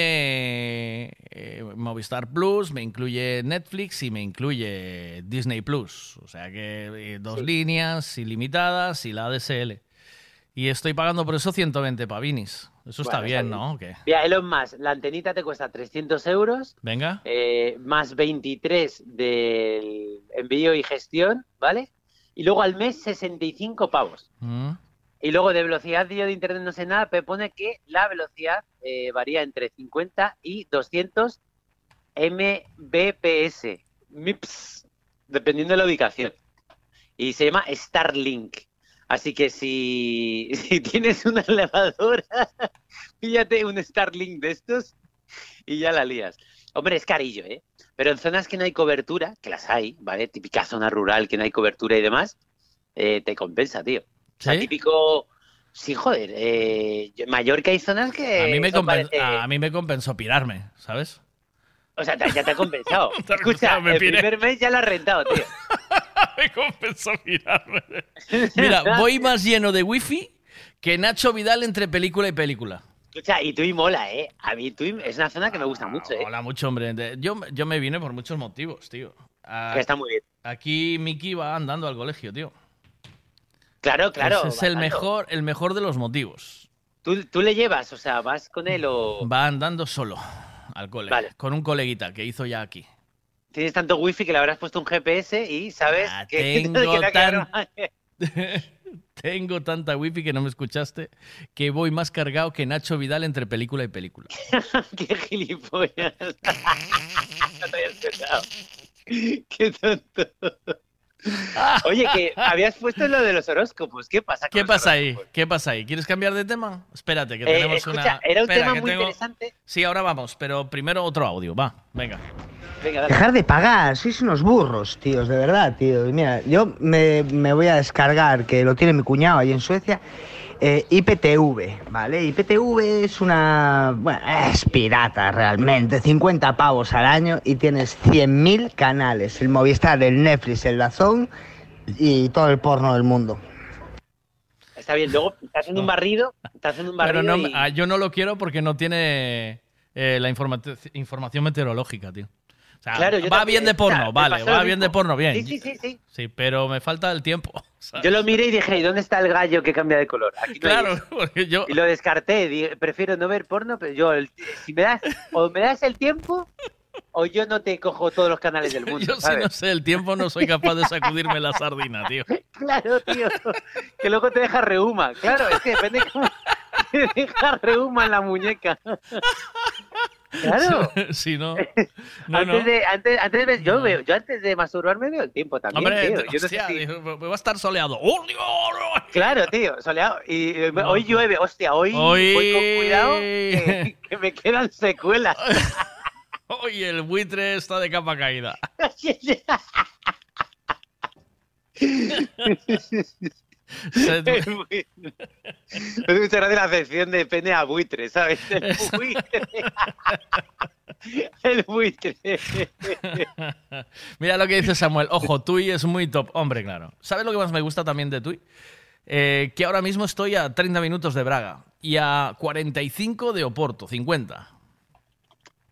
eh, Movistar Plus, me incluye Netflix y me incluye Disney Plus. O sea que eh, dos líneas ilimitadas y la ADSL. Y estoy pagando por eso 120 pavinis. Eso está bien, ¿no? ¿O qué? Mira, Elon Musk, la antenita te cuesta 300 euros, Venga. eh, más 23 del envío y gestión, ¿vale? Y luego al mes 65 pavos. Mm. Y luego de velocidad yo de internet no sé nada, pero pone que la velocidad eh, varía entre 50 y 200 Mbps, MIPS, dependiendo de la ubicación. Y se llama Starlink. Así que si, [laughs] si tienes una elevadora, [laughs] píllate un Starlink de estos y ya la lías. Hombre, es carillo, ¿eh? Pero en zonas que no hay cobertura, que las hay, ¿vale? Típica zona rural que no hay cobertura y demás, eh, te compensa, tío. O sea, ¿Sí? típico... Sí, joder. Eh, Mallorca hay zonas que... A mí, me son compen- parece- a mí me compensó pirarme, ¿sabes? O sea, ya te ha compensado. [laughs] Te Escucha, me el piré. primer mes ya lo has rentado, tío. [laughs] me compensó pirarme. Mira, voy más lleno de wifi que Nacho Vidal entre película y película. Escucha, y Tui mola, ¿eh? A mí Tui es una zona que me gusta mucho, ¿eh? Mola mucho, hombre. Yo, yo me vine por muchos motivos, tío. Ah, Que está muy bien. Aquí Miki va andando al colegio, tío. Claro, claro. Ese es el mejor, el mejor de los motivos. ¿Tú, tú le llevas, o sea, vas con él o Va andando solo al cole. Vale. Con un coleguita que hizo ya aquí. tienes tanto wifi que le habrás puesto un GPS y sabes que [laughs] Ah, tengo que tan- [laughs] Tengo tanta wifi que no me escuchaste que voy más cargado que Nacho Vidal entre película y película. [laughs] Qué gilipollas. [laughs] no te había. Qué tonto. [laughs] Oye, que habías puesto lo de los horóscopos. ¿Qué pasa? con ¿Qué pasa ahí? ¿Qué pasa ahí? ¿Quieres cambiar de tema? Espérate, que Eh, tenemos escucha, una. era un Espera, tema muy tengo- interesante. Sí, ahora vamos, pero primero otro audio. Va, venga. Venga, dale. Dejar de pagar, sois unos burros, tíos, de verdad, tío. Y Mira, yo me, me voy a descargar, que lo tiene mi cuñado ahí en Suecia, eh, IPTV, ¿vale? IPTV es una... Bueno, es pirata realmente, 50 pavos al año y tienes 100.000 canales, el Movistar, el Netflix, el Dazón y todo el porno del mundo. Está bien, luego estás haciendo un barrido, estás haciendo un barrido Pero no, y... ah, yo no lo quiero porque no tiene eh, la informa- información meteorológica, tío. Sea, Claro, va también, bien de porno, vale, va bien de porno, bien. Sí, sí, sí, sí. Sí, pero me falta el tiempo. [laughs] Yo lo [laughs] miré y dije, ¿y dónde está el gallo que cambia de color? Aquí no Claro, porque yo. Y lo descarté, dije, prefiero no ver porno, pero yo, si me das, o me das el tiempo, o yo no te cojo todos los canales del [laughs] mundo, Yo si ¿sabes? no sé el tiempo no soy capaz de sacudirme la sardina, tío. Claro, tío, que luego te deja reuma. Claro, es que depende cómo te deja reuma en la muñeca. Claro. [laughs] Si no. [laughs] No, antes, no. De, antes, antes de- yo, veo, yo antes de masturbarme veo el tiempo también, Hombre, tío. Yo no sé hostia, si- dijo, va a estar soleado. ¡Oh, Dios! Claro, tío, soleado. Y No. hoy llueve, hostia, hoy Hoy- voy con cuidado que, [laughs] que me quedan secuelas. Hoy el buitre está de capa caída. [laughs] Se- Me gusta gracia la sección de pene a buitre, ¿sabes? [laughs] El buitre. El buitre. [laughs] Mira lo que dice Samuel. Ojo, Tui es muy top. Hombre, claro. ¿Sabes lo que más me gusta también de Tui? Eh, que ahora mismo estoy a 30 minutos de Braga y a 45 de Oporto, 50.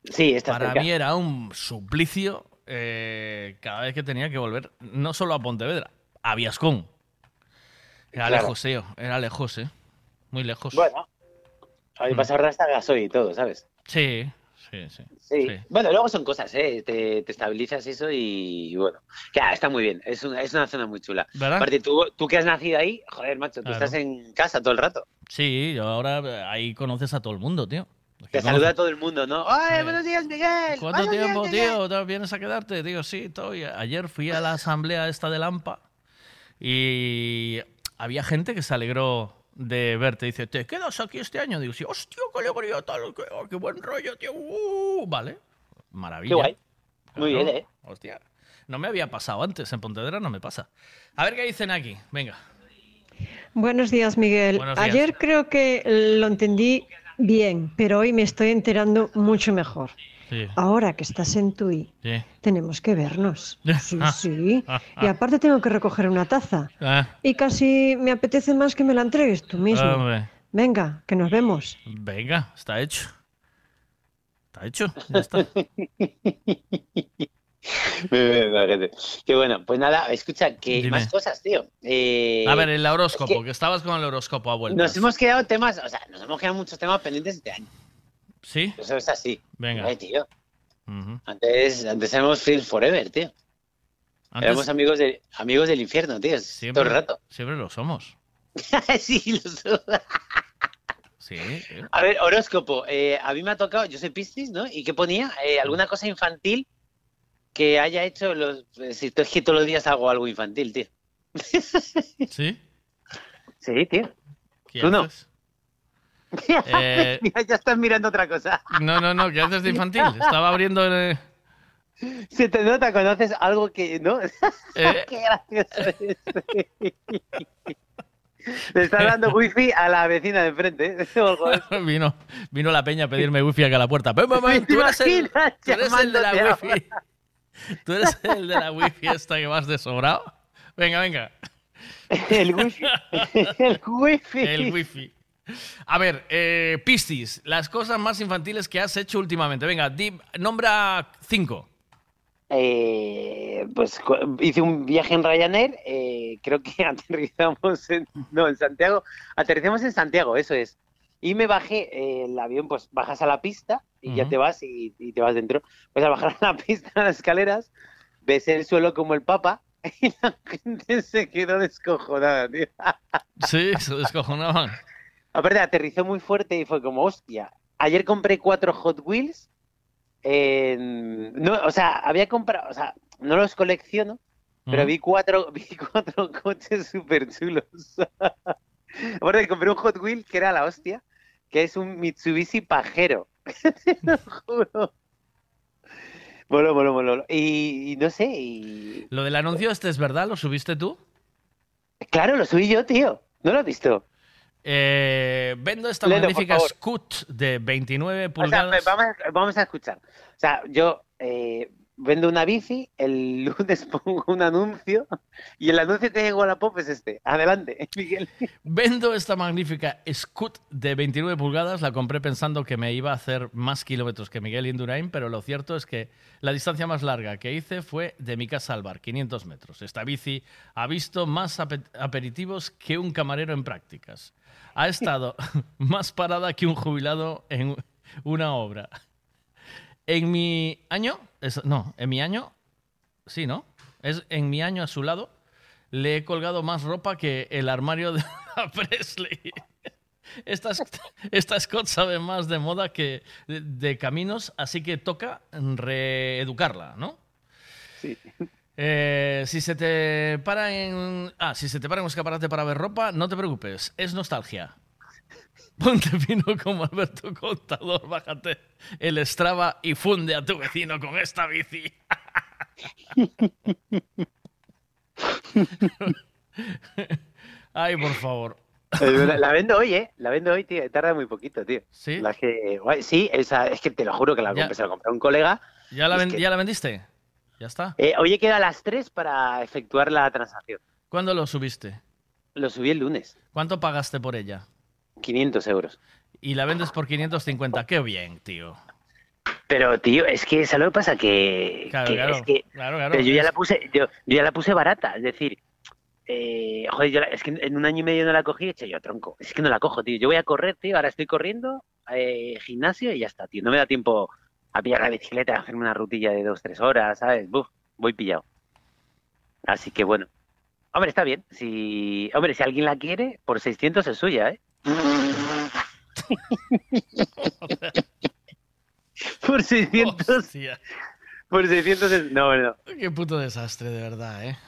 Sí, está Para cerca. mí era un suplicio eh, cada vez que tenía que volver, no solo a Pontevedra, a Viascón. Era Claro. lejos, tío. Era lejos, ¿eh? Muy lejos. Bueno, a mí pasar hasta gasoil y todo, ¿sabes? Sí, Sí, sí. Sí. Bueno, luego son cosas, ¿eh? Te, te estabilizas eso y bueno. Ya, está muy bien. Es una, es una zona muy chula. ¿Verdad? Aparte, tú, tú que has nacido ahí, joder, macho, tú Claro. estás en casa todo el rato. Sí, yo ahora eh, ahí conoces a todo el mundo, tío. Te saluda a todo el mundo, ¿no? ¡Ay, buenos días, Miguel! ¿Cuánto días, tiempo, Miguel! tío? ¿Te ¿Vienes a quedarte? Digo, sí, estoy. Ayer fui a la asamblea esta de Lampa y había gente que se alegró de verte. Dice, ¿te quedas aquí este año? Digo, sí, hostia, qué alegría, tal, qué, oh, qué buen rollo, tío. uh". vale, maravilla. Qué guay. Muy Claro, bien, ¿eh? Hostia, no me había pasado antes, en Pontevedra no me pasa. A ver qué dicen aquí, venga. Buenos días, Miguel. Buenos días. Ayer creo que lo entendí bien, pero hoy me estoy enterando mucho mejor. Sí, Ahora que estás en Tui, sí. tenemos que vernos. [laughs] Sí, sí. Y aparte tengo que recoger una taza. Ah, Y casi me apetece más que me la entregues tú mismo. hombre. Venga, que nos vemos. Venga, está hecho. Está hecho, ya está. [laughs] Qué bueno, pues nada, escucha, que Dime. más cosas, tío. Eh, A ver, el horóscopo, es que que... estabas con el horóscopo a vueltas. Nos hemos quedado temas, o sea, nos hemos quedado muchos temas pendientes este año. ¿Sí? Eso es así. Venga. Ay, tío. Antes, antes éramos Friends Forever, tío. Antes- Éramos amigos, de, amigos del infierno, tío. Siempre, Todo el rato. [laughs] Siempre lo somos. [laughs] sí, lo so- Sí. tío. A ver, horóscopo. eh, a mí me ha tocado, yo soy Piscis, ¿no? ¿Y qué ponía? Eh, ¿Alguna cosa infantil que haya hecho los... eh, Si es que todos los días hago algo infantil, tío. [laughs] ¿Sí? Sí, tío. ¿Qué ¿Tú no? Eh, [laughs] Mira, ya estás mirando otra cosa. no, no, no, ¿qué haces de infantil? Estaba abriendo el... Se te nota cuando haces algo que, ¿no? [laughs] Eh. [laughs] Qué gracioso es. Le está dando wifi a la vecina de enfrente. ¿eh? Vino, vino la peña a pedirme wifi aquí a la puerta. Ven, ven, tú eres el, tú eres el de la wifi. Tú eres el de la wifi esta que vas de sobrado. Venga, venga. El wifi. El wifi. El wifi. A ver, eh, Piscis, las cosas más infantiles que has hecho últimamente. Venga, di- nombra cinco. Eh, pues hice un viaje en Ryanair, eh, creo que [laughs] aterrizamos en, no, en Santiago, aterrizamos en Santiago, eso es. Y me bajé eh, el avión, pues bajas a la pista y ya te vas y, y te vas dentro. Pues al bajar a la pista, a las escaleras, ves el suelo como el papa [laughs] y la gente se quedó descojonada, tío. Sí, se descojonaban. Aparte, aterrizó muy fuerte y fue como, hostia. Ayer compré cuatro Hot Wheels. no, o sea, había comprado, o sea, no los colecciono, pero vi cuatro, [laughs] vi cuatro coches súper chulos. [laughs] Aparte, compré un Hot Wheel que era la hostia, que es un Mitsubishi pajero. [laughs] Lo juro. Bueno, bueno, bueno. Y, y no sé, y... Lo del anuncio este es verdad, ¿lo subiste tú? Claro, lo subí yo, tío. ¿No lo has visto? Eh, vendo esta magnífica. Scoot de 29 O sea, pulgadas. vamos, a, vamos a escuchar. O sea, yo eh, vendo una bici, el [laughs] lunes pongo un anuncio y el anuncio que llegó a la pop es este. Adelante, [laughs] Miguel. Vendo esta magnífica Scoot de 29 pulgadas. La compré pensando que me iba a hacer más kilómetros que Miguel Indurain, pero lo cierto es que la distancia más larga que hice fue de mi casa al bar, 500 metros. Esta bici ha visto más ape- aperitivos que un camarero en prácticas. Ha estado [laughs] más parada que un jubilado en una obra. En mi año, no, en mi año, sí, ¿no? Es en mi año a su lado, le he colgado más ropa que el armario de [laughs] Presley. Esta, esta Scott sabe más de moda que de, de caminos, así que toca reeducarla, ¿no? Sí. Eh, si se te para en ah, si se te para en un escaparate para ver ropa, no te preocupes, es nostalgia. [laughs] Ponte fino como Alberto Contador, bájate el Strava y funde a tu vecino con esta bici. [laughs] Ay, por favor. La vendo hoy, ¿eh? La vendo hoy, tío. Tarda muy poquito, tío. ¿Sí? La que, guay, sí, esa, es que te lo juro que la compré, se la compré a un colega. ¿Ya la, ven- que- ¿Ya la vendiste? Ya está. Eh, hoy he quedado a las 3 para efectuar la transacción. ¿Cuándo lo subiste? Lo subí el lunes. ¿Cuánto pagaste por ella? 500 euros. Y la vendes por 550. Qué bien, tío. Pero, tío, es que ¿sabes lo que pasa? Que, Claro, que claro, es que claro, claro, pero yo ya la puse, yo, yo ya la puse barata, es decir, eh, joder, yo la- es que en un año y medio no la cogí, he hecho yo tronco, es que no la cojo, tío. Yo voy a correr, tío, ahora estoy corriendo, eh, gimnasio y ya está, tío. No me da tiempo a pillar la bicicleta, a hacerme una rutilla de dos, tres horas, ¿sabes? Buf, voy pillado. Así que bueno. Hombre, está bien. Si, hombre, si alguien la quiere, por 600 es suya, ¿eh? [laughs] por 600. Por 600 es... No, no. Qué puto desastre, de verdad, ¿eh?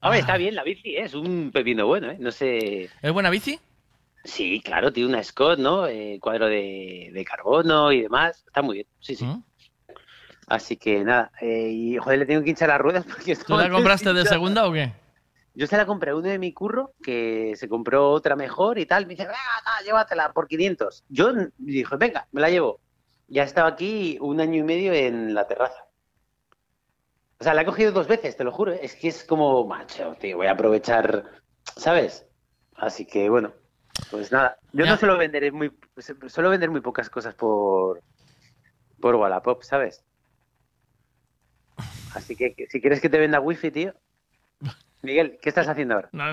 Hombre, está bien la bici, ¿eh? es un pepino bueno, ¿eh? No sé... ¿Es buena bici? Sí, claro, tiene una Scott, ¿no? Eh, cuadro de, de carbono y demás. Está muy bien, sí, sí. Así que nada, eh, y joder, le tengo que hinchar las ruedas [laughs] porque... ¿Tú la compraste de segunda o qué? Yo se la compré a uno de mi curro que se compró otra mejor y tal. Me dice, venga, llévatela por 500. Yo dije, venga, me la llevo. Ya estaba aquí un año y medio en la terraza. O sea, la he cogido dos veces, te lo juro. Es que es como, macho, tío, voy a aprovechar, ¿sabes? Así que bueno, pues nada. Yo no suelo vender muy, suelo vender muy pocas cosas por, por Wallapop, ¿sabes? Así que que si quieres que te venda wifi, tío. Miguel, ¿qué estás haciendo ahora? No,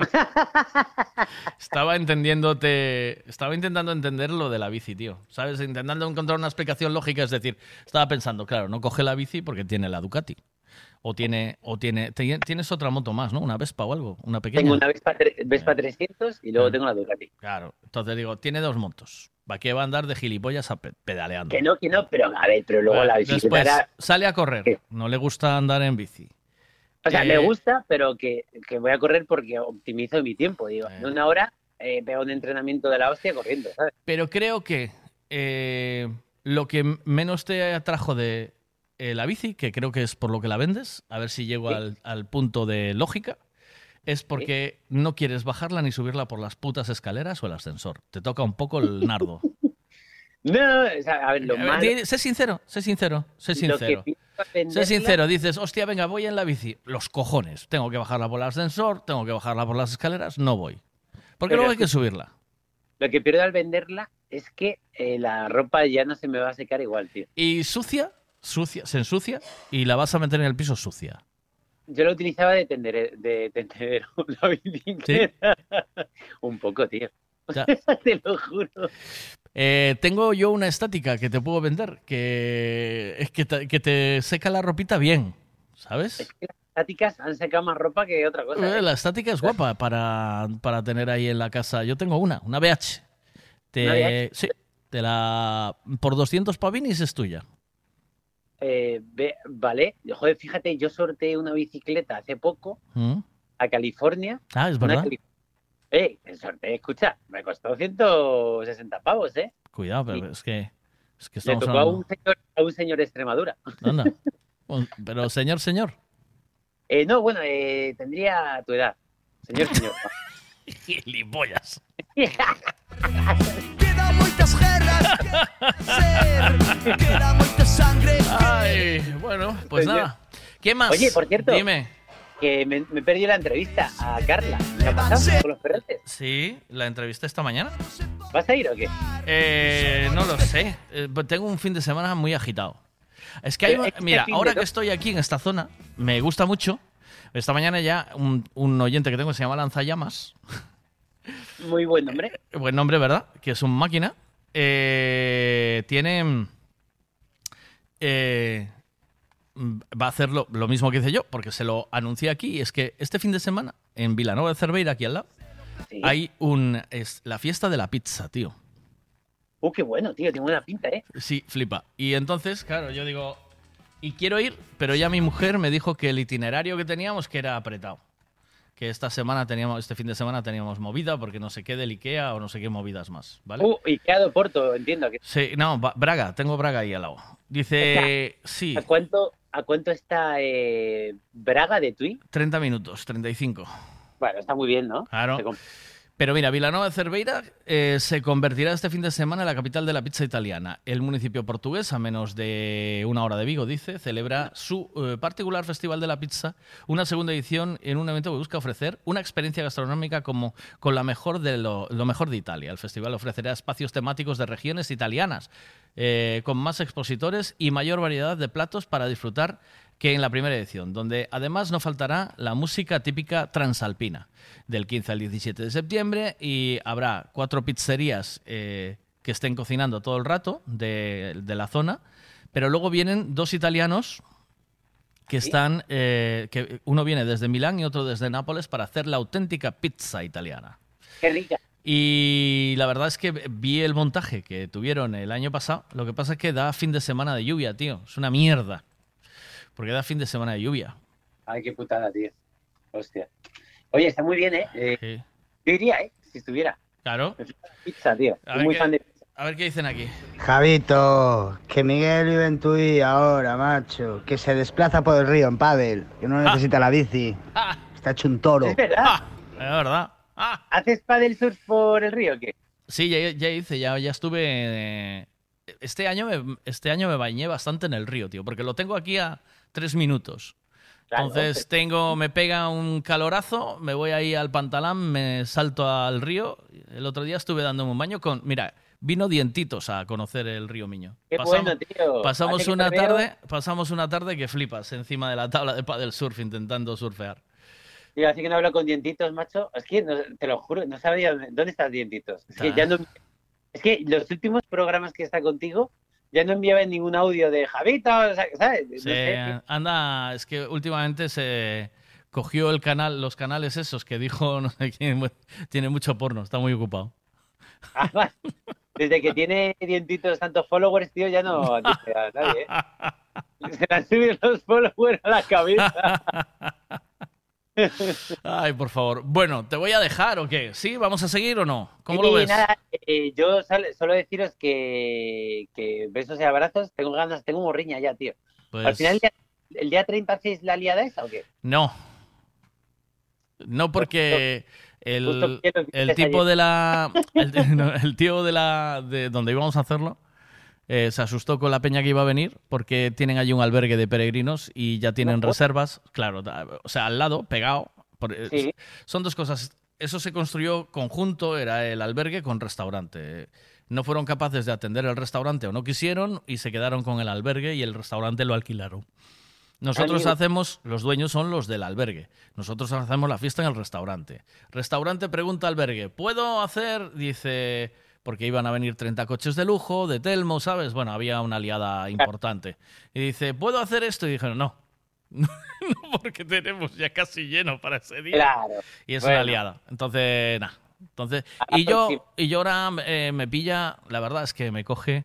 Estaba entendiéndote. Estaba intentando entender lo de la bici, tío. ¿Sabes? Intentando encontrar una explicación lógica. Es decir, estaba pensando, claro, no coge la bici porque tiene la Ducati. O tiene. O tiene. te- Tienes otra moto más, ¿no? Una Vespa o algo. Una pequeña. Tengo una Vespa, Vespa 300 y luego tengo la Ducati. Claro. Entonces digo, tiene dos motos. ¿Para qué va a andar de gilipollas a pe- pedaleando? Que no, que no, pero a ver, pero luego la bicicleta Después era- sale a correr. No le gusta andar en bici. O sea, Eh, me gusta, pero que, que voy a correr porque optimizo mi tiempo. Digo, en una hora eh, pego un entrenamiento de la hostia corriendo, ¿sabes? Pero creo que eh, lo que menos te atrajo de eh, la bici, que creo que es por lo que la vendes, a ver si llego al, al punto de lógica, es porque no quieres bajarla ni subirla por las putas escaleras o el ascensor. Te toca un poco el [laughs] nardo. No, o sea, a ver, lo malo... sé sincero, sé sincero, sé sincero. Sé sincero, dices, hostia, venga, voy en la bici. Los cojones. Tengo que bajarla por el ascensor, tengo que bajarla por las escaleras, no voy. Porque Pero luego hay que- subirla. Lo que pierdo al venderla es que eh, la ropa ya no se me va a secar igual, tío. Y sucia, sucia, se ensucia y la vas a meter en el piso sucia. Yo lo utilizaba de tendere- de tendedero, [laughs] la bicicleta. Un poco, tío. Ya. [laughs] Te lo juro. Eh, tengo yo una estática que te puedo vender, que es que te, que te seca la ropita bien, ¿sabes? Estáticas han secado más ropa que otra cosa. Eh, ¿eh? La estática es guapa para, para tener ahí en la casa. Yo tengo una, una BH. Te, ¿Una BH? Sí, te la, por 200 pavinis es tuya. Eh, vale, joder, fíjate, yo sorteé una bicicleta hace poco ¿Mm? a California. Ah, es verdad. Cali- Eh, el sorteo, escucha, me costó 160 pavos, ¿eh? Cuidado, pero es que, es que Le estamos tocó a un señor, a un señor de Extremadura. Anda. [laughs] Pero señor, señor. Eh, no, bueno, eh, tendría tu edad. Señor, señor. [laughs] Gilipollas. [laughs] Ay, bueno, pues nada. ¿Qué más? Oye, por cierto. Dime. Que me, me perdí la entrevista a Carla. ¿Qué ha pasado con los perretes? Sí, la entrevisté esta mañana. ¿Vas a ir o qué? Eh, no lo sé. Eh, tengo un fin de semana muy agitado. Es que hay, Pero este mira, ahora que estoy aquí en esta zona, me gusta mucho. Esta mañana ya un, un oyente que tengo que se llama Lanzallamas, Muy buen nombre. buen nombre, ¿verdad? Que es un máquina. Eh, tiene. eh, va a hacer lo, lo mismo que hice yo, porque se lo anuncié aquí. y Es que este fin de semana, en Vilanova de Cerveira, aquí al lado, hay un. Es la fiesta de la pizza, tío. Uh, qué bueno, tío, tiene buena pinta, ¿eh? Sí, flipa. Y entonces, claro, yo digo, y quiero ir, pero ya mi mujer me dijo que el itinerario que teníamos que era apretado. Que esta semana teníamos, este fin de semana teníamos movida, porque no sé qué del Ikea o no sé qué movidas más, ¿vale? Uh, y quedado Porto, entiendo. Que... Sí, no, Braga, tengo Braga ahí al lado. Dice, sí, ¿A cuánto, ¿A cuánto está eh, Braga de Tui? 30 minutos, 35. Bueno, está muy bien, ¿no? Claro. Se Pero mira, Vilanova de Cerveira eh, se convertirá este fin de semana en la capital de la pizza italiana. El municipio portugués, a menos de una hora de Vigo, dice, celebra su eh, particular Festival de la Pizza, una segunda edición en un evento que busca ofrecer una experiencia gastronómica como con la mejor de lo, mejor de Italia. El festival ofrecerá espacios temáticos de regiones italianas, eh, con más expositores y mayor variedad de platos para disfrutar que en la primera edición, donde además no faltará la música típica transalpina del 15 al 17 de septiembre y habrá cuatro pizzerías eh, que estén cocinando todo el rato de, de la zona Pero luego vienen dos italianos que están, eh, que uno viene desde Milán y otro desde Nápoles para hacer la auténtica pizza italiana. Qué rica. Y la verdad es que vi el montaje que tuvieron el año pasado. Lo que pasa es que da fin de semana de lluvia, tío. Es una mierda. Porque da fin de semana de lluvia. Ay, qué putada, tío. Hostia. Oye, está muy bien, ¿eh? Eh, Yo iría, ¿eh? Si estuviera. Claro. Pizza, tío. A Soy ver muy qué- fan de A ver qué dicen aquí. Javito, que Miguel vive en Tui ahora, macho. Que se desplaza por el río en pádel. Que no necesita la bici. Está hecho un toro. Es verdad. Es verdad. ¿Haces paddle surf por el río o qué? Sí, ya, ya hice, ya, ya estuve. eh, Este año, me, este año me bañé bastante en el río, tío, porque lo tengo aquí a tres minutos. Claro, Entonces tengo, me pega un calorazo, me voy ahí al pantalán, me salto al río. El otro día estuve dándome un baño con, mira, vino dientitos a conocer el río Miño. Qué bueno, tío. Pasamos una tarde, pasamos una tarde que flipas encima de la tabla de paddle surf intentando surfear. Tío, así que no hablo con dientitos, macho. Es que, no- te lo juro, no sabía dónde, estás dientitos. Es que ya no... Es que los últimos programas que está contigo ya no enviaban ningún audio de sea, ¿sabes? No Sí, sé. anda, es que últimamente se cogió el canal, los canales esos que dijo [laughs] no sé quién, tiene mucho porno, está muy ocupado. Desde que tiene dientitos tantos followers, tío, ya no [laughs] dice a nadie, ¿eh? Se le han subido los followers a la cabeza. [laughs] Ay, por favor. Bueno, ¿te voy a dejar o qué? ¿Sí? ¿Vamos a seguir o no? ¿Cómo lo ves? nada, eh, yo solo, solo deciros que, que besos y abrazos, tengo ganas, tengo morriña ya, tío. Pues- Al final, el día, el día 30 hacéis la liada esa o qué? No. No porque el, tipo de la el, [laughs] no, el tío de la de donde íbamos a hacerlo eh, se asustó con la peña que iba a venir porque tienen allí un albergue de peregrinos y ya tienen No. reservas, claro, o sea, al lado, pegado. por- eh, Sí. Son dos cosas. Eso se construyó conjunto, era el albergue con restaurante. No fueron capaces de atender el restaurante o no quisieron y se quedaron con el albergue y el restaurante lo alquilaron. Nosotros hacemos, los dueños son los del albergue. Nosotros hacemos la fiesta en el restaurante. Restaurante pregunta al albergue, ¿puedo hacer? Dice, porque iban a venir 30 coches de lujo, de Telmo, ¿sabes? Bueno, había una aliada importante. Y dice, ¿puedo hacer esto? Y dijeron, no. [laughs] no, porque tenemos ya casi lleno para ese día. Claro. Y es Bueno. una aliada. Entonces, nada. Entonces, A la y yo, próxima. y yo ahora eh, me pilla, la verdad es que me coge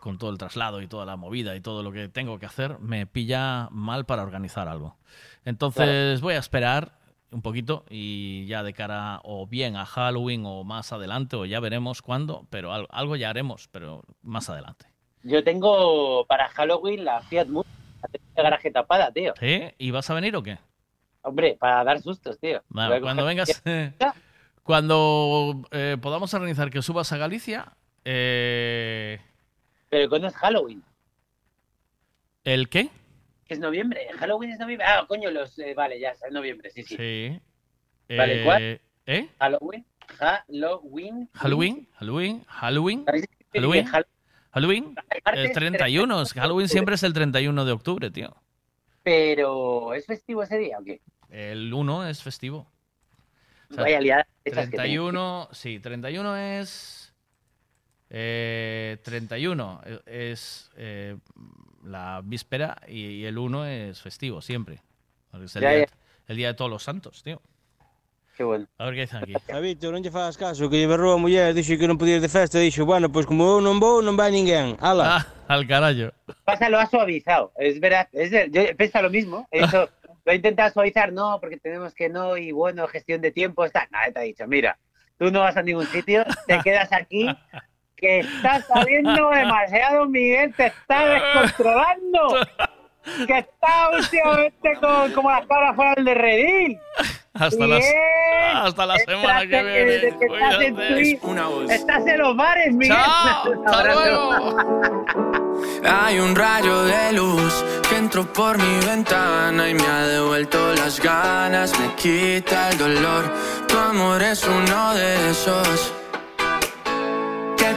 con todo el traslado y toda la movida y todo lo que tengo que hacer, me pilla mal para organizar algo. Entonces voy a esperar un poquito y ya de cara o bien a Halloween o más adelante o ya veremos cuándo, pero al- algo ya haremos, pero más adelante. Yo tengo para Halloween la Fiat Mundo, la garaje tapada, tío. ¿Sí? ¿Y vas a venir o qué? Hombre, para dar sustos, tío. Vale, cuando vengas, [laughs] cuando eh, podamos organizar que subas a Galicia, eh, Pero ¿cuándo es Halloween? ¿el qué? ¿Que es noviembre? ¿Halloween es noviembre? Ah, coño, los... eh, vale, ya, es noviembre, sí, sí. Sí. Vale, Eh, ¿cuál? ¿Eh? Halloween. Halloween. Halloween, Halloween, Halloween, Halloween. Halloween, el 31, es que Halloween siempre es el 31 de octubre, tío. Pero, ¿es festivo ese día o qué? El 1 es festivo. O sea, Vaya liada. esas que tengo. 31, sí, 31 es... eh, 31 es eh, la víspera y, y el 1 es festivo, siempre. Es el, Ya, día, ya. el día de todos los santos, tío. Qué bueno. A ver qué dicen aquí. [laughs] Javito, non lle fagas caso, que lle berrou a muller, dixo que non podía ir de festa, dixo, bueno, pois como eu non vou, non vai ninguén. Ala. Ah, al carallo. Pasa, lo ha suavizado. Es verdad. Es yo pienso lo mismo. Dicho, [laughs] lo he intentado suavizar. No, porque tenemos que no. Y bueno, gestión de tiempo. Está. Nada, te ha dicho, mira, tú no vas a ningún sitio. Te quedas aquí. [laughs] Que estás saliendo demasiado, Miguel. Te está descontrolando. Que está últimamente con, como las cabras fuera del de redil. Hasta, las, hasta la semana que viene. que estás en tu- Estás en los bares, Miguel. Chao, [laughs] hasta abrazo. Hay un rayo de luz que entró por mi ventana y me ha devuelto las ganas, me quita el dolor. Tu amor es uno de esos que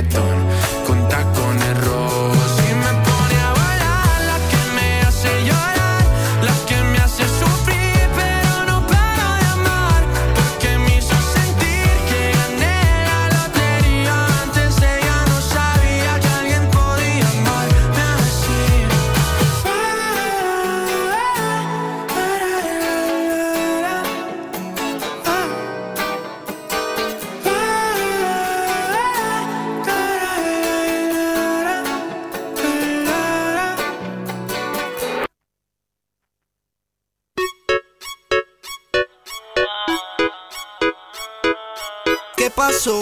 reggaetón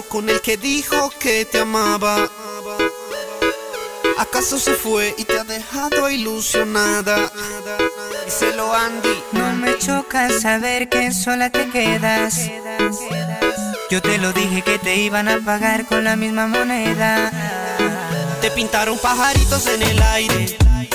con el que dijo que te amaba? ¿Acaso se fue y te ha dejado ilusionada? Díselo Andy. No me choca saber que sola te quedas. Yo te lo dije que te iban a pagar con la misma moneda. Te pintaron pajaritos en el aire.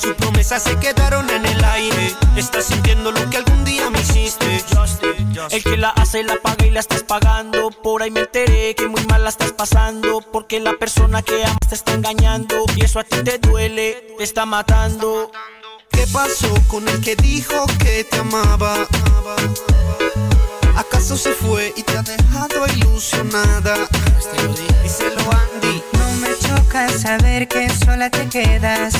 Sus promesas se quedaron en el aire. Estás sintiendo lo que algún día me hiciste. El que la hace la paga y la estás pagando. Por ahí me enteré que muy mal la estás pasando. Porque la persona que amas te está engañando. Y eso a ti te duele, te está matando. ¿Qué pasó con el que dijo que te amaba? ¿Acaso se fue y te ha dejado ilusionada? Díselo Andy. Me choca saber que sola te quedas.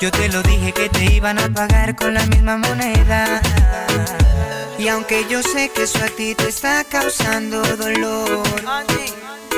Yo te lo dije que te iban a pagar con la misma moneda. Y aunque yo sé que eso a ti te está causando dolor,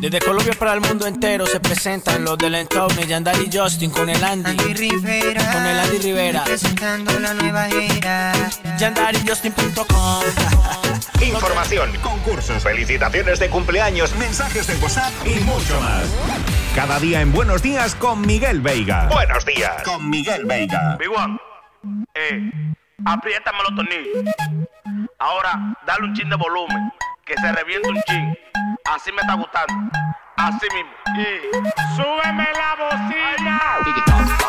Desde Colombia para el mundo entero se presentan los del entorno Yandari y Justin con el Andy. Rivera. Con el Andy Rivera. Presentando la nueva era. YandariJustin.com. [laughs] Información, concursos, felicitaciones de cumpleaños, mensajes de WhatsApp y mucho más. Cada día en Buenos Días con Miguel Veiga. Buenos días con Miguel Veiga. Big One, eh, apriétame los tornillos. Ahora, dale un chin de volumen, que se reviente un chin. Así me está gustando. Así mismo. Y súbeme la bocina.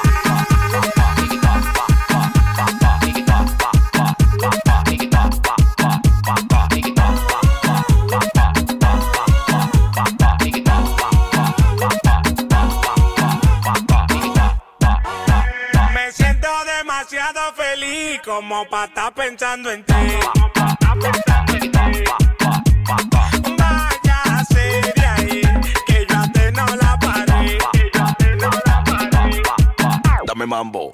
Como pa' estar pensando en ti. Váyase de ahí, que yo ti no la paré. Que ti no la paré. Dame mambo.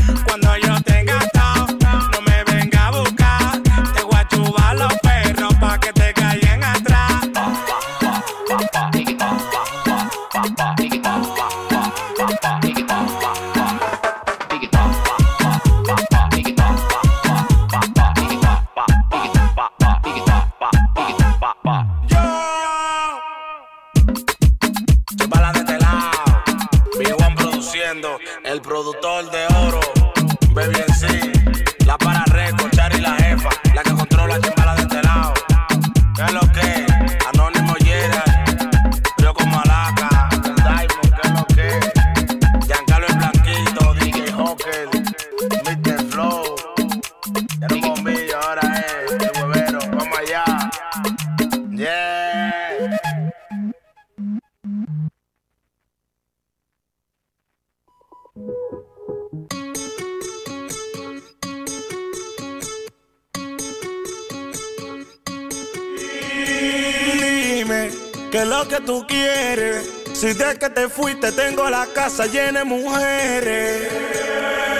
que te fuiste tengo la casa llena de mujeres.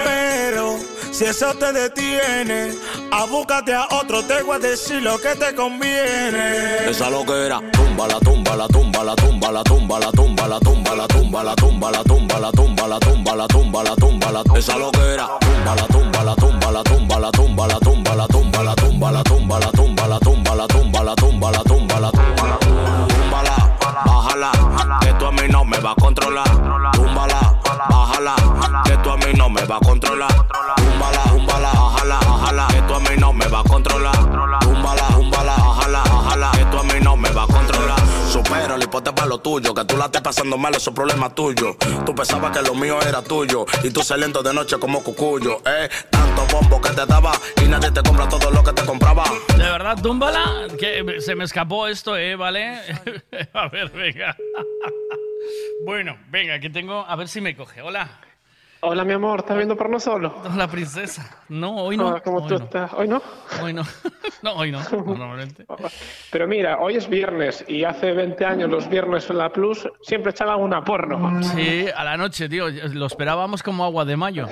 Pero si eso te detiene, a búscate a otro, te voy a decir lo que te conviene. Esa lo que era, tumba la tumba la tumba la tumba la tumba la tumba la tumba la tumba la tumba la tumba la tumba la tumba la tumba la tumba la esa lo que era, tumba tumba la tumba la tumba la tumba la tumba la tumba la tumba la tumba la tumba Hipote para lo tuyo, que tú la estés pasando mal, eso es problema tuyo. Tú pensabas que lo mío era tuyo, y tú saliendo de noche como cucuyo, eh. Tanto bombo que te daba, y nadie te compra todo lo que te compraba. De verdad, túmbala, que se me escapó esto, ¿eh? ¿Vale? [laughs] a ver, venga. [laughs] bueno, venga, que tengo, a ver si me coge. Hola. Hola, mi amor, ¿estás viendo porno solo? Hola, princesa. No, hoy no. Hola, ¿Cómo hoy tú no. estás? ¿Hoy no? Hoy no. [laughs] no, hoy no, normalmente. [laughs] Pero mira, hoy es viernes y hace 20 años los viernes en la Plus siempre echaban una porno. Sí, a la noche, tío. Lo esperábamos como agua de mayo.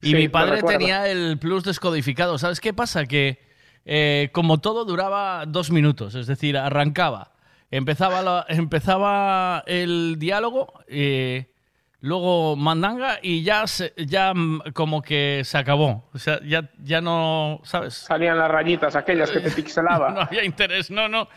Y Sí, mi padre tenía el plus descodificado. ¿Sabes qué pasa? Que eh, como todo duraba dos minutos, es decir, arrancaba, empezaba, la- empezaba el diálogo, eh, luego mandanga y ya, se- ya mm, como que se acabó. O sea, ya, ya no, ¿sabes? Salían las rayitas aquellas que te [laughs] no pixelaban. había interés, no, no.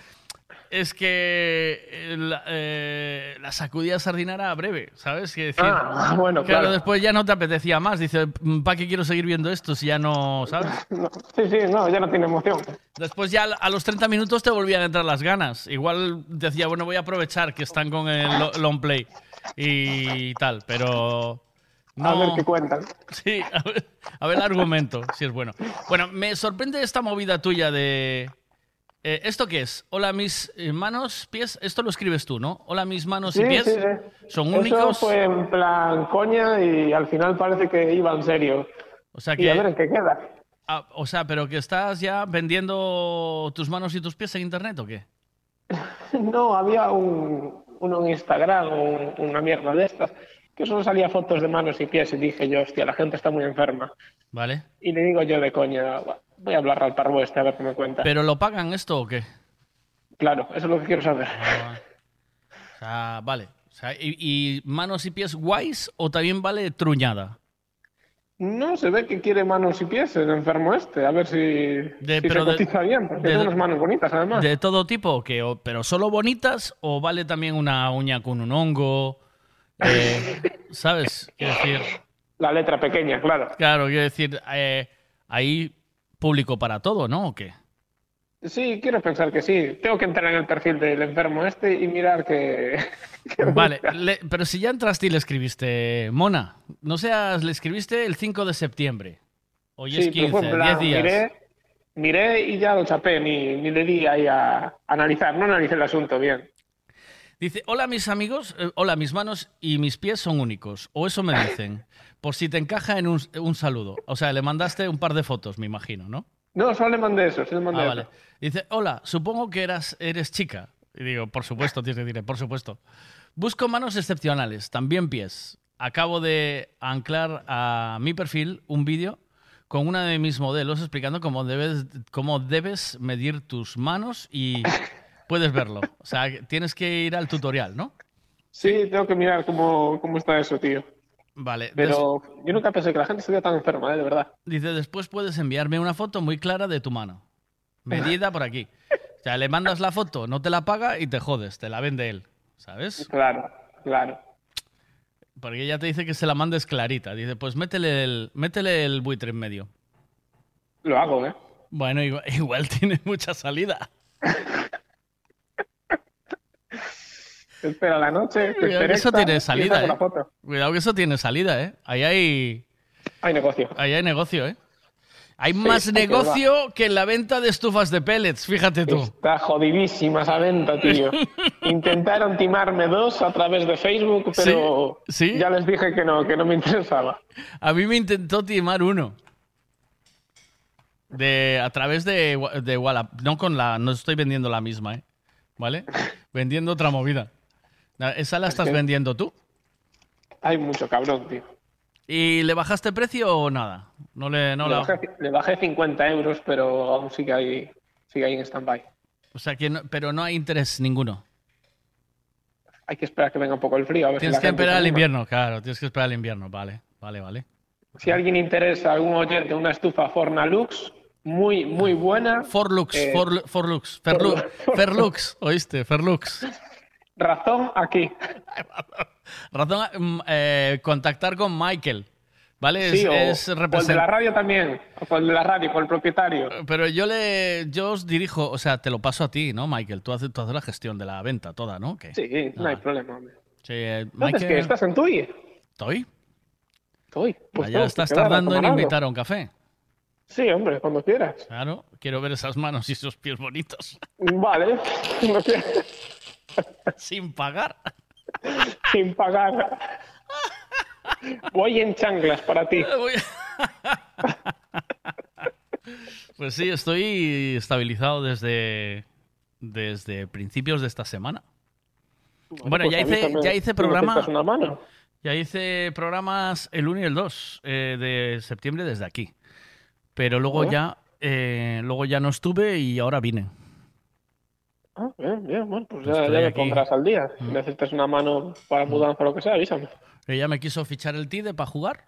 Es que eh, la, eh, la sacudida sardina era breve, ¿sabes? Que decir, Ah, [laughs] bueno, claro. después ya no te apetecía más. Dice, ¿para qué quiero seguir viendo esto si ya no, ¿sabes? [laughs] No, sí, sí, no, ya no tiene emoción. Después ya a los 30 minutos te volvían a entrar las ganas. Igual decía, bueno, voy a aprovechar que están con el lo- long play y tal, pero... A No. ver qué cuentan. Sí, a ver, a ver el argumento, si es bueno. Bueno, me sorprende esta movida tuya de... eh, ¿Esto qué es? Hola, mis manos, pies. Esto lo escribes tú, ¿no? Hola, mis manos y pies. sí, sí. ¿Son Eso únicos? fue en plan coña y al final parece que iba en serio. O sea Y a ver que en qué queda. Ah, o sea, pero que estás ya vendiendo tus manos y tus pies en internet o qué? [laughs] No, había un, uno en Instagram o un- una mierda de estas que solo salía fotos de manos y pies y dije yo, hostia, la gente está muy enferma. ¿Vale? Y le digo yo de coña, "Buah, voy a hablar al parvo este a ver qué me cuenta. ¿Pero lo pagan esto o qué? Claro, eso es lo que quiero saber. O sea, vale. O sea, ¿y, y manos y pies guays o también vale truñada? No, se ve que quiere manos y pies el enfermo este, a ver si, si pero se de- cotiza bien, porque de- tiene unas manos bonitas además. ¿De todo tipo? O- ¿Pero solo bonitas o vale también una uña con un hongo? Eh, [laughs] ¿Sabes? Quiero decir... La letra pequeña, claro. Claro, quiero decir, eh, hay público para todo, ¿no? ¿O qué? Sí, quiero pensar que sí. Tengo que entrar en el perfil del enfermo este y mirar que... [laughs] Vale, le- pero si ya entraste y le escribiste, Mona, no seas, le escribiste el 5 de septiembre. Hoy es Sí, pero fue 15, en 10 plan, días. Miré, miré y ya lo chapé, ni, ni le di ahí a analizar, no analicé el asunto bien. Dice, hola mis amigos, eh, hola mis manos y mis pies son únicos. O eso me dicen. Por si te encaja en un, un saludo. O sea, le mandaste un par de fotos, me imagino, ¿no? No, solo le mandé eso, solo le mandé Ah, vale. Dice, hola, supongo que eras, eres chica. Y digo, por supuesto, tienes que decir, por supuesto. Busco manos excepcionales, también pies. Acabo de anclar a mi perfil un vídeo con una de mis modelos explicando cómo debes, cómo debes medir tus manos y puedes verlo. O sea, tienes que ir al tutorial, ¿no? Sí, tengo que mirar cómo, cómo está eso, tío. Vale. Pero yo nunca pensé que la gente estuviera tan enferma, ¿eh? de verdad. Dice, después puedes enviarme una foto muy clara de tu mano. [laughs] Medida por aquí. O sea, le mandas la foto, no te la paga y te jodes, te la vende él. ¿Sabes? Claro, claro. Porque ella te dice que se la mandes clarita. Dice, pues métele el, métele el buitre en medio. Lo hago, ¿eh? Bueno, igual, [laughs] igual tiene mucha salida. [laughs] Espera la noche. te Cuidado que eso tiene salida, ¿eh? Cuidado que eso tiene salida, ¿eh? Ahí hay... Hay negocio. Ahí hay negocio, ¿eh? Hay Sí, más negocio que en la venta de estufas de pellets, fíjate tú. Está jodidísima esa venta, tío. [laughs] Intentaron timarme dos a través de Facebook, pero Sí, sí. ya les dije que no, que no me interesaba. A mí me intentó timar uno. De, a través de, de Wallap. No con la. No estoy vendiendo la misma, ¿eh? ¿Vale? vendiendo otra movida. Na- Esa la estás vendiendo tú. Hay mucho cabrón, tío. ¿Y le bajaste precio o nada? No le. No le, la- bajé, le bajé 50 euros, pero aún sigue ahí, sigue ahí en stand-by. O sea, que no- pero no hay interés ninguno. Hay que esperar que venga un poco el frío. A ver si Tienes que esperar al invierno, claro. Tienes que esperar al invierno. Vale, vale, vale. Si alguien interesa, algún oyente, una estufa Fornalux, muy, muy buena. Forlux, eh, Forlu- Forlux, Ferlu- Ferlux, ¿oíste? Ferlux. Razón aquí. [laughs] Razón, mm, eh, contactar con Michael, ¿vale? Sí, es, o, es el de la radio también. El de la radio, con el propietario. Pero yo le, yo os dirijo, o sea, te lo paso a ti, ¿no, Michael? Tú haces, tú haces la gestión de la venta toda, ¿no? ¿Qué? Sí, no Ah. hay problema, hombre. Sí, eh, Entonces, Michael, ¿qué? ¿Estás en Tui? ¿Estoy? Estoy. Pues estás tardando en invitar a un café. Sí, hombre, cuando quieras. Claro, quiero ver esas manos y esos pies bonitos. Vale. [laughs] No quiero- Sin pagar. Sin pagar. Voy en chanclas para ti. [laughs] Pues sí, estoy estabilizado desde, desde principios de esta semana. Bueno, pues ya, hice, ya hice programa. una mano. Ya hice programas el 1 y el 2 eh, de septiembre desde aquí. Pero luego Oh. ya eh, luego ya no estuve y ahora vine. Ah, bien, bien, bueno, pues ya, Estoy ya me pondrás al día. Si necesitas una mano para mudanza o lo que sea, avísame. Ella me quiso fichar el TIDE para jugar.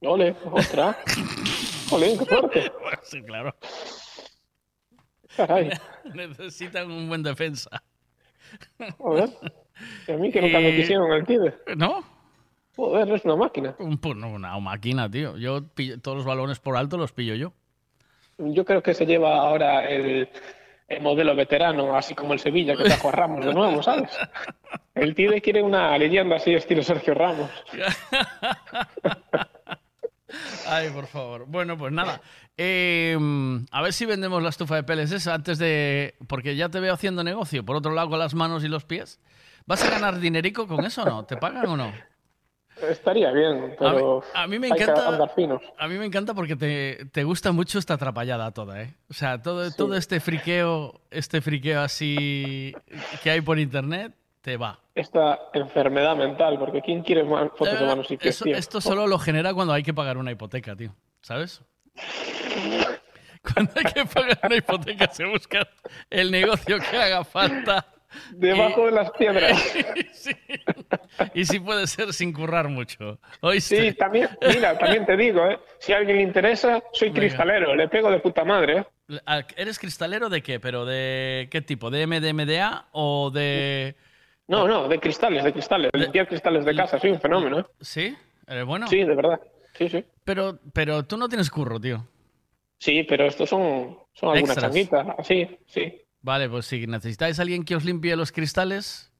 Ole, otra. [laughs] Jolín, qué fuerte. sí, claro. Caray. Necesitan un buen defensa. Joder. Y a mí que nunca me Eh, quisieron el TIDE. ¿No? Joder, es una máquina. Un, pu- no, una máquina, tío. Yo pillo- todos los balones por alto los pillo yo. Yo creo que se lleva ahora el, el modelo veterano, así como el Sevilla, que trajo a Ramos de nuevo, ¿sabes? El TIDE quiere una leyenda así, estilo Sergio Ramos. [laughs] Ay, por favor. Bueno, pues nada. Eh, a ver si vendemos la estufa de peles esa antes de... Porque ya te veo haciendo negocio. Por otro lado, con las manos y los pies. ¿Vas a ganar dinerico con eso o no? ¿Te pagan o no? Estaría bien, pero A mí me encanta. A mí me encanta porque te, te gusta mucho esta atrapallada toda, ¿eh? O sea, todo, todo este friqueo, este friqueo así que hay por internet, te va. Esta enfermedad mental, porque ¿quién quiere fotos de manos y pies, Eso- esto solo lo genera cuando hay que pagar una hipoteca, tío. ¿Sabes? Cuando hay que pagar una hipoteca se busca el negocio que haga falta. Debajo de las piedras. [laughs] Sí. Y si puede ser sin currar mucho. ¿Oíste? Sí, también, mira, también te digo, ¿eh? si a alguien le interesa, soy Venga. cristalero, le pego de puta madre. ¿eh? Ah, ¿Eres cristalero de qué? ¿Pero de qué tipo? ¿De MDMDA o de...? No, no, de cristales, de cristales, de limpiar cristales de casa, soy un fenómeno. ¿eh? ¿Sí? ¿Eres bueno? Sí, de verdad. Sí, sí. Pero, pero tú no tienes curro, tío. Sí, pero estos son, son alguna Extras. changuita, así, sí. Vale, pues si necesitáis a alguien que os limpie los cristales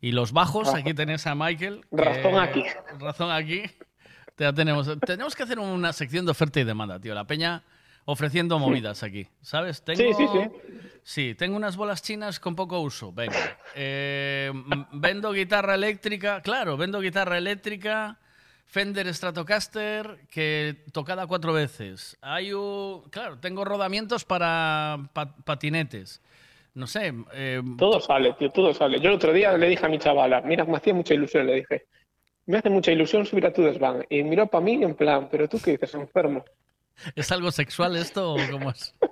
y los bajos, Razón. aquí tenéis a Michael. que- Razón aquí. Razón aquí. Ya tenemos, tenemos que hacer una sección de oferta y demanda, tío. La peña ofreciendo movidas aquí, ¿sabes? Tengo, Sí, sí, sí. Sí, tengo unas bolas chinas con poco uso. Venga. Eh, vendo guitarra eléctrica. Claro, vendo guitarra eléctrica. Fender Stratocaster que tocada cuatro veces. Hay un, claro, tengo rodamientos para pa- patinetes. No sé. eh, Todo sale, tío, todo sale. Yo el otro día le dije a mi chavala, mira, me hacía mucha ilusión, le dije, me hace mucha ilusión subir a tu desván. Y miró para mí en plan, pero tú qué dices, enfermo. ¿Es algo sexual esto o cómo es? [laughs]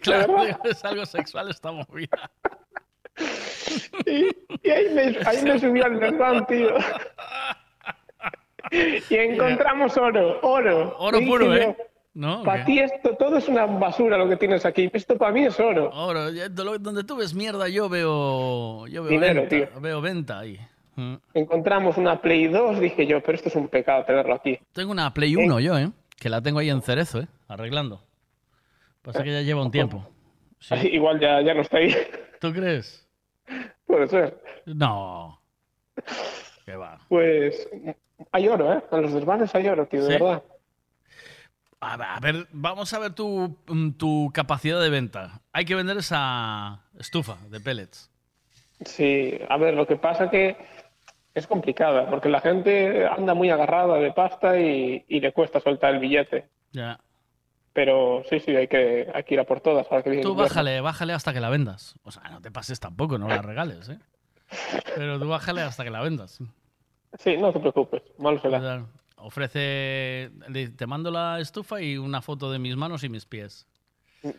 Claro, es algo sexual esta movida. Y ahí me, ahí me subí al desván, tío. [laughs] Y encontramos oro, oro. Oro Y puro, ¿eh? ¿No? Para ti esto todo es una basura lo que tienes aquí. Esto para mí es oro. Oro, donde tú ves mierda, yo veo, yo veo Dinero, venta, tío. veo venta ahí. Mm. Encontramos una Play 2, dije yo, pero esto es un pecado tenerlo aquí. Tengo una Play 1 yo, ¿eh? Que la tengo ahí en cerezo, ¿eh? Arreglando. Pasa que ya lleva un tiempo. Sí. [laughs] Igual ya, ya no está ahí. ¿Tú crees? Puede ser. No. [laughs] ¿Qué va? Pues hay oro, ¿eh? En los desvanes hay oro, tío, de verdad. A ver, a ver, vamos a ver tu, mm, tu capacidad de venta. Hay que vender esa estufa de pellets. Sí, a ver, lo que pasa que es complicada, porque la gente anda muy agarrada de pasta y, y le cuesta soltar el billete. Ya. Pero sí, sí, hay que, hay que ir a por todas. Que Tú bájale, bájale hasta que la vendas. O sea, no te pases tampoco, no la regales, ¿eh? [laughs] Pero tú bájale hasta que la vendas. Sí, no te preocupes, malo será. O sea, Ofrece, te mando la estufa y una foto de mis manos y mis pies.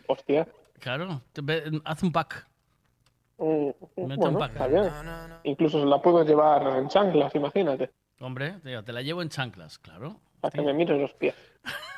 Hostia. Claro, haz un pack. Mm, Mete bueno, un pack. está bien. Incluso se la puedo llevar en chanclas, imagínate, Hombre, tío, te la llevo en chanclas, claro. para que me mires los pies. [laughs]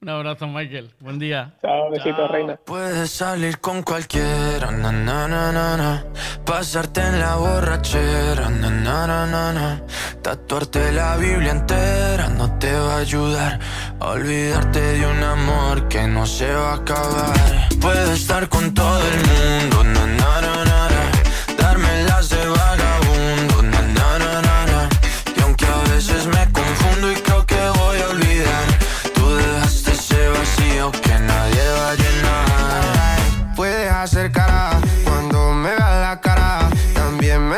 Un abrazo, Michael. Buen día. Chao, besito, reina. Puedes salir con cualquiera, na na na na na. Pasarte en la borrachera, na na na na na. Tatuarte la Biblia entera no te va a ayudar olvidarte de un amor que no se va a acabar. Puedes estar con todo el mundo,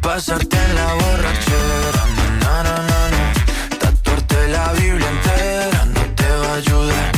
pasarte en la borrachera, na, na, na, na, tatuarte la Biblia entera no te va a ayudar.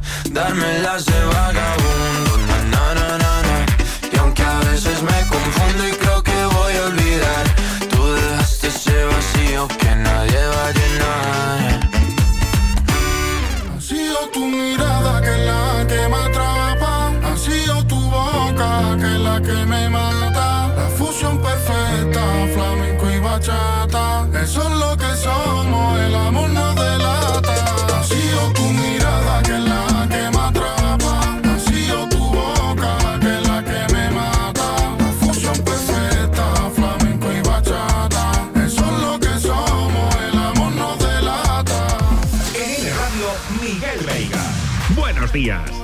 dármelas de vagabundo, na, na, na, na, Y aunque a veces me confundo y creo que voy a olvidar, tú dejaste ese vacío que nadie va a llenar. Ha sido tu mirada que la que me atrapa, ha sido tu boca que la que me mata, la fusión perfecta, flamenco y bachata. días.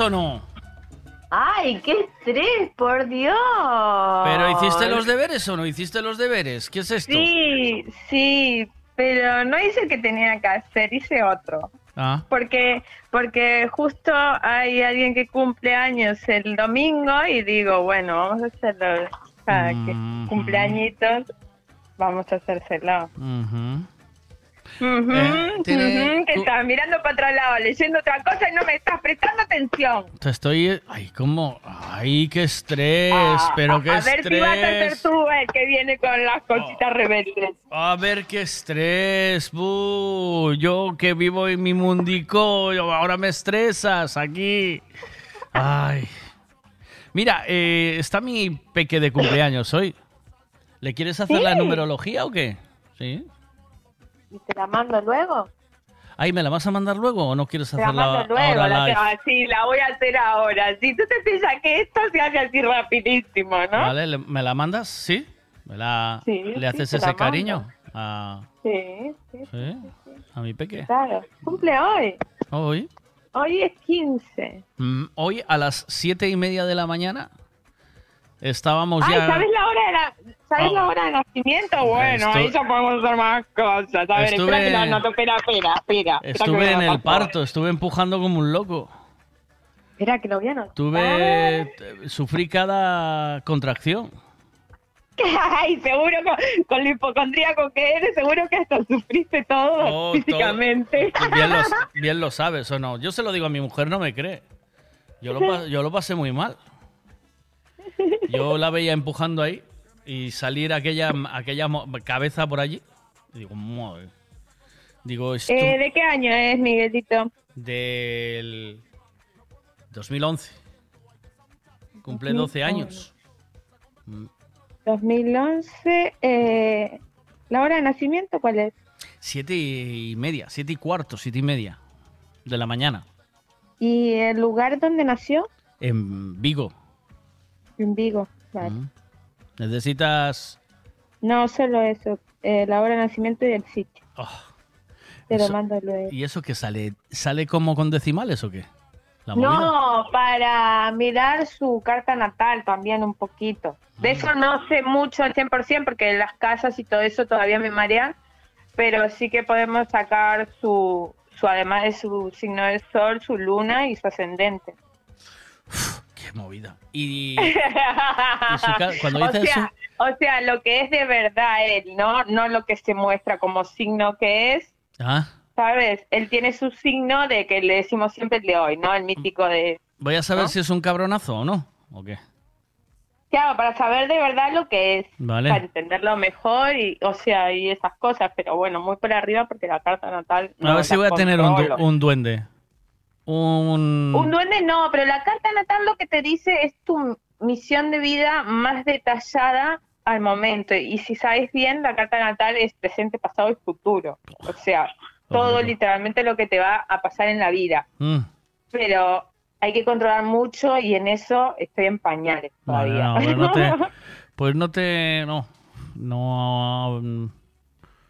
o no? ¡Ay, qué estrés, por Dios! ¿Pero hiciste los deberes o no hiciste los deberes? ¿Qué es esto? Sí, sí, pero no hice que tenía que hacer, hice otro. Ah. Porque, porque justo hay alguien que cumple años el domingo y digo, bueno, vamos a hacerlo mm-hmm. cumpleañitos, vamos a hacérselo. Uh que mirando para otro lado, leyendo te estoy. Ay, ¿cómo? Ay, qué estrés, Ah, pero qué a ver si vas a ser estrés. Tú el que viene con las cositas rebeldes. A ver qué estrés. buh, yo que vivo en mi mundico, ahora me estresas aquí. Ay. Mira, eh, está mi peque de cumpleaños hoy. ¿Le quieres hacer Sí. la numerología o qué? Sí. ¿Y te la mando luego? Ay, ¿me la vas a mandar luego o no quieres la hacerla mando luego. ahora La, live? ah, sí, la voy a hacer ahora. Si tú te piensas que esto se hace así rapidísimo, ¿no? Vale, ¿le- ¿me la mandas? ¿Sí? ¿Me la, Sí, ¿Le sí, haces la ese cariño? A, Sí, sí, ¿sí? ¿A mi peque? claro. Cumple hoy. Hoy. Hoy es 15. Mm, Hoy a las siete y media de la mañana estábamos Ay, ya... ¿sabes la hora de la, ¿sabes Ah. la hora de nacimiento? Bueno, Estu- ahí ya podemos hacer más cosas. A ver, Estuve- espera que lo anoto. Espera, espera, espera. Espera Estuve me en el parto, estuve empujando como un loco. Espera que lo voy a anotar. Tuve... Sufrí cada contracción. [laughs] Ay, seguro con, con lo hipocondríaco que eres, seguro que hasta sufriste todo Oh, físicamente. Bien lo, [laughs] bien lo sabes o no. Yo se lo digo a mi mujer, no me cree. Yo lo, [laughs] yo lo pasé muy mal. Yo la veía empujando ahí y salir aquella, aquella cabeza por allí. Y digo, madre. Digo, esto Eh, ¿De qué año es, Miguelito? del 2011. Cumple 12 años. Mm. 2011. Eh, ¿La hora de nacimiento cuál es? Siete y media, siete y cuarto, siete y media de la mañana. ¿Y el lugar donde nació? En Vigo. En Vigo. Vale. Mm. Necesitas... No, solo eso. eh, la hora de nacimiento y el sitio. Te lo mando luego. ¿Y eso que sale? ¿Sale como con decimales o qué? No, para mirar su carta natal también un poquito. De Mm. eso no sé mucho al 100% porque las casas y todo eso todavía me marean, pero sí que podemos sacar su, su además de su signo del sol, su luna y su ascendente. Qué movida. Y, y [laughs] su cuando o, dice eso... sea, o sea, lo que es de verdad él, ¿no? No lo que se muestra como signo que es, Ah, ¿sabes? Él tiene su signo de que le decimos siempre el de hoy, ¿no? El mítico de... voy a saber ¿No? si es un cabronazo o no. ¿O qué? Claro, para saber de verdad lo que es. Vale. Para entenderlo mejor y, o sea, y esas cosas, pero bueno, muy por arriba porque la carta natal. a no ver si voy a tener un, du- un duende. Un... Un duende no, pero la carta natal lo que te dice es tu misión de vida más detallada al momento. Y si sabes bien, la carta natal es presente, pasado y futuro. O sea, todo literalmente lo que te va a pasar en la vida. Mm. Pero hay que controlar mucho y en eso estoy en pañales todavía. no, pues no te... [laughs] Pues no te... No. No... mm,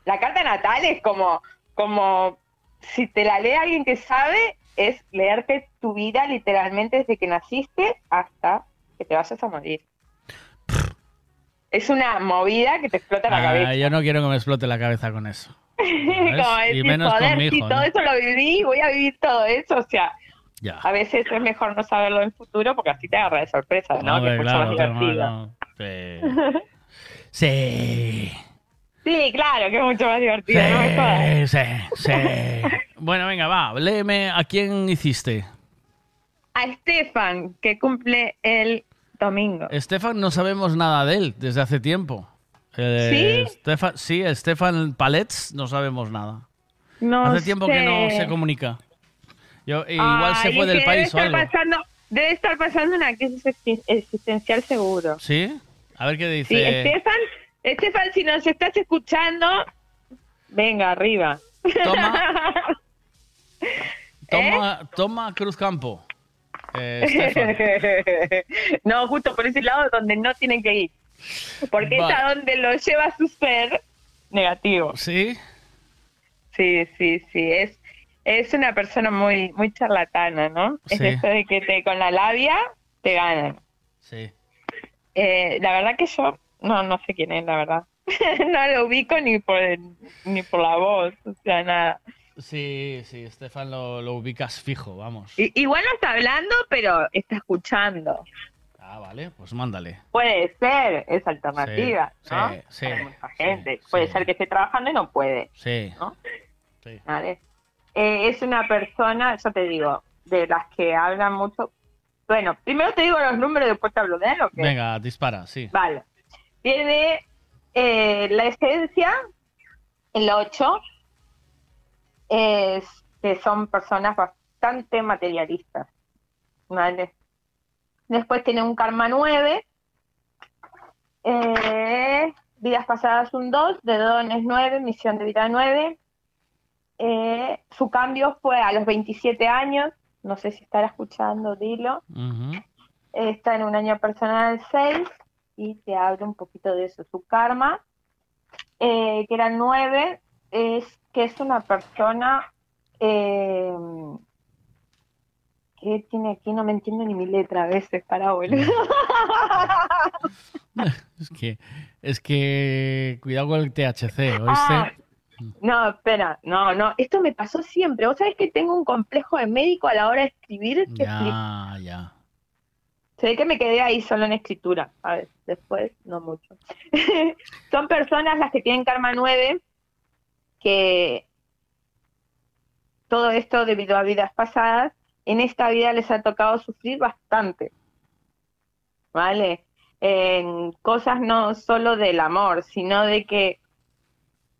La carta natal es como, como si te la lee alguien que sabe, es leerte tu vida literalmente desde que naciste hasta que te vayas a morir. Es una movida que te explota la ah, cabeza. yo no quiero que me explote la cabeza con eso. [laughs] como Y decir, menos con joder, mi si todo eso lo viví, voy a vivir todo eso. O sea, Ya. a veces es mejor no saberlo en el futuro porque así te agarra de sorpresa, ¿no? Que es mucho claro, más divertido. no, Sí. [laughs] Sí. Sí, claro, que es mucho más divertido. no me jodas. Sí, sí, sí. Bueno, venga, va, léeme a quién hiciste. A Estefan, que cumple el domingo. Estefan, no sabemos nada de él desde hace tiempo. Eh, ¿Sí? Estefan, sí, Estefan Palets, no sabemos nada. No hace tiempo que no se comunica. Yo, igual se fue del país o debe algo. estar pasando, debe estar pasando una crisis exi- existencial seguro. ¿Sí? A ver qué Sí, dice. Estefan, Estefan, si nos estás escuchando, venga, arriba. Toma. [laughs] ¿Eh? Toma, toma Cruz Campo. Eh, [laughs] no, justo por ese lado donde no tienen que ir. Porque Vale. es a donde lo lleva su ser negativo. ¿Sí? Sí, sí, sí. Es, es una persona muy, muy charlatana, ¿no? Es Sí. eso de que te, con la labia te ganan. Sí. Eh, la verdad que yo no, no sé quién es, la verdad. [laughs] [laughs] no lo ubico ni por el- ni por la voz, o sea, nada. Sí, sí, Estefan lo, lo ubicas fijo, vamos. I- igual no está hablando, pero está escuchando. Ah, vale, pues mándale. Puede ser, es alternativa, Sí, ¿no? sí, sí, Para mucha gente. Puede ser que esté trabajando y no puede. Sí. ¿no? ¿Vale? Eh, es una persona, yo te digo, de las que hablan mucho. Bueno, primero te digo los números, después te hablo de él, ¿o qué? Venga, dispara, sí. Vale. Tiene eh, la esencia, el 8, es que son personas bastante materialistas. ¿Vale? Después tiene un karma 9, eh, vidas pasadas un 2, de dones 9, misión de vida 9. Eh, su cambio fue a los 27 años, no sé si estará escuchando, dilo. Está en un año personal 6 y te hablo un poquito de eso. Su karma, eh, que era 9, es que es una persona eh, que tiene aquí, no me entiendo ni mi letra a veces, para boludo. [laughs] [laughs] Es que, es que cuidado con el THC, ¿oíste? Ah, no, espera, no, no, esto me pasó siempre. Vos sabés que tengo un complejo de médico a la hora de escribir que ya, ya. Se ve que me quedé ahí solo en escritura. A ver, después no mucho. [laughs] Son personas las que tienen karma 9 que todo esto debido a vidas pasadas, en esta vida les ha tocado sufrir bastante. ¿Vale? En cosas no solo del amor, sino de que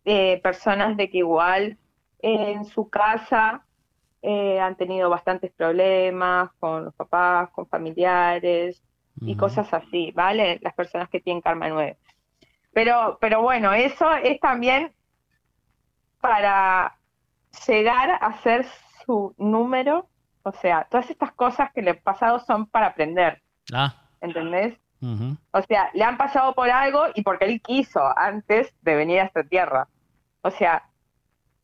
eh, personas de que igual en su casa eh, han tenido bastantes problemas con los papás, con familiares y cosas así, ¿vale? Las personas que tienen karma 9. Pero, pero bueno, eso es también para llegar a ser su número, o sea, todas estas cosas que le han pasado son para aprender, Ah. ¿entendés? ujú. O sea, le han pasado por algo y porque él quiso antes de venir a esta tierra. O sea,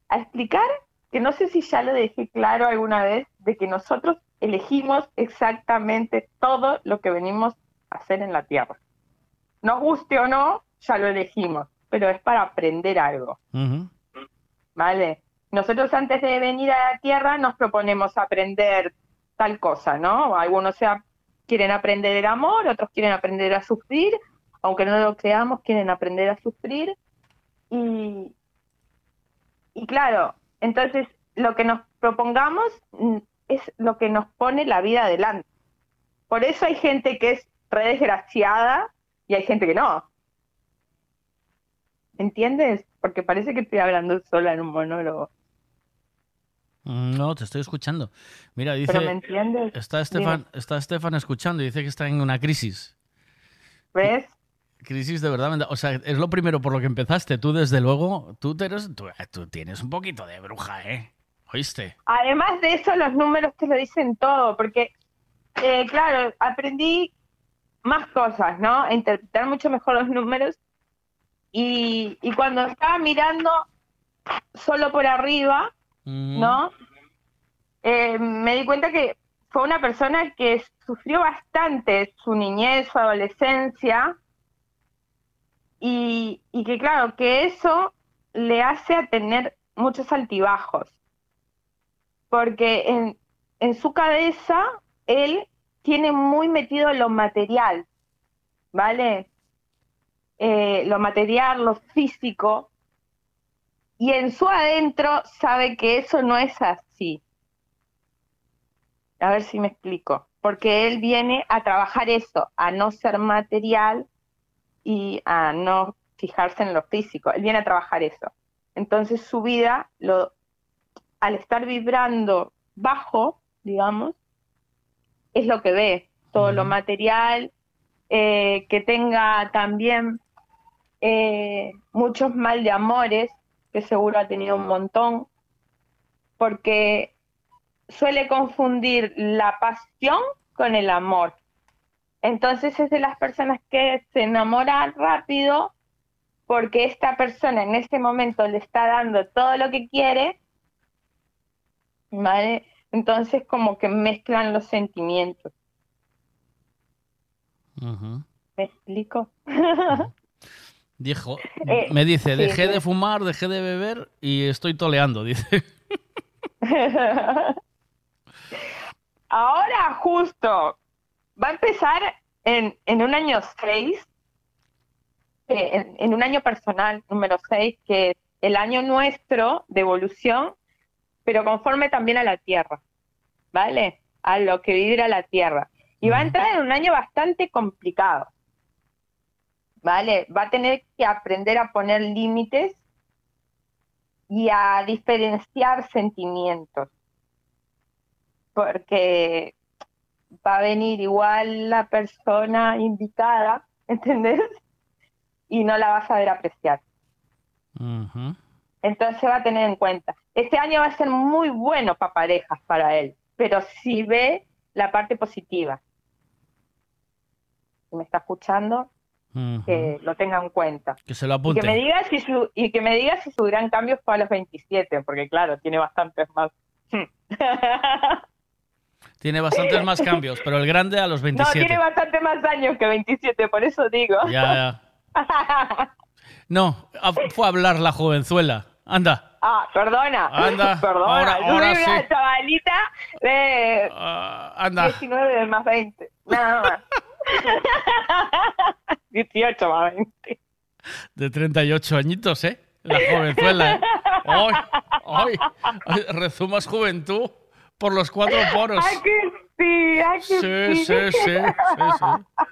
a explicar que no sé si ya lo dejé claro alguna vez, de que nosotros elegimos exactamente todo lo que venimos a hacer en la tierra. Nos guste o no, ya lo elegimos, pero es para aprender algo. ¿vale? Nosotros antes de venir a la Tierra nos proponemos aprender tal cosa, ¿no? Algunos sea, quieren aprender el amor, otros quieren aprender a sufrir, aunque no lo creamos, quieren aprender a sufrir. Y, y claro, entonces lo que nos propongamos mm, es lo que nos pone la vida adelante. Por eso hay gente que es re desgraciada y hay gente que no. ¿Entiendes? Porque parece que estoy hablando sola en un monólogo. Mm, No, te estoy escuchando. Mira, dice. ¿Pero me entiendes? Está Estefan, está Estefan escuchando y dice que está en una crisis. ¿Ves? Crisis de verdad. O sea, es lo primero por lo que empezaste. Tú, desde luego, tú, eres- tú, tú tienes un poquito de bruja, ¿eh? ¿Oíste? Además de eso, los números te lo dicen todo, porque, eh, claro, aprendí más cosas, ¿no? Interpretar mucho mejor los números. Y, y cuando estaba mirando solo por arriba, ¿no? Eh, me di cuenta que fue una persona que sufrió bastante su niñez, su adolescencia, y, que claro, que eso le hace a tener muchos altibajos, porque en, en su cabeza él tiene muy metido lo material, ¿vale? Eh, lo material, lo físico, y en su adentro sabe que eso no es así. A ver si me explico. Porque él viene a trabajar eso, a no ser material y a no fijarse en lo físico. Él viene a trabajar eso. Entonces su vida, lo, al estar vibrando bajo, digamos, es lo que ve. Todo lo material, eh, que tenga también eh, muchos mal de amores, que seguro ha tenido un montón, porque suele confundir la pasión con el amor. Entonces es de las personas que se enamoran rápido porque esta persona en este momento le está dando todo lo que quiere, ¿vale? Entonces como que mezclan los sentimientos. ¿Me explico? [laughs] Dijo, Eh, me dice, dejé sí. de fumar, dejé de beber y estoy toleando, dice. [laughs] Ahora justo va a empezar en, en un año 6, en, en un año personal, número 6, que es el año nuestro de evolución, pero conforme también a la Tierra, ¿vale? A lo que vibra la Tierra. Y va a entrar en un año bastante complicado, ¿vale? Va a tener que aprender a poner límites y a diferenciar sentimientos porque va a venir igual la persona indicada, [laughs] ¿entendés? Y no la vas a ver apreciar. Ujú. Entonces va a tener en cuenta. Este año va a ser muy bueno para parejas para él, pero si ve la parte positiva. Si me está escuchando, que lo tenga en cuenta. Que se lo Y apunte. que me diga si su, y que me diga si su gran cambio fue a los 27, porque claro, tiene bastantes más. [laughs] Tiene bastantes más cambios, pero el grande a los No, 27. tiene bastante más años que 27, por eso digo. Ya, ya. [laughs] No, fue a hablar la jovenzuela. Anda. ah, perdona. Anda, [laughs] Perdona. ahora- Yo ahora soy una sí. chavalita de anda. 19 más 20. Nada más. [laughs] 18 más 20. De 38 añitos, ¿eh? La jovenzuela, ¿eh? ¡Ay! ¡Ay! ay, Rezumas juventud por los cuatro poros. ¡Ay, que sí! ¡Ay, que Sí, sí! sí, sí, sí, sí.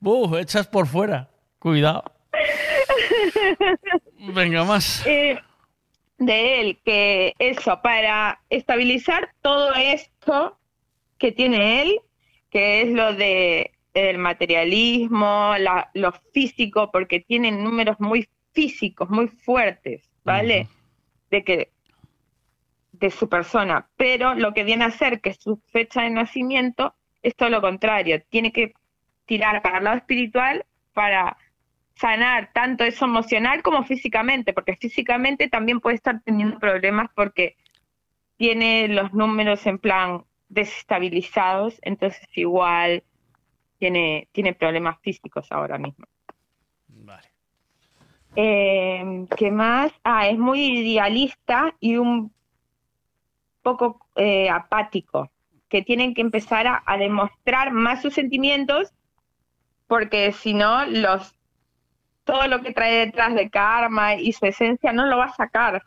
Buh, echas por fuera. Cuidado. Venga, más. [laughs] Eh, de él, que eso, para estabilizar todo esto que tiene él, que es lo de el materialismo, la- lo físico, porque tiene números muy físicos, muy fuertes, ¿vale? De que de su persona, pero lo que viene a ser que su fecha de nacimiento es todo lo contrario, tiene que tirar para el lado espiritual para sanar tanto eso emocional como físicamente, porque físicamente también puede estar teniendo problemas porque tiene los números en plan desestabilizados, entonces igual tiene, tiene problemas físicos ahora mismo. Eh, ¿Qué más? Ah, es muy idealista y un poco eh, apático, que tienen que empezar a, a demostrar más sus sentimientos, porque si no, los todo lo que trae detrás de karma y su esencia no lo va a sacar.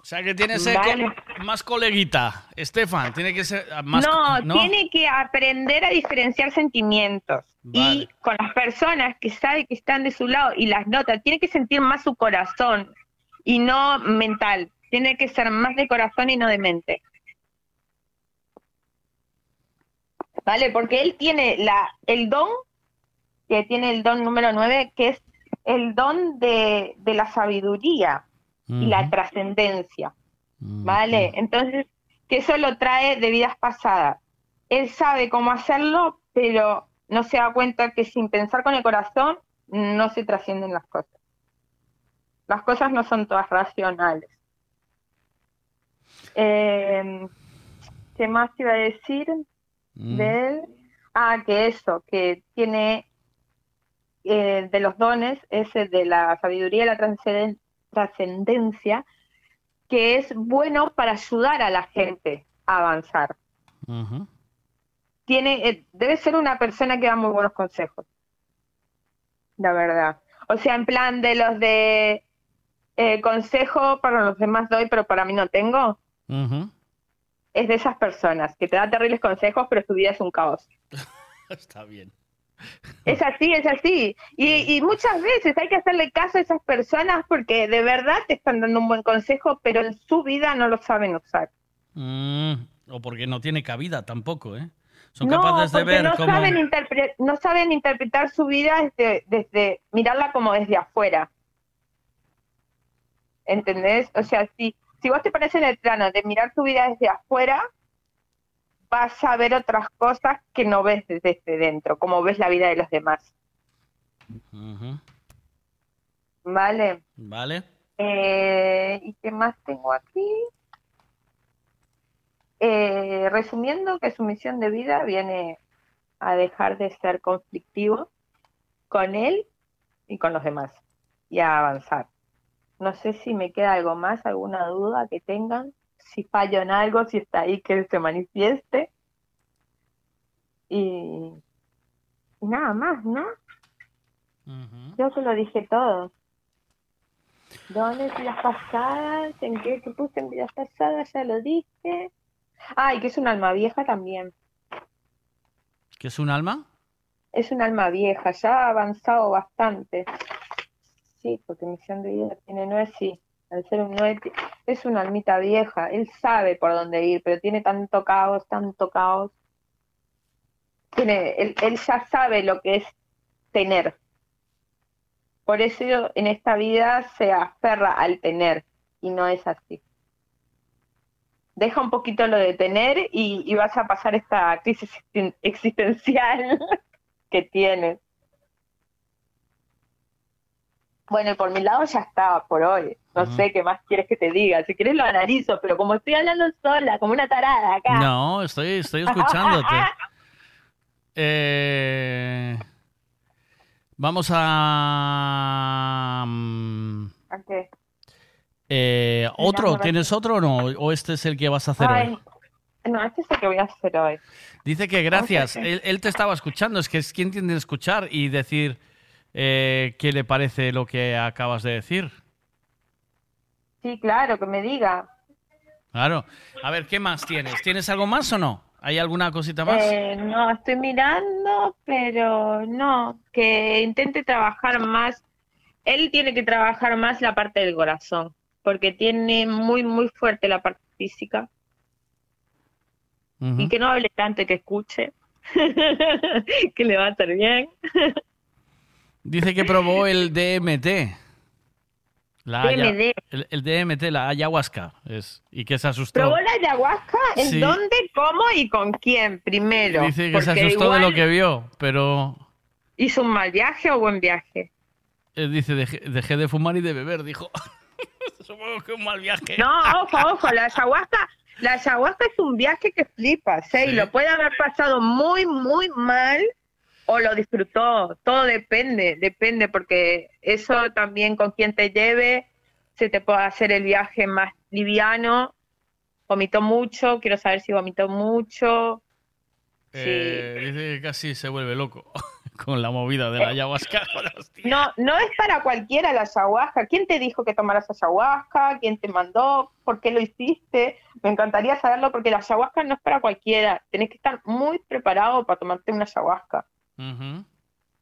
O sea que tiene que ser co- más coleguita. Estefan, tiene que ser ah, más. no, tiene que aprender a diferenciar sentimientos. Y con las personas que sabe que están de su lado y las nota, tiene que sentir más su corazón y no mental. Tiene que ser más de corazón y no de mente. ¿Vale? Porque él tiene la, el don, que tiene el don número 9, que es el don de, de la sabiduría y la trascendencia. ¿Vale? Entonces, que eso lo trae de vidas pasadas. Él sabe cómo hacerlo, pero no se da cuenta que sin pensar con el corazón no se trascienden las cosas. Las cosas no son todas racionales. Eh, ¿Qué más te iba a decir de él? Ah, que eso, que tiene eh, de los dones, ese de la sabiduría y la trascenden- trascendencia, que es bueno para ayudar a la gente a avanzar. Tiene, eh, debe ser una persona que da muy buenos consejos, la verdad. O sea, en plan de los de eh, consejo para los demás doy, pero para mí no tengo. Es de esas personas que te da terribles consejos, pero su vida es un caos. [laughs] Está bien. Es así, es así. Y, y muchas veces hay que hacerle caso a esas personas porque de verdad te están dando un buen consejo, pero en su vida no lo saben usar. Mm, o porque no tiene cabida tampoco, ¿eh? Son no, capaces de ver no cómo. saben, no saben interpretar su vida desde, desde mirarla como desde afuera. ¿Entendés? O sea, si, si vos te pones en el plano de mirar tu vida desde afuera, vas a ver otras cosas que no ves desde dentro, como ves la vida de los demás. ¿Vale? Vale. Eh, ¿Y qué más tengo aquí? Eh, resumiendo que su misión de vida viene a dejar de ser conflictivo con él y con los demás y a avanzar. No sé si me queda algo más, alguna duda que tengan, si fallo en algo, si está ahí que se manifieste. Y, y nada más, ¿no? Creo que lo dije todo. ¿Dónde vidas pasadas? ¿En qué que puse en vidas pasadas? Ya lo dije. Ah, y que es un alma vieja también. ¿Qué es un alma? Es un alma vieja, ya ha avanzado bastante. Sí, porque misión de vida tiene nueve, sí. Al ser un nueve, es una almita vieja. Él sabe por dónde ir, pero tiene tanto caos, tanto caos. Tiene, él, ya sabe lo que es tener. Por eso en esta vida se aferra al tener y no es así. Deja un poquito lo de tener y, vas a pasar esta crisis existen- existencial [laughs] que tienes. Bueno, y por mi lado ya estaba por hoy. No sé qué más quieres que te diga. Si quieres lo analizo, pero como estoy hablando sola, como una tarada acá. No, estoy, estoy escuchándote. [laughs] Eh, vamos a... mm, ¿A qué? eh, ¿Otro? ¿Tienes otro o no? ¿O este es el que vas a hacer Ay, hoy? no, este es el que voy a hacer hoy. Dice que gracias. Él, él te estaba escuchando. Es que es quien tiene que escuchar y decir eh, qué le parece lo que acabas de decir. Sí, claro, que me diga. Claro. A ver, ¿qué más tienes? ¿Tienes algo más o no? ¿Hay alguna cosita más? Eh, no, estoy mirando, pero no, que intente trabajar más. Él tiene que trabajar más la parte del corazón, porque tiene muy, muy fuerte la parte física. Y que no hable tanto y que escuche, [laughs] que le va a hacer bien. Dice que probó el DMT. La DMT. el, el DMT, la ayahuasca. Es, y que se asustó. ¿Probó la ayahuasca? ¿En Sí. dónde, cómo y con quién primero? Dice que se asustó de lo que vio, pero ¿Hizo un mal viaje o buen viaje? eh, dice, dejé, dejé de fumar y de beber, dijo. [laughs] Supongo que un mal viaje. No, ojo, ojo, la ayahuasca, la ayahuasca es un viaje que flipas, ¿eh? Y lo puede haber pasado muy, muy mal o lo disfrutó. Todo depende, depende, porque eso también con quien te lleve, se te puede hacer el viaje más liviano. Vomitó mucho, quiero saber si vomitó mucho. Eh, dice que casi se vuelve loco [laughs] con la movida de la ayahuasca. [laughs] No, no es para cualquiera la ayahuasca. ¿Quién te dijo que tomaras ayahuasca? ¿Quién te mandó? ¿Por qué lo hiciste? Me encantaría saberlo porque la ayahuasca no es para cualquiera. Tenés que estar muy preparado para tomarte una ayahuasca.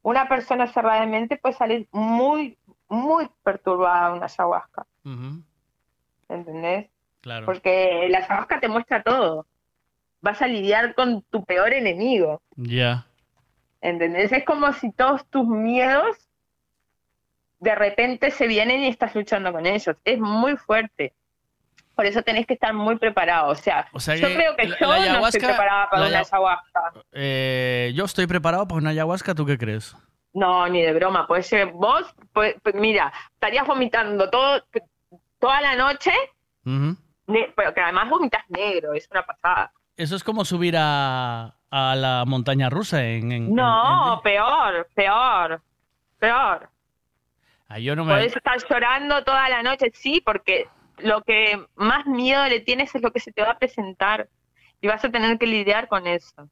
Una persona cerrada de mente puede salir muy, muy perturbada de una ayahuasca. Ujú. ¿Entendés? Claro. Porque la ayahuasca te muestra todo. Vas a lidiar con tu peor enemigo. Ya. ¿Entendés? Es como si todos tus miedos de repente se vienen y estás luchando con ellos. Es muy fuerte. Por eso tenés que estar muy preparado. O sea, O sea yo creo que la- yo la no estoy preparada para una aya- ayahuasca. Eh, yo estoy preparado para una ayahuasca, ¿tú qué crees? No, ni de broma. Puede ser vos, pues, pues, mira, estarías vomitando todo, toda la noche, pero que además vomitas negro, es una pasada. Eso es como subir a, a la montaña rusa en... en- No, peor, peor, peor. Ah, yo no me... Podés estar llorando toda la noche, sí, porque lo que más miedo le tienes es lo que se te va a presentar y vas a tener que lidiar con eso.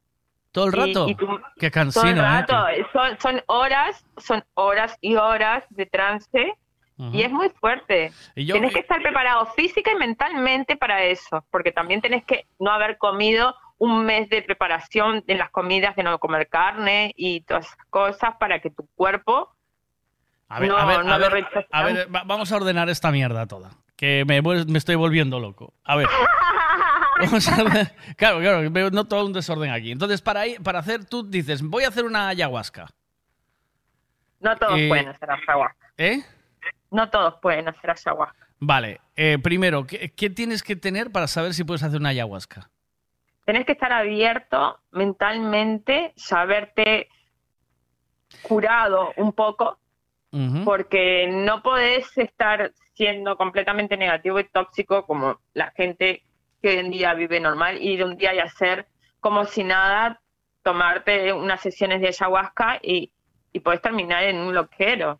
Todo el y- rato. y tú- Qué Todo el cansino, ¿eh? rato, son, son horas, son horas y horas de trance y es muy fuerte. Y yo- Tienes que estar preparado física y mentalmente para eso, porque también tenés que no haber comido un mes de preparación en las comidas de no comer carne y todas esas cosas para que tu cuerpo A ver, no, a ver, no a ver, a vamos a ordenar esta mierda toda. Que me, estoy volviendo loco. A ver. Vamos a ordenar- Claro, claro, veo no todo un desorden aquí. Entonces, para, para hacer, tú dices, voy a hacer una ayahuasca. No todos Eh, pueden hacer ayahuasca. ¿Eh? No todos pueden hacer ayahuasca. Vale, eh, primero, ¿qué, qué tienes que tener para saber si puedes hacer una ayahuasca? Tenés que estar abierto mentalmente, saberte curado un poco, Porque no podés estar siendo completamente negativo y tóxico como la gente que hoy en día vive normal, ir un día y hacer como si nada, tomarte unas sesiones de ayahuasca y, y podés terminar en un loquero.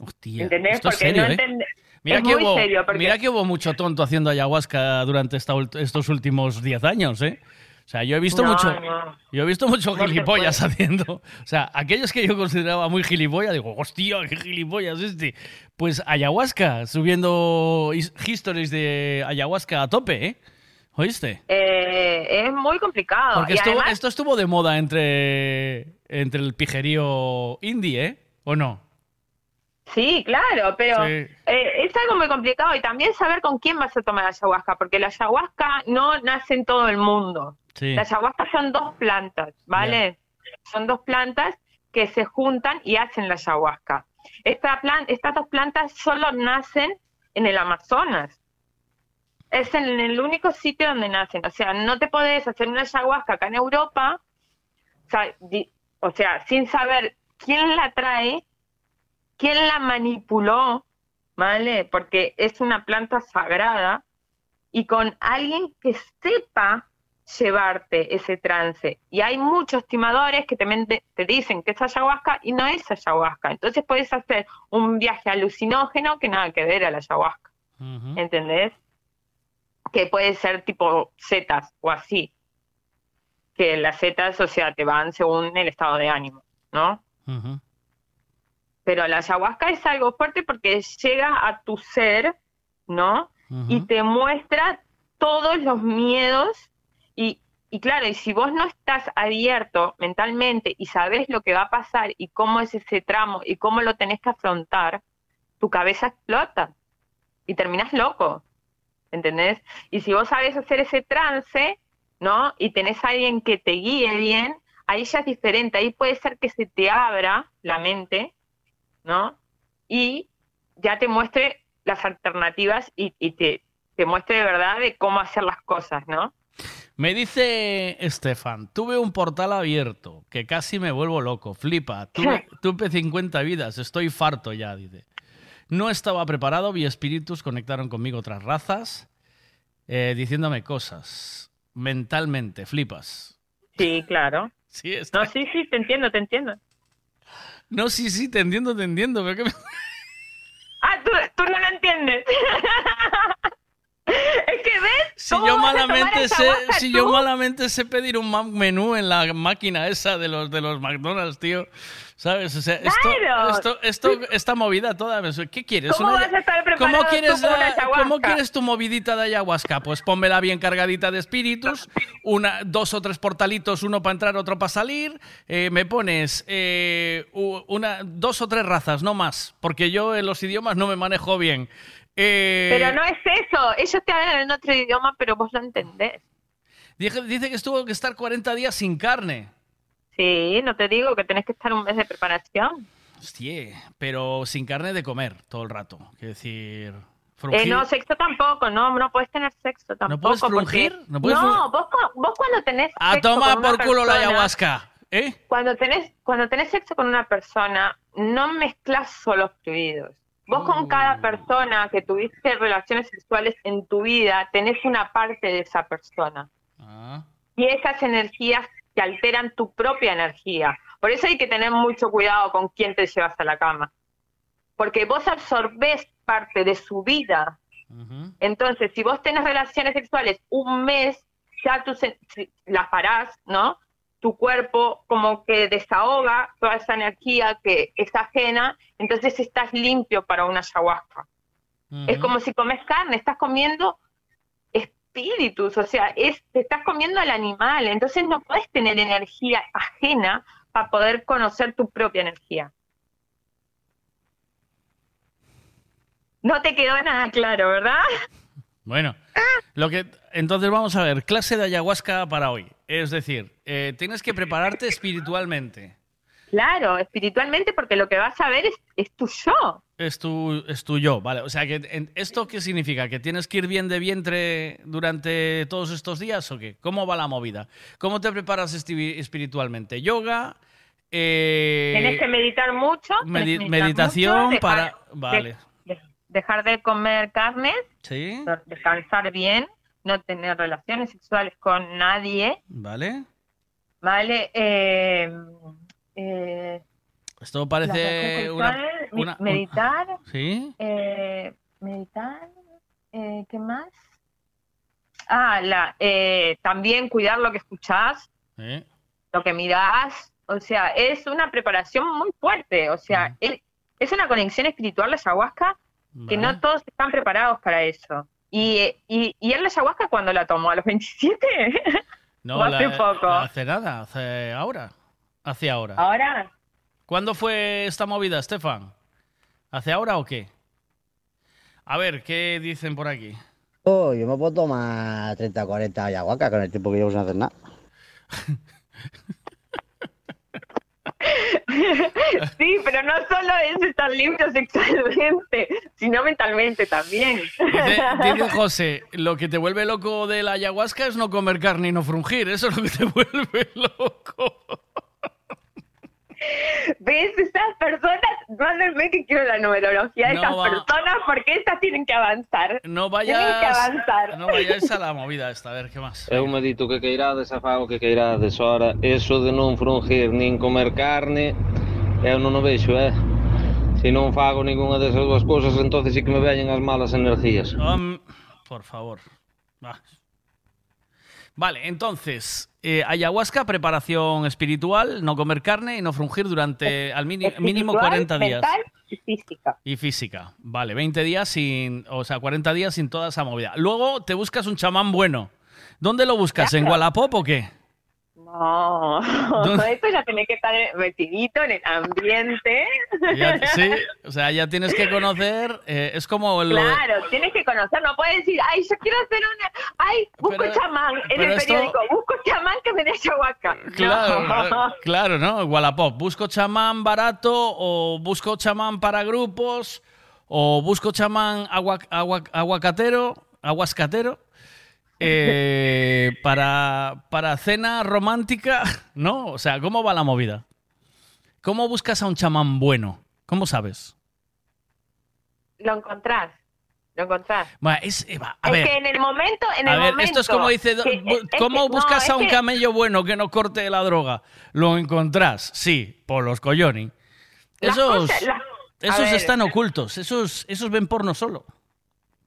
Hostia, ¿Entendés? esto es Porque serio, no ¿eh? Mira es que, hubo, serio, porque mira que hubo mucho tonto haciendo ayahuasca durante esta estos últimos 10 años, ¿eh? O sea, yo he visto No, mucho, no. yo he visto mucho No gilipollas haciendo. O sea, aquellos que yo consideraba muy gilipollas, digo, hostia, qué gilipollas este. Pues ayahuasca, subiendo his- histories de ayahuasca a tope, ¿eh? ¿Oíste? eh, es muy complicado. Porque esto, además, esto estuvo de moda entre, entre el pijerío indie, ¿eh? ¿O no? Sí, claro, pero Sí. eh, es algo muy complicado y también saber con quién vas a tomar ayahuasca, porque la ayahuasca no nace en todo el mundo. Sí. La ayahuasca son dos plantas, ¿vale? Son dos plantas que se juntan y hacen la ayahuasca. Esta plan- estas dos plantas solo nacen en el Amazonas. Es en el único sitio donde nacen. O sea, no te podés hacer una ayahuasca acá en Europa, o sea, di- o sea, sin saber quién la trae, quién la manipuló, ¿vale? Porque es una planta sagrada y con alguien que sepa llevarte ese trance. Y hay muchos timadores que también te, te dicen que es ayahuasca y no es ayahuasca. Entonces puedes hacer un viaje alucinógeno que nada que ver a la ayahuasca, ¿entendés? Que puede ser tipo setas o así. Que las setas, o sea, te van según el estado de ánimo, ¿no? Pero la ayahuasca es algo fuerte porque llega a tu ser, ¿no? Y te muestra todos los miedos y, claro, y si vos no estás abierto mentalmente y sabes lo que va a pasar y cómo es ese tramo y cómo lo tenés que afrontar, tu cabeza explota y terminas loco, ¿entendés? Y si vos sabes hacer ese trance, ¿no? Y tenés a alguien que te guíe bien, ahí ya es diferente, ahí puede ser que se te abra la mente, ¿no? Y ya te muestre las alternativas y, y te, te muestre de verdad de cómo hacer las cosas, ¿no? Me dice Estefan, tuve un portal abierto, que casi me vuelvo loco, flipa, tuve, [laughs] tuve 50 vidas, estoy farto ya, dice. No estaba preparado, vi espíritus, conectaron conmigo otras razas, eh, diciéndome cosas, mentalmente, flipas. Sí, claro. [laughs] Sí, No, sí, sí, te entiendo, te entiendo. No, sí, sí, te entiendo, te entiendo, pero que me- Ah, tú, tú no lo entiendes. [laughs] [laughs] es que ves. Si ¿Cómo yo, malamente sé, si tú? yo malamente sé pedir un menú en la máquina esa de los de los McDonald's, tío. ¿Sabes? O sea, esto, Claro. esto, esto, esta movida toda. ¿Qué quieres? ¿Cómo Una- vas a estar preparado ¿Cómo tú quieres, tu movidita de ayahuasca? Pues pónmela bien cargadita de espíritus, una, dos o tres portalitos, uno para entrar, otro para salir. eh, me pones eh, una, dos o tres razas, no más, porque yo en los idiomas no me manejo bien. Eh, Pero no es eso. Ellos te hablan en otro idioma, pero vos lo entendés. Dice, dice que estuvo que estar 40 días sin carne. Sí, no te digo que tenés que estar un mes de preparación. Hostia, pero sin carne de comer todo el rato. Quiero decir. Eh, no, sexo tampoco, no, no puedes tener sexo tampoco. puedes porque- frungir? ¿No puedes No, vos, cu- vos cuando tenés A sexo tomar con una por culo la ayahuasca. ¿Eh? Cuando tenés, cuando tenés sexo con una persona, no mezclas solo fluidos. Vos con cada Mm. persona que tuviste relaciones sexuales en tu vida, tenés una parte de esa persona. Ah. Y esas energías te alteran tu propia energía. Por eso hay que tener mucho cuidado con quién te llevas a la cama. Porque vos absorbés parte de su vida. Entonces, si vos tenés relaciones sexuales un mes, ya tú las parás, ¿no? Tu cuerpo como que desahoga toda esa energía que es ajena, entonces estás limpio para una ayahuasca. Es como si comes carne, estás comiendo espíritus, o sea, es, te estás comiendo al animal, entonces no puedes tener energía ajena para poder conocer tu propia energía. No te quedó nada claro, ¿verdad? Bueno, lo que entonces vamos a ver, clase de ayahuasca para hoy. Es decir, eh, tienes que prepararte espiritualmente. Claro, espiritualmente, porque lo que vas a ver es, es tu yo. Es tu, es tu yo, ¿vale? O sea, que en- ¿esto qué significa? ¿Que tienes que ir bien de vientre durante todos estos días o qué? ¿Cómo va la movida? ¿Cómo te preparas espiritualmente? ¿Yoga? Eh, Tienes que meditar mucho. tienes medi- que meditar meditación mucho, dejar- para... de- Vale. de- dejar de comer carne, Sí, descansar bien, no tener relaciones sexuales con nadie, vale. ¿Vale? Eh, eh, Esto parece una, una- un- meditar, [laughs] ¿Sí? eh, meditar, eh, ¿qué más? Ah, la, eh, también cuidar lo que escuchás, lo que mirás, o sea, es una preparación muy fuerte, o sea, es, es una conexión espiritual la ayahuasca que no todos están preparados para eso. Y, eh, y, y él la ayahuasca cuando la tomó, a los 27, [laughs] No, o hace la- poco. hace nada, hace ahora. Hace ahora. Ahora, ¿Cuándo fue esta movida, Estefan? ¿Hace ahora o qué? A ver, ¿qué dicen por aquí? Oh, yo me puedo tomar 30 40 ayahuasca con el tiempo que llevo sin hacer nada. [laughs] [laughs] sí, pero no solo es estar limpio sexualmente, sino mentalmente también. Dice, dice [laughs] José, lo que te vuelve loco de la ayahuasca es no comer carne y no frungir. Eso es lo que te [laughs] vuelve loco. ¿Ves? Estas personas, mándenme que quiero la numerología de no estas va... personas porque estas tienen que avanzar. No vayas, tienen que avanzar. No vayas a la movida esta, a ver, ¿qué más? Eu un medito que queirá desafago, que queirá deshora. Eso de non frungir nin comer carne, eu non o vexo, eh? Se si non fago ninguna desas dúas cousas, entonces sí que me veñen as malas energías. Um, por favor. Va. Vale, entonces, eh, ayahuasca, preparación espiritual, no comer carne y no frungir durante al mínimo Espiritual, 40 días. mental y física. Y física. Vale, 20 días sin, o sea, 40 días sin toda esa movida. Luego te buscas un chamán bueno. ¿Dónde lo buscas? ¿En. Wallapop o qué? No, [laughs] ¿Dónde? [laughs] esto ya tiene que estar metidito en el ambiente. Ya- sí, [laughs] o sea, ya tienes que conocer, eh, es como de- Claro, tienes que conocer, no puedes decir, ay, yo quiero hacer una, ay, busco Pero- chamán en el esto- periódico, busco chamán que me dé ayahuasca. Claro, No. claro, ¿no? Wallapop. Busco chamán barato o busco chamán para grupos o busco chamán agua- agua- aguacatero, aguascatero eh, para, para cena romántica, [laughs] ¿no? O sea, ¿cómo va la movida? ¿Cómo buscas a un chamán bueno? ¿Cómo sabes? Lo encontrás, lo encontrás. Va, es, eh, va, a es ver, que en el momento, en a el ver, momento. esto es como dice, que- ¿cómo que- buscas no, a un que- camello bueno que no corte la droga? Lo encontrás, sí, por los. Las Esos, cosas- esos ver. están ocultos, esos, esos ven porno solo.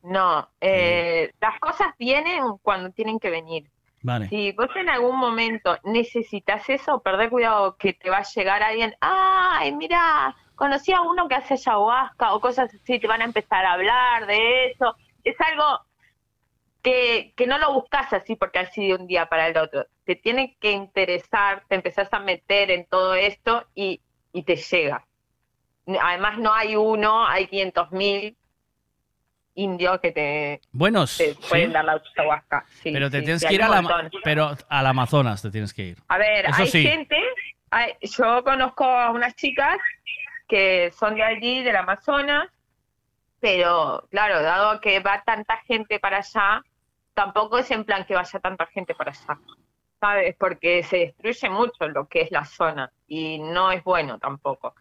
No, eh, las cosas vienen cuando tienen que venir. Vale. Si vos en algún momento necesitas eso, perdé cuidado que te va a llegar alguien, ay, mira, conocí a uno que hace ayahuasca o cosas así, te van a empezar a hablar de eso. Es algo que, que no lo buscas así porque así de un día para el otro. Te tiene que interesar, te empezás a meter en todo esto y, y te llega. Además no hay uno, hay 500 mil indios que te, Buenos, te sí. pueden dar la ayahuasca. Sí, pero te sí, tienes que ir a un la, montón. pero al Amazonas te tienes que ir. A ver, Eso hay gente, hay- yo conozco a unas chicas que son de allí, del Amazonas, pero claro, dado que va tanta gente para allá, tampoco es en plan que vaya tanta gente para allá, ¿sabes? Porque se destruye mucho lo que es la zona y no es bueno tampoco.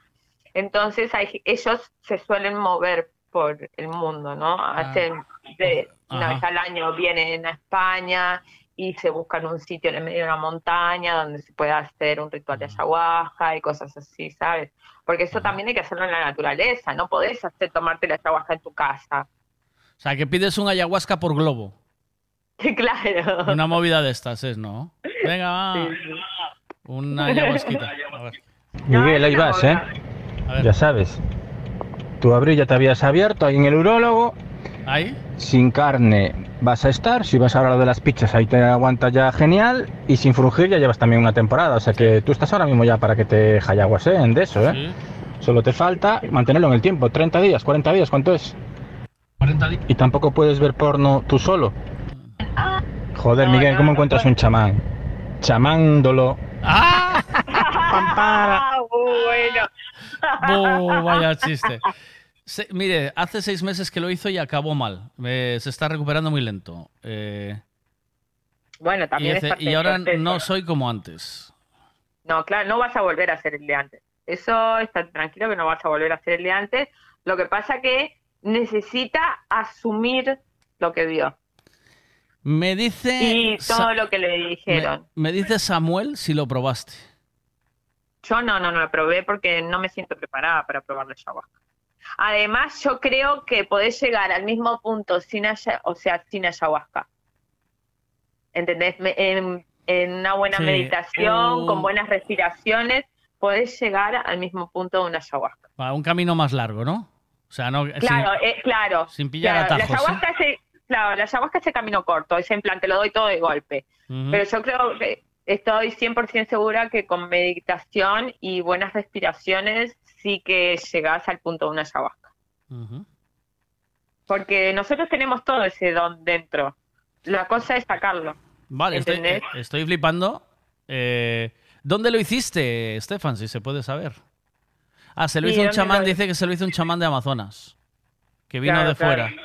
Entonces hay, ellos se suelen mover por el mundo, ¿no? Hacen de, una vez al año vienen a España y se buscan un sitio en el medio de una montaña donde se pueda hacer un ritual de ayahuasca y cosas así, ¿sabes? Porque eso también hay que hacerlo en la naturaleza, no podés hacer tomarte la ayahuasca en tu casa. O sea, que pides un ayahuasca por globo. claro. Una movida de estas es, ¿no? Venga, va. Una ayahuasquita. A ver. Miguel, ahí vas, ¿eh? Ya sabes. Tu abril ya te habías abierto ahí en el urólogo. ¿Ahí? Sin carne vas a estar. Si vas a hablar de las pizzas, ahí te aguantas ya genial. Y sin frungir ya llevas también una temporada. O sea que tú estás ahora mismo ya para que te jayaguas, ¿eh? En de eso, ¿eh? Solo te falta mantenerlo en el tiempo. 30 días, 40 días, ¿cuánto es? 40 días. Y tampoco puedes ver porno tú solo. Joder, Miguel, ¿cómo encuentras un chamán? Chamándolo. ¡Ah! Ah, [laughs] [laughs] bueno. Oh, vaya chiste. Se- mire, hace seis meses que lo hizo y acabó mal. Eh, se está recuperando muy lento. Eh, Bueno, y, también es hace- parte y ahora proceso. no soy como antes. No, claro, no vas a volver a hacer el de antes. Eso está tranquilo que no vas a volver a hacer el de antes. Lo que pasa que necesita asumir lo que vio Me dice. y todo Sa- lo que le me, dijeron. me dice Samuel si lo probaste. Yo no, no, no lo probé porque no me siento preparada para probar la ayahuasca. Además, yo creo que podés llegar al mismo punto sin o sea, sin ayahuasca. ¿Entendés? En, en una buena Sí. meditación, con buenas respiraciones, podés llegar al mismo punto de una ayahuasca. Va, un camino más largo, ¿no? O sea, no. Claro, sin- eh, claro. sin pillar Claro, atajos, La ayahuasca, es, claro, la ayahuasca es el camino corto, es en plan, te lo doy todo de golpe. Ujú. Pero yo creo que estoy 100% segura que con meditación y buenas respiraciones sí que llegás al punto de una ayahuasca. Porque nosotros tenemos todo ese don dentro. La cosa es sacarlo. Vale, estoy, eh, estoy flipando. Eh, ¿Dónde lo hiciste, Stefan? Si se puede saber. Ah, se lo Sí, hizo un ¿dónde chamán, dice que se lo hizo un chamán de Amazonas. Que vino Claro, de claro. fuera.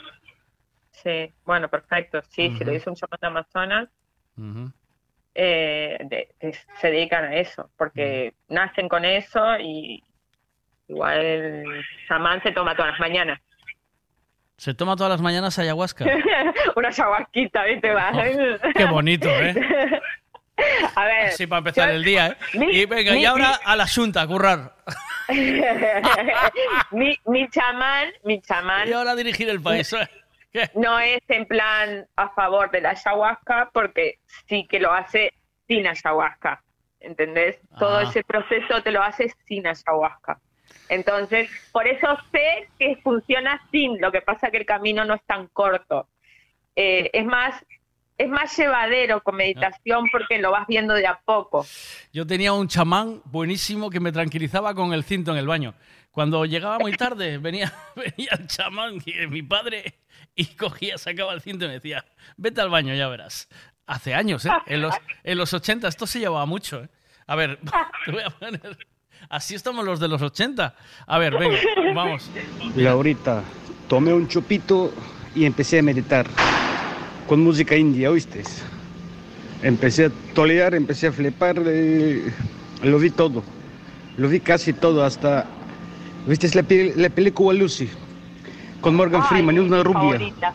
Sí, bueno, perfecto. Sí, si lo hizo un chamán de Amazonas, Ujú. Eh, de- de- se dedican a eso, porque nacen con eso y igual el chamán se toma todas las mañanas. Se toma todas las mañanas ayahuasca. [laughs] Una ayahuasquita, ¿viste? Va. Qué bonito, ¿eh? [laughs] A ver. Sí, para empezar yo- el día, ¿eh? mi- y venga, mi- y ahora a la junta, a currar. [laughs] mi, mi chamán, mi chamán. Y ahora a dirigir el país. ¿Qué? No es en plan a favor de la ayahuasca, porque sí que lo hace sin ayahuasca. ¿Entendés? Todo Ah. ese proceso te lo hace sin ayahuasca. Entonces, por eso sé que funciona sin, lo que pasa que el camino no es tan corto. Eh, es más, es más llevadero con meditación porque lo vas viendo de a poco. Yo tenía un chamán buenísimo que me tranquilizaba con el cinto en el baño. Cuando llegaba muy tarde, [laughs] venía, venía el chamán, que mi padre, y cogía, sacaba el cinto y me decía, vete al baño, ya verás. Hace años, ¿eh? En los, en los 80 esto se llevaba mucho, ¿eh? A ver, [laughs] te voy a poner... Así estamos los de los 80. A ver, venga, vamos. Laurita, tomé un chupito y empecé a meditar con música india, ¿oíste? Empecé a tolear, empecé a flipar, eh, lo vi todo, lo vi casi todo, hasta, ¿viste la, la película Lucy? Con Morgan Freeman, una mi rubia. favorita.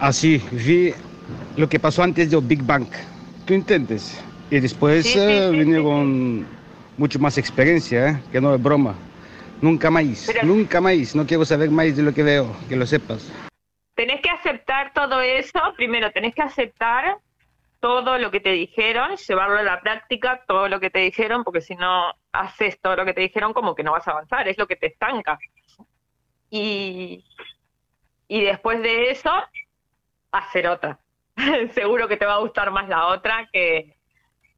Así, vi lo que pasó antes del Big Bang, ¿tú entiendes? Y después Sí, sí, eh, sí, vine con mucho más experiencia, ¿eh? que no es broma. Nunca más, Pero- nunca más, no quiero saber más de lo que veo, que lo sepas. tenés que aceptar todo eso. Primero, tenés que aceptar todo lo que te dijeron, llevarlo a la práctica, todo lo que te dijeron, porque si no haces todo lo que te dijeron, como que no vas a avanzar, es lo que te estanca. Y, y después de eso, hacer otra. [laughs] Seguro que te va a gustar más la otra que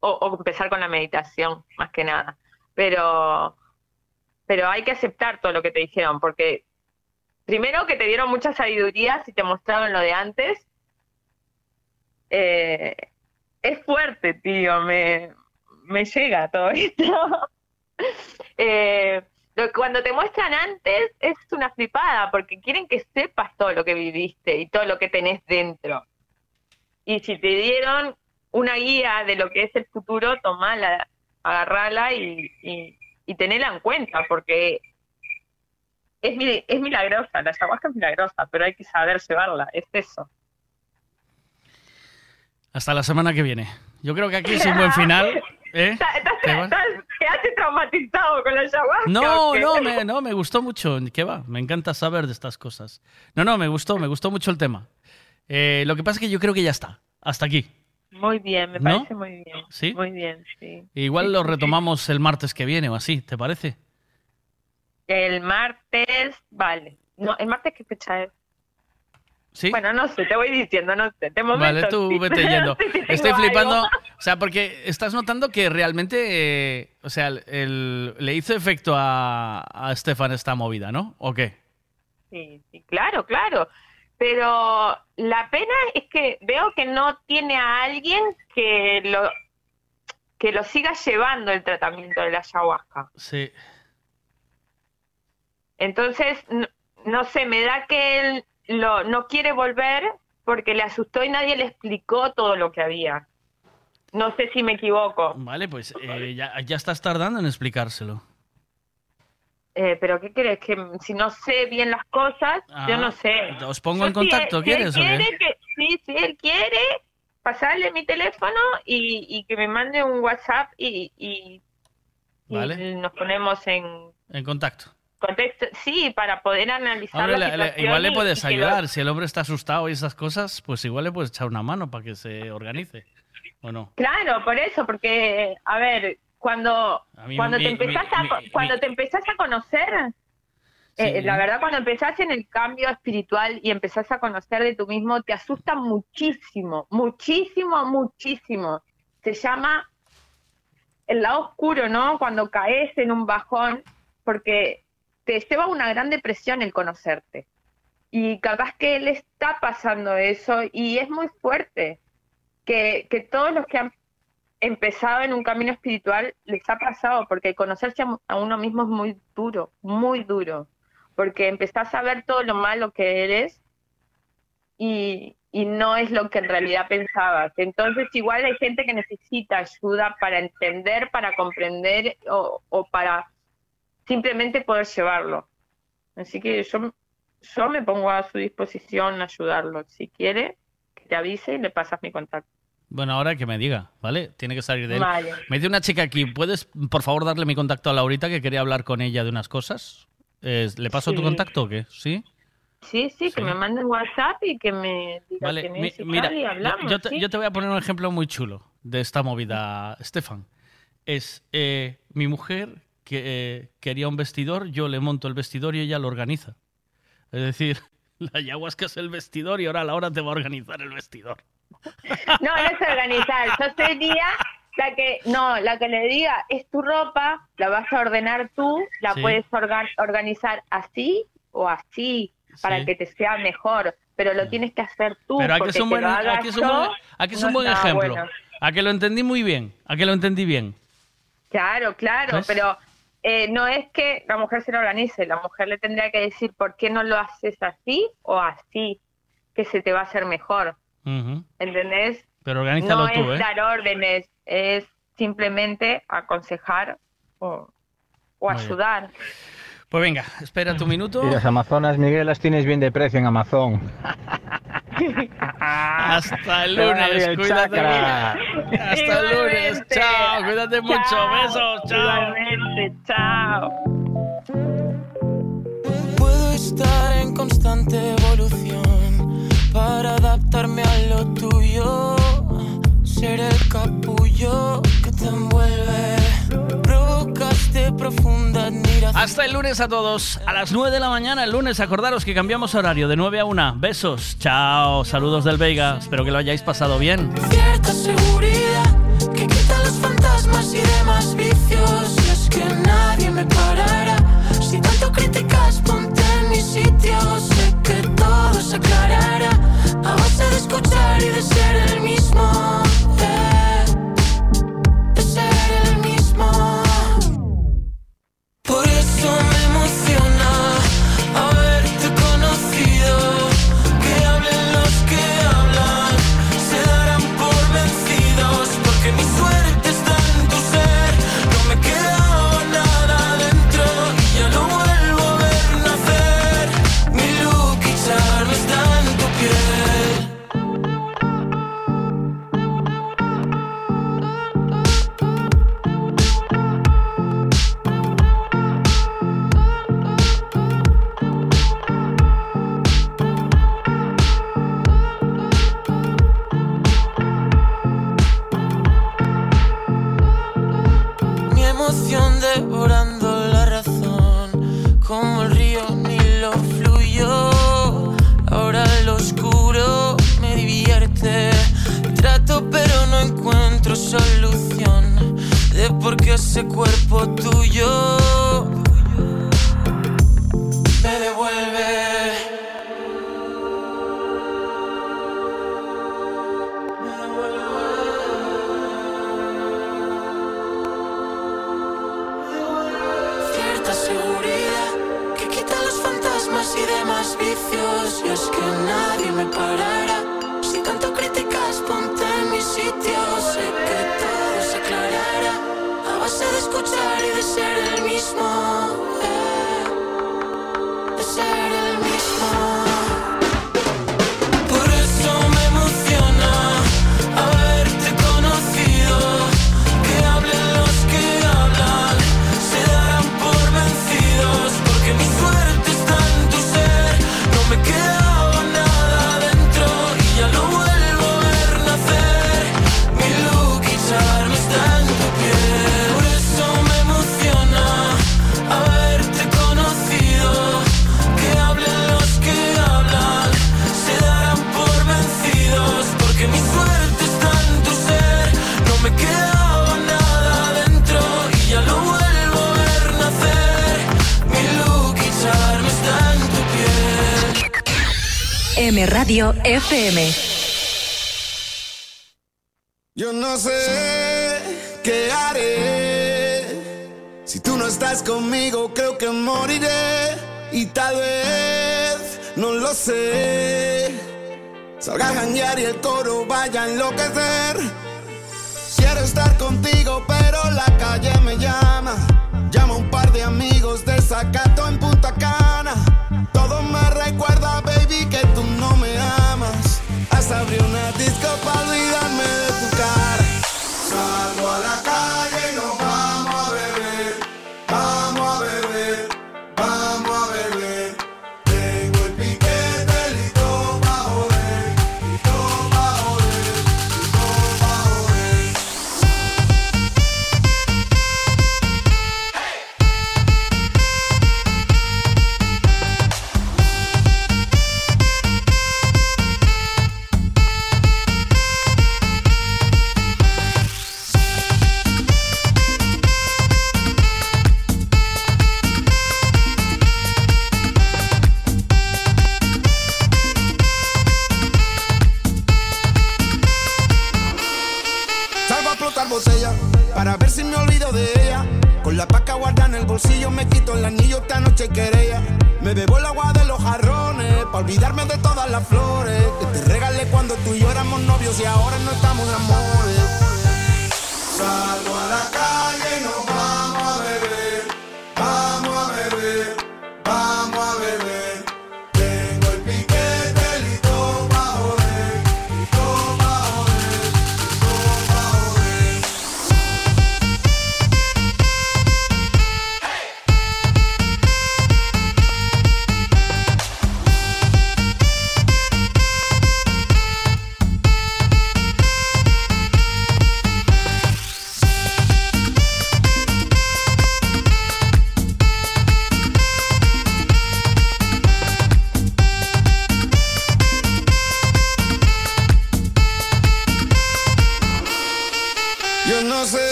o, empezar con la meditación, más que nada. Pero, pero hay que aceptar todo lo que te dijeron, porque primero que te dieron mucha sabiduría si te mostraron lo de antes. Eh, es fuerte, tío, me, me llega todo [laughs] esto. Eh, cuando te muestran antes es una flipada, porque quieren que sepas todo lo que viviste y todo lo que tenés dentro. Y si te dieron una guía de lo que es el futuro, tomala, agarrala y, y, y tenela en cuenta, porque es, es milagrosa, la ayahuasca es milagrosa, pero hay que saber llevarla, es eso. Hasta la semana que viene. Yo creo que aquí es un buen final. ¿eh? [laughs] Estás- Quedaste traumatizado con la ayahuasca. No, no, me, no, me gustó mucho. ¿Qué va? Me encanta saber de estas cosas. No, no, me gustó, me gustó mucho el tema. Eh, lo que pasa es que yo creo que ya está. Hasta aquí. Muy bien, me ¿No? parece muy bien. ¿Sí? Muy bien, sí. Igual Sí, lo sí. retomamos el martes que viene o así, ¿te parece? El martes, vale. No, ¿el martes qué fecha es? ¿Sí? Bueno, no sé, te voy diciendo, no sé. De momento, Vale, tú sí. vete [laughs] yendo. No sé si tengo Estoy algo. flipando, o sea, porque estás notando que realmente, eh, o sea, el- el- le hizo efecto a, a Stefan esta movida, ¿no? ¿O qué? Sí, sí, claro, claro. Pero la pena es que veo que no tiene a alguien que lo que lo siga llevando el tratamiento de la ayahuasca. Sí. Entonces, no, no sé, me da que él lo, no quiere volver porque le asustó y nadie le explicó todo lo que había. No sé si me equivoco, Vale, pues eh, ya, ya estás tardando en explicárselo. eh, pero ¿qué crees? Que si no sé bien las cosas, yo Ah, no sé. ¿Os pongo Yo en si contacto, él- si él quieres o qué? quiere que- sí, si él quiere, pasarle mi teléfono y, y que me mande un WhatsApp y, y- y Vale. nos ponemos en, En contacto. Contexto, sí, para poder analizar Hombre, la situación igual le puedes y ayudar. Si el hombre está asustado y esas cosas, pues igual le puedes echar una mano para que se organice. ¿O no? Claro, por eso, porque, a ver, cuando, A mí cuando mi- te empezás mi- a, mi- cuando te empezás a conocer, eh, la verdad, cuando empezás en el cambio espiritual y empezás a conocer de tú mismo, te asusta muchísimo, muchísimo, muchísimo. Se llama el lado oscuro, ¿no? Cuando caes en un bajón, porque te lleva una gran depresión el conocerte. Y capaz que él está pasando eso y es muy fuerte que, que todos los que han empezado en un camino espiritual les ha pasado, porque conocerse a, a uno mismo es muy duro, muy duro, porque empezás a ver todo lo malo que eres y, y no es lo que en realidad pensabas. Entonces igual hay gente que necesita ayuda para entender, para comprender o, o para simplemente poder llevarlo. Así que yo, yo me pongo a su disposición a ayudarlo. Si quiere, que te avise y le pasas mi contacto. Bueno, ahora que me diga, ¿vale? Tiene que salir de él. Vale. Me dice una chica aquí, ¿puedes por favor darle mi contacto a Laurita que quería hablar con ella de unas cosas? Eh, ¿Le paso tu contacto o qué? ¿Sí? Sí, sí, que me manden WhatsApp y que me diga Vale, es y mira, y hablamos, yo, te, ¿sí? yo te voy a poner un ejemplo muy chulo de esta movida, Estefan. Es eh, mi mujer que eh, quería un vestidor, yo le monto el vestidor y ella lo organiza. Es decir, [laughs] la ayahuasca es el vestidor y ahora Laura te va a organizar el vestidor. [laughs] No, no es organizar. Yo sería la que, no, la que le diga, es tu ropa, la vas a ordenar tú, la Sí. puedes orga- organizar así o así, para Sí. que te sea mejor, pero lo tienes que hacer tú. Pero aquí porque es un buen, aquí es un buen, aquí es no un buen está ejemplo. bueno. A que lo entendí muy bien, a que lo entendí bien. Claro, claro, ¿Ves? pero eh, no es que la mujer se lo organice, la mujer le tendría que decir por qué no lo haces así o así, que se te va a hacer mejor, Ujú. ¿entendés? Pero organízalo no tú, es ¿eh? dar órdenes, es simplemente aconsejar o, bien. Pues venga, espera tu minuto. Y las Amazonas, Miguel, las tienes bien de precio en Amazon. [laughs] Hasta el lunes, el cuídate. chakra. Hasta el lunes. Chao, cuídate mucho. Besos, chao. Igualmente, chao. Puedo estar en constante evolución para adaptarme a lo tuyo. Ser el capullo que te envuelve. Profunda admiración. Hasta el lunes a todos. A las 9 de la mañana, el lunes, acordaros que cambiamos horario de 9 a 1. Besos. Chao. Saludos del Veiga. Espero que lo hayáis pasado bien. Cierta seguridad que quita los fantasmas y demás vicios. Y es que nadie me parará. Si tanto criticas, ponte en mi sitio. Sé que todo se aclarará a base de escuchar y de ser el mismo. Solución de por qué ese cuerpo tuyo me devuelve. Cierta seguridad que quita los fantasmas y demás vicios. Y es que nadie me parará. Escuchar y de ser el mismo. eh, de ser Radio FM. Yo no sé qué haré. Si tú no estás conmigo, creo que moriré. Y tal vez, no lo sé. Salga a janguear y el coro vaya a enloquecer. Quiero estar contigo, pero la calle me llama. Llama a un par de amigos de Zacate abriu na